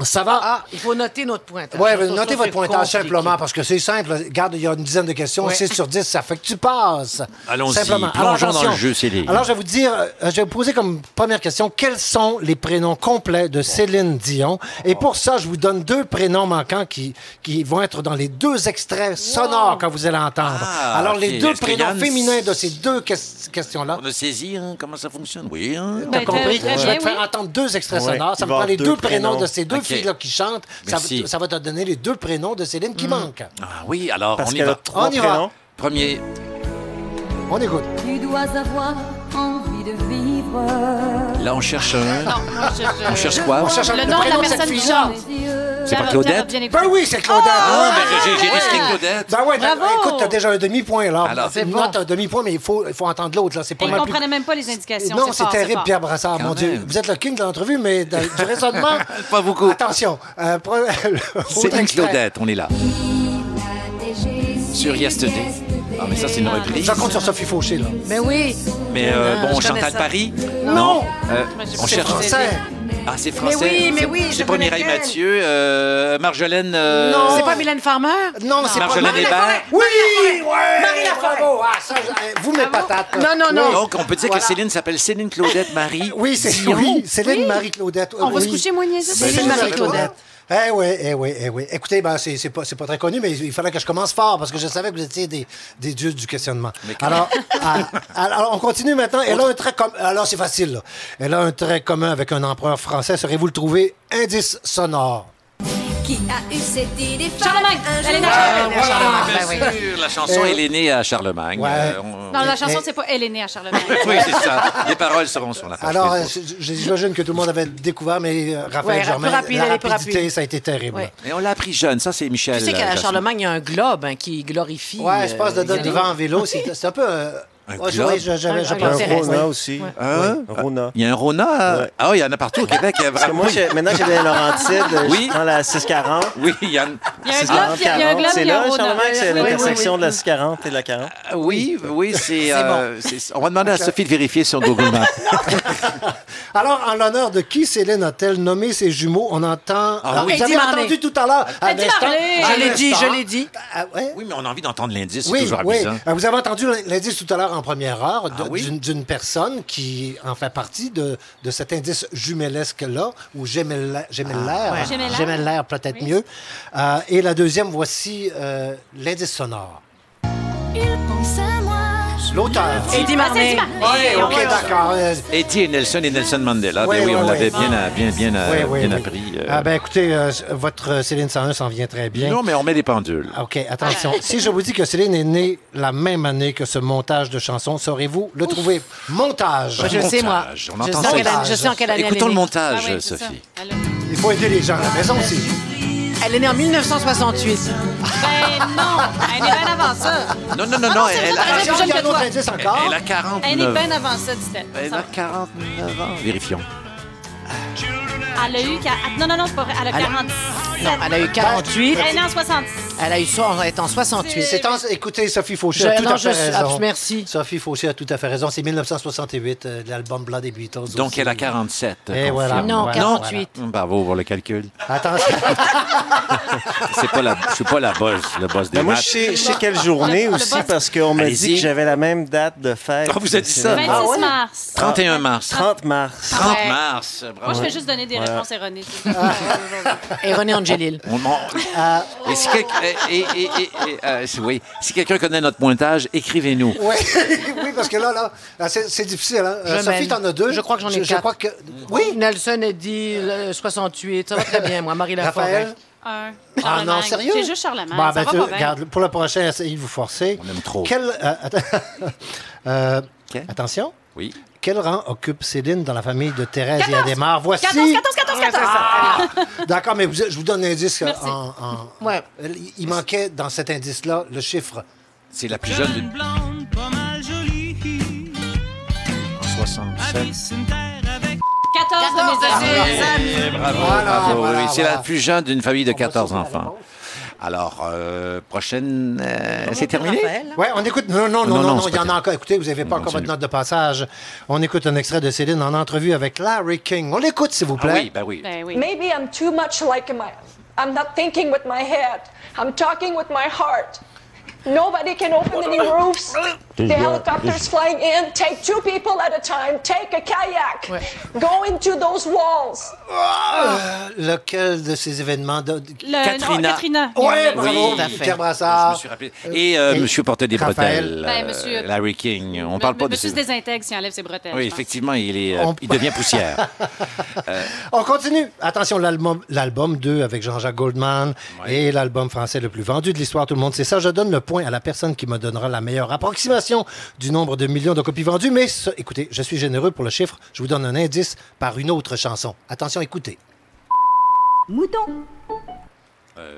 Ça va? Ah, il faut noter notre pointage. Oui, notez votre pointage compliqué. simplement parce que c'est simple. Regarde, il y a une dizaine de questions. Ouais. 6 sur 10, ça fait que tu passes. Allons-y, Simplement. plongeons Alors, dans le jeu, Céline. Alors, je vais vous dire, euh, je vais vous poser comme première question, quels sont les prénoms complets de Céline Dion? Et pour ça, je vous donne deux prénoms manquants qui, qui vont être dans les deux extraits sonores que vous allez entendre. Ah, Alors, les deux prénoms féminins de ces deux ques- questions-là. On a saisi hein, comment ça fonctionne? Oui. hein? T'as Ben, compris? je vais te faire oui. entendre deux extraits Ouais, sonores. Ça me va prend les deux prénoms de ces deux. Filles-là qui chantent. Ça, ça va te donner les deux prénoms de Céline qui manquent. Ah oui, alors Parce on y va. a trois On y va. prénoms. Premier. On écoute. Tu dois avoir envie de vivre. Là, on cherche un. Non, je- je- On cherche quoi? On cherche Le le nom de la personne qui chante. C'est pas Claudette? Ben oui, c'est Claudette. Ah, Ouais. ben j'ai- risqué Claudette. Ben ouais, ben, Bravo. écoute, t'as déjà un demi-point là. Alors, c'est c'est moi, bon. t'as un demi-point, mais il faut, il faut entendre l'autre là. C'est pas mal ne plus- comprenait même pas les indications. Non, c'est terrible, fort. Pierre Brassard, Quand mon Dieu. Vous êtes le king de l'entrevue, mais de- du raisonnement. Pas beaucoup. Attention. Euh, extrait. Claudette, on est là. Sur Yesterday. Ah, mais ça, c'est une reprise. Je compte sur Sophie Fauché, là. Mais oui. Mais euh, Non, bon, Chantal. Paris? Non. Euh, Moi, on cherche. Français. Ah, c'est français. oui, mais C'est- oui, je C'est pas connais Mireille. Mathieu, euh, Marjolaine. euh, Non. C'est pas Mylène Farmer? Non, c'est pas Marjolaine Marie Hébert. Oui, ouais. Marie Laforêt. Ah, ça, je- euh, vous, mes patates. Non, non, non. Oui. Donc, on peut dire Voilà. que Céline s'appelle Céline Claudette Marie. Oui, c'est oui, Céline Oui. Marie-Claudette. On va oui. se coucher niaiseux. Céline Céline Marie-Claudette. Eh oui, eh oui, eh oui. Écoutez, ben, c'est c'est pas, c'est pas très connu, mais il fallait que je commence fort parce que je savais que vous étiez des, des dieux du questionnement. Alors, ah, alors, on continue maintenant. Elle a un trait commun. Alors, c'est facile, là. Elle a un trait commun avec un empereur français. Saurez-vous le trouver? Indice sonore. Qui a eu cette idée Charlemagne. Un Elle est jour- née à Charlemagne. Ah, Bien ben oui. sûr, la chanson, Euh, elle est née à Charlemagne. Ouais. Euh, on- Non, la chanson, Mais- c'est pas Elle est née à Charlemagne. Oui, c'est ça. Les paroles seront sur la page Alors, euh, j'imagine que tout le monde avait découvert, mais Raphaël Ouais, Germain, plus rapide, la elle est plus rapidité, rapide. ça a été terrible. Ouais. Et on l'a appris jeune. Ça, c'est Michel. Tu sais qu'à. Charlemagne, il y a un globe hein, qui glorifie. Ouais, je passe de, de- devant en vélo. C'est un peu Un oui, j'avais- Un. Rona aussi. Ouais. Hein? Oui, Rona. Il y a un Rona. Ouais. Ah, il y en a partout au Québec. il y a Parce que vraiment- moi, j'ai- maintenant, j'ai des Laurentides. Oui. Je prends la 640. Oui, il y a. Il y a un globe, il y a un globe, C'est là. Charlemagne, c'est l'intersection de la 640 et de la 40. Ah Oui, oui, c'est. euh, on va demander à Sophie de vérifier sur Google Maps. Alors, en l'honneur de qui Céline a-t-elle nommé ses jumeaux? On entend... Ah oui. Vous avez entendu tout à l'heure. Je l'ai dit, je l'ai dit. Ah, ouais. Oui, mais on a envie d'entendre l'indice. C'est Oui, toujours amusant. Euh, Vous avez entendu l'indice tout à l'heure en première heure Ah oui? d'une personne qui en fait partie de, de cet indice jumelesque-là, ou gemellaire, gemellaire, ouais. Peut-être Oui. mieux. Euh, et la deuxième, voici euh, l'indice sonore. L'auteur. Eddie Marley. Oui, OK, d'accord. Euh, Eddie et Nelson et Nelson Mandela. Oui, Ben oui, oui, on oui. l'avait bien, bien, bien, euh, oui, oui, bien oui. appris. euh. Ah ben écoutez, euh, votre Céline 101 s'en vient très bien. Non, mais on met des pendules. OK, attention. si je vous dis que Céline est née la même année que ce montage de chansons, saurez-vous le trouver? Montage. Moi, je le sais, moi. Montage, on Je entend sais, ça. en quelle année- je sais en quelle année Écoutons le montage, Ah. Sophie. Il faut aider les gens à la maison aussi. Elle est née en 1968. Ben non, elle est bien avant ça. Non, non, non, non. c'est Elle, a- elle a que un autre toi. indice encore. elle a 49 Elle est bien avant ça, dit-elle. Elle a 49 ans. Vérifions. Elle a eu... ah, Non, non, non, c'est pas vrai. Elle a Elle a- 47. Non, elle a eu 48. Elle est née en 70. Elle a eu ça, elle est en 68. C'est en- Écoutez, Sophie Fauché Je- a tout non, à je fait suis- raison. ah, merci. Sophie Fauché a tout à fait raison. C'est 1968, euh, l'album blanc des Beatles. Donc, aussi. elle a 47. Et confirme. voilà. Non, Voilà, 48. Bravo pour le calcul. Attention. C'est pas la, je suis pas la boss, le boss des Mais moi, je sais, je sais quelle journée aussi parce qu'on m'a Allez-y. dit que j'avais la même date de fête. Ah, vous avez dit ça? 26 Ah ouais? mars. 31 mars. 30 mars. 30 Ouais. mars. Moi, Bravo. je fais juste donner des réponses erronées. Et René On- on- et si quelqu'un, et, et- et- et- euh, si- oui, si quelqu'un connaît notre pointage, écrivez-nous. Ouais. oui, parce que là, là, là, c'est c'est difficile. Hein? Euh, Je Sophie, mène. t'en as deux. Je crois que j'en ai Je, quatre. crois que... Oui. Nelson a dit euh, 68. Ça va très bien, moi. Marie Laforêt. Raphaël? Un. Ah non, Charlemagne. sérieux? J'ai juste Charlemagne. Bon, ça ben, va tu- pas bien. regarde, pour le prochain, essayez de vous forcer. On aime trop. Quel, euh. Euh. Attention. Oui. Quel rang occupe Céline dans la famille de Thérèse et Adhémar? Voici. 14, 14, 14, 14. Ah, D'accord, mais vous- je vous donne l'indice. Merci. En, en- Ouais. Il manquait dans cet indice-là le chiffre. C'est la plus jeune d'une. blonde, pas mal jolie. En 67. Habite une terre avec 14 de mes amis. Bravo, Voilà, bravo. voilà, oui, c'est voilà. la plus jeune d'une famille de 14 sauver la enfants. Alors, euh, prochaine. euh, c'est terminé? Raphaël. Ouais, on écoute. Non, non, non, Non, non, non, non, c'est il y en a encore. Écoutez, vous n'avez pas On encore continue. votre note de passage. On écoute un extrait de Céline en entrevue avec Larry King. On l'écoute, s'il vous Ah plaît. oui, ben oui. Ben oui. Maybe I'm too much like my. I'm not thinking with my head. I'm talking with my heart. Nobody can open any roofs. The helicopters flying in. Take two people at a time. Take a kayak. Go into those walls. Euh, lequel de ces événements? De... Le- Katrina. non, Katrina. Ouais, bravo, fait. Pierre Je Brassard. me suis rappelé. Et euh, Et Monsieur portait des Raphaël. bretelles. Ben, euh, monsieur- Larry King. On Me- parle pas de Monsieur se désintègre s'il enlève ses bretelles. Oui, je effectivement, il, est, euh, On- il devient poussière. On continue. Attention, l'album, l'album 2 avec Jean-Jacques Goldman et l'album français le plus vendu de l'histoire. Tout le monde sait ça. Je donne le point à la personne qui me donnera la meilleure approximation du nombre de millions de copies vendues. Mais ce- écoutez, je suis généreux pour le chiffre. Je vous donne un indice par une autre chanson. Attention, écoutez. Mouton.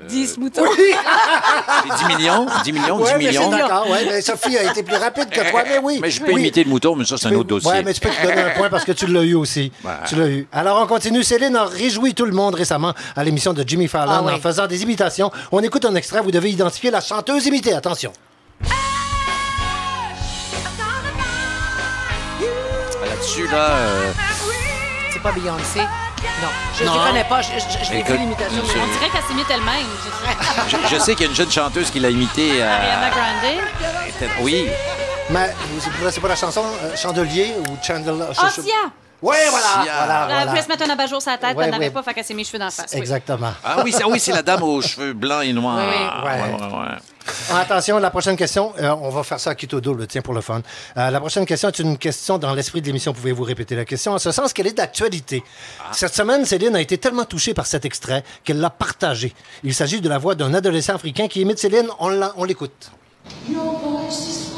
10 moutons. C'est 10 millions, 10 millions, 10 Ouais, mais c'est millions? d'accord. Ouais, mais Sophie a été plus rapide que toi, mais oui. Mais je peux Oui. imiter le mouton, mais ça, c'est un autre dossier. Ouais, mais tu peux te donner un point parce que tu l'as eu aussi. Ouais. Tu l'as eu. Alors, on continue. Céline a réjoui tout le monde récemment à l'émission de Jimmy Fallon Ah oui. en faisant des imitations. On écoute un extrait. Vous devez identifier la chanteuse imitée. Attention. Là, euh, C'est pas Beyoncé. Non. Je ne connais pas. Je, je, je l'ai fait l'imitation. je- On dirait qu'elle s'imite elle-même. Je- sais qu'il y a une jeune chanteuse qui l'a imité. euh, Ariana Grande. Oui. Mais vous- c'est pas la chanson euh, Chandelier ou Chandelier? Ouais, voilà. Voilà, Elle voilà. se mettre un abat-jour sur la tête, Ouais, elle n'avait ouais. pas, fait mis les cheveux dans la face. oui. Exactement. Ah oui, c'est ah oui, c'est la dame aux cheveux blancs et noirs. Oui. Ouais. Attention, la prochaine question, euh, on va faire ça à au double, tiens, pour le fun. Euh, la prochaine question est une question dans l'esprit de l'émission. Pouvez-vous répéter la question en ce sens qu'elle est d'actualité? Cette semaine, Céline a été tellement touchée par cet extrait qu'elle l'a partagé. Il s'agit de la voix d'un adolescent africain qui imite Céline. On l'a- on l'écoute. Your voice is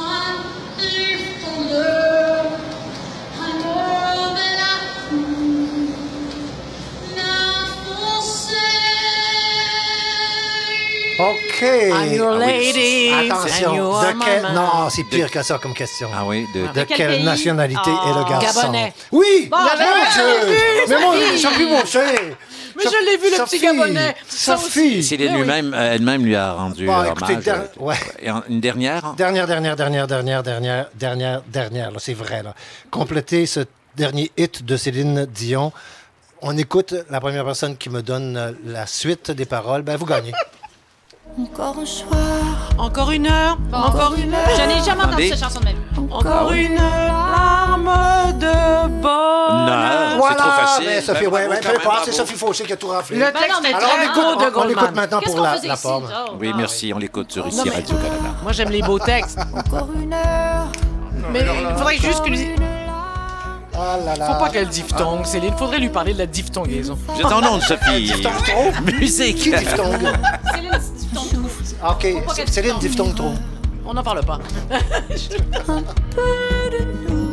OK. I'm your Ah oui. Attention. and you are De quel... Non, c'est pire que ça comme question. Ah oui, de, De, quel quelle pays? nationalité est le Oh. garçon? Gabonais. Oui! Bon, mon Dieu! je Mais moi, Sophie. Sophie Beauchet! Mais je l'ai vu, le petit. Gabonais. Sophie! Oui. lui-même, euh, elle-même lui a rendu Bon, hommage. écoutez, der- euh, ouais. Et en- une dernière? Dernière, dernière, dernière, dernière, dernière, dernière, dernière, là, c'est vrai, là. Compléter ce dernier hit de Céline Dion. On écoute la première personne qui me donne la suite des paroles. Ben, vous gagnez. Encore un soir, Encore une heure, encore une heure. Je n'ai jamais entendu cette chanson de ma vie. Encore une larme de bonheur. Non, c'est trop facile. ben, Sophie, Ben, ouais, ouais, peu même, importe, c'est. Sophie Fauché qui a tout raflé. Le Ben texte non, mais Alors, on très écoute, beau de on, on maintenant pour la, la forme. Oh, Oui, merci. On l'écoute sur ici, mais- Radio-Canada. Moi, j'aime les beaux textes. encore une heure. Mais il faudrait juste que. Ah là là. Faut pas qu'elle diphtongue, Céline. Faudrait lui parler de la diphtongaison. Vous êtes en onde, Sophie. Diphtongue trop? Musique. Qui diphtongue? Céline Diphtongue. Ah, OK, Céline diphtongue. trop. On n'en parle pas. Un peu de nous.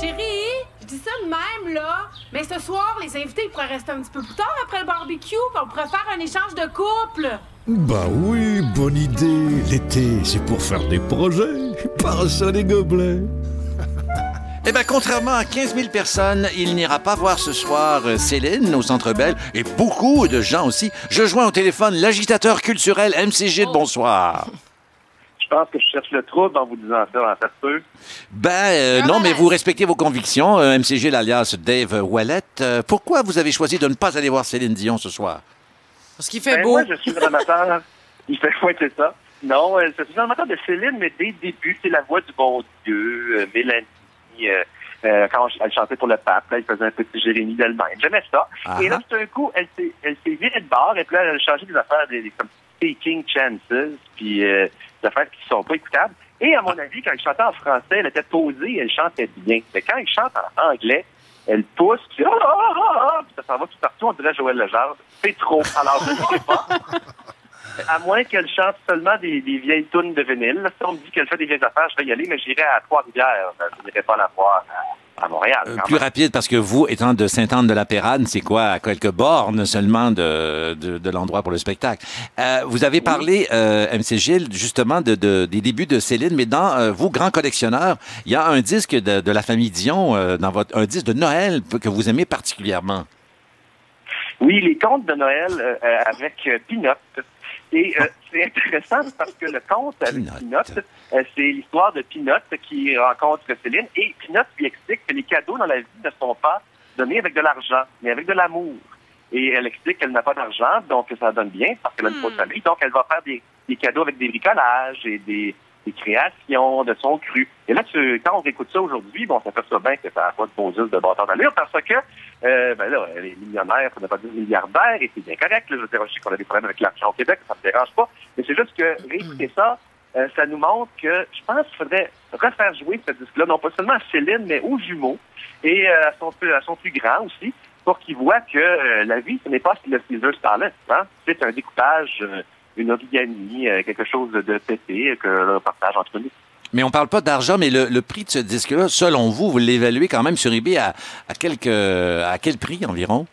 Chérie, je dis ça de même, là. Mais ce soir, les invités ils pourraient rester un petit peu plus tard après le barbecue, puis on pourrait faire un échange de couple. Bah oui, bonne idée. L'été, c'est pour faire des projets, pas ça les gobelets. Eh bien, contrairement à 15 000 personnes, il n'ira pas voir ce soir euh, Céline au Centre Bell et beaucoup de gens aussi. Je joins au téléphone l'agitateur culturel MCG de Bonsoir. Je pense que je cherche le trouble en vous disant ça, en fait peu. Ben euh, non, mais vous respectez vos convictions. Euh, MCG, l'alias Dave Wallet. Euh, pourquoi vous avez choisi de ne pas aller voir Céline Dion ce soir? Parce qu'il fait Ben, beau. Moi, je suis un amateur. Il fait ouais, c'est ça. Non, euh, je suis un amateur de Céline, mais dès le début, c'est la voix du bon Dieu, euh, Mélanie, euh, euh, quand elle chantait pour le pape, là, il faisait un petit Jérémie d'elle-même. J'aimais ça. Ah Et là, ah. tout d'un coup, elle s'est, elle s'est virée de bord, et puis là, elle a changé des affaires, des, des- comme Taking Chances, puis euh, des affaires qui sont pas écoutables. Et à mon avis, quand elle chantait en français, elle était posée, elle chantait bien. Mais quand elle chante en anglais, elle pousse, puis, ah, ah, ah, ah, puis ça s'en va tout partout, on dirait Joël Legendre. C'est trop. Alors, je ne sais pas. À moins qu'elle chante seulement des, des vieilles tunes de vinyle. Si on me dit qu'elle fait des vieilles affaires, je vais y aller, mais j'irai à Trois-Rivières. Je n'irai pas la voir à, Montréal. Euh, plus même. rapide, parce que vous, étant de Sainte-Anne-de-la-Pérade, c'est quoi, à quelques bornes seulement de, de, de l'endroit pour le spectacle. Euh, vous avez parlé, euh, MC Gilles, justement, de, de- des débuts de Céline, mais dans euh, vous, grand collectionneur, il y a un disque de, de la famille Dion, dans votre, un disque de Noël que vous aimez particulièrement. Oui, les contes de Noël avec Pinot. Et c'est intéressant parce que le conte avec Pinot, c'est l'histoire de Pinot qui rencontre Céline et Pinot lui explique que les cadeaux dans la vie ne sont pas donnés avec de l'argent, mais avec de l'amour. Et elle explique qu'elle n'a pas d'argent, donc ça donne bien parce qu'elle a une fausse famille. Donc elle va faire des, des cadeaux avec des bricolages et des, des créations de son cru. Et là, tu, quand on écoute ça aujourd'hui, bon, ça fait ça bien que ça n'a pas de yeux de bâtard d'allure parce que, euh, ben là, elle est millionnaire, pour ne pas dire milliardaire, et c'est bien correct. Là, je sais qu'on a des problèmes avec l'argent au Québec, ça me dérange pas. Mais c'est juste que réécouter ça, euh, ça nous montre que je pense qu'il faudrait refaire jouer ce disque-là, non pas seulement à Céline, mais aux jumeaux et euh, à, son, plus- grand aussi, pour qu'ils voient que euh, la vie, ce n'est pas le Caesar Starlet. Hein? C'est un découpage, une origami, quelque chose de, pété que l'on partage entre nous. Mais on parle pas d'argent, mais le, prix de ce disque-là, selon vous, vous l'évaluez quand même sur eBay à, à, à quel prix environ?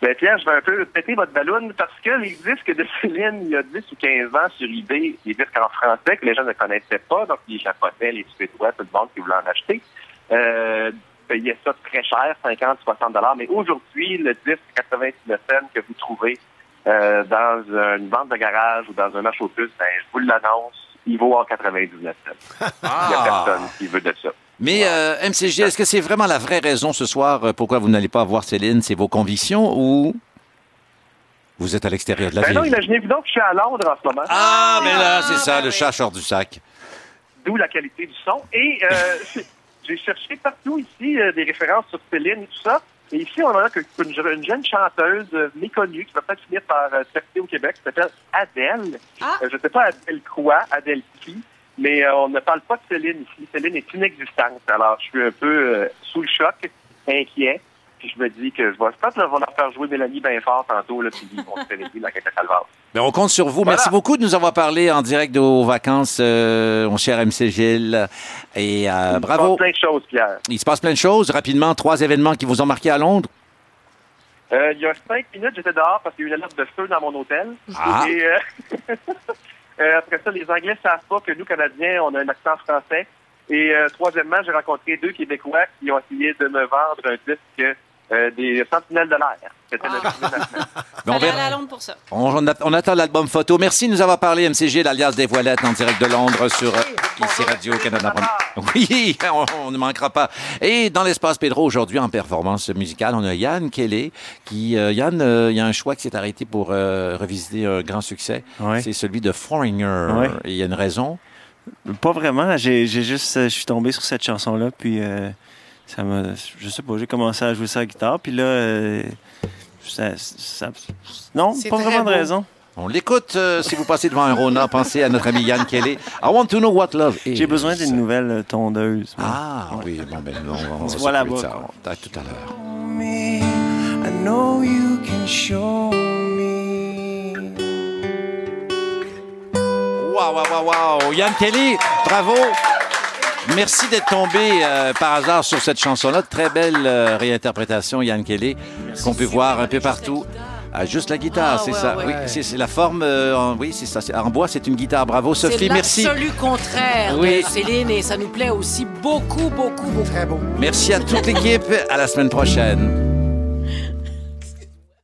Ben Pierre, je vais un peu péter votre ballon parce que les disques de Céline, il y a 10 ou 15 ans sur eBay, les disques en français que les gens ne connaissaient pas, donc les japonais, les suédois, tout le monde qui voulait en acheter, euh, payaient ça très cher, 50, 60 dollars. Mais aujourd'hui, le disque 89 cents que vous trouvez euh, dans une vente de garage ou dans un marché aux puces, ben, je vous l'annonce, il vaut en 99 cents. Il n'y a personne qui veut de ça. Mais euh, MCG, est-ce que c'est vraiment la vraie raison ce soir euh, pourquoi vous n'allez pas voir Céline? C'est vos convictions ou vous êtes à l'extérieur de la Ben non, ville? imaginez-vous donc que je suis à Londres en ce moment. Ah, mais là, c'est ça, le chat sort du sac. d'où la qualité du son. Et euh, j'ai cherché partout ici euh, des références sur Céline et tout ça. Et ici, on a une, je- une jeune chanteuse méconnue qui va peut-être finir par euh, percer au Québec, qui s'appelle Adèle. Euh, je ne sais pas Adèle quoi, Adèle qui, mais euh, on ne parle pas de Céline ici. Céline est inexistante. Alors, je suis un peu euh, sous le choc, inquiet. Puis je me dis que je vais, va leur faire jouer Mélanie bien fort tantôt, là, puis ils vont se faire la caca calvaire. Ben, on compte sur vous. Voilà. Merci beaucoup de nous avoir parlé en direct de vos vacances, euh, mon cher MC Gilles. Et euh, Il se bravo. passe plein de choses, Pierre. Il se passe plein de choses. Rapidement, trois événements qui vous ont marqué à Londres. Euh, il y a cinq minutes, j'étais dehors parce qu'il y a eu une alerte de feu dans mon hôtel. Ah. Et euh, après ça, les Anglais savent pas que nous, Canadiens, on a un accent français. Et euh, troisièmement, j'ai rencontré deux Québécois qui ont essayé de me vendre un disque euh, des Sentinelles de l'air. C'était le de la semaine. Ben, on Fallait verra. aller à Londres pour ça. On, attend l'album photo. Merci de nous avoir parlé, MC Gilles, alias des Voilettes, en direct de Londres sur euh, ici Radio-Canada. Oui, on, on ne manquera pas. Et dans l'espace Pedro, aujourd'hui, en performance musicale, on a Yann Kelly, qui, euh, Yann, euh, il y a un choix qui s'est arrêté pour euh, revisiter un grand succès. C'est celui de Foreigner. Et il y a une raison? Pas vraiment. J'ai juste, je suis tombé sur cette chanson-là, puis euh, ça m'a, je sais pas, j'ai commencé à jouer ça à la guitare, puis là, euh, ça, ça- non, pas vraiment de raison. On l'écoute euh, si vous passez devant un Rona. Pensez à notre ami Yann Kelly. I want to know what love is. J'ai besoin d'une nouvelle euh, tondeuse. Ah oui, bon ben on, va- on se voit là-bas. ça. À tout à l'heure. I know you can show me. Wow, wow, wow, wow. Yann Kelly, bravo. Merci d'être tombé euh, par hasard sur cette chanson-là. Très belle euh, réinterprétation, Yann Kelly, qu'on peut voir un peu partout. Ah, juste la guitare, Ah, c'est ouais, ça. ouais. Oui, c'est c'est la forme. euh, en, oui, c'est ça. c'est- En bois, c'est une guitare. Bravo, Sophie. C'est Merci. l'absolu contraire Oui. de Céline et ça nous plaît aussi beaucoup, beaucoup, beaucoup. Très beau. Merci à toute l'équipe. À la semaine prochaine.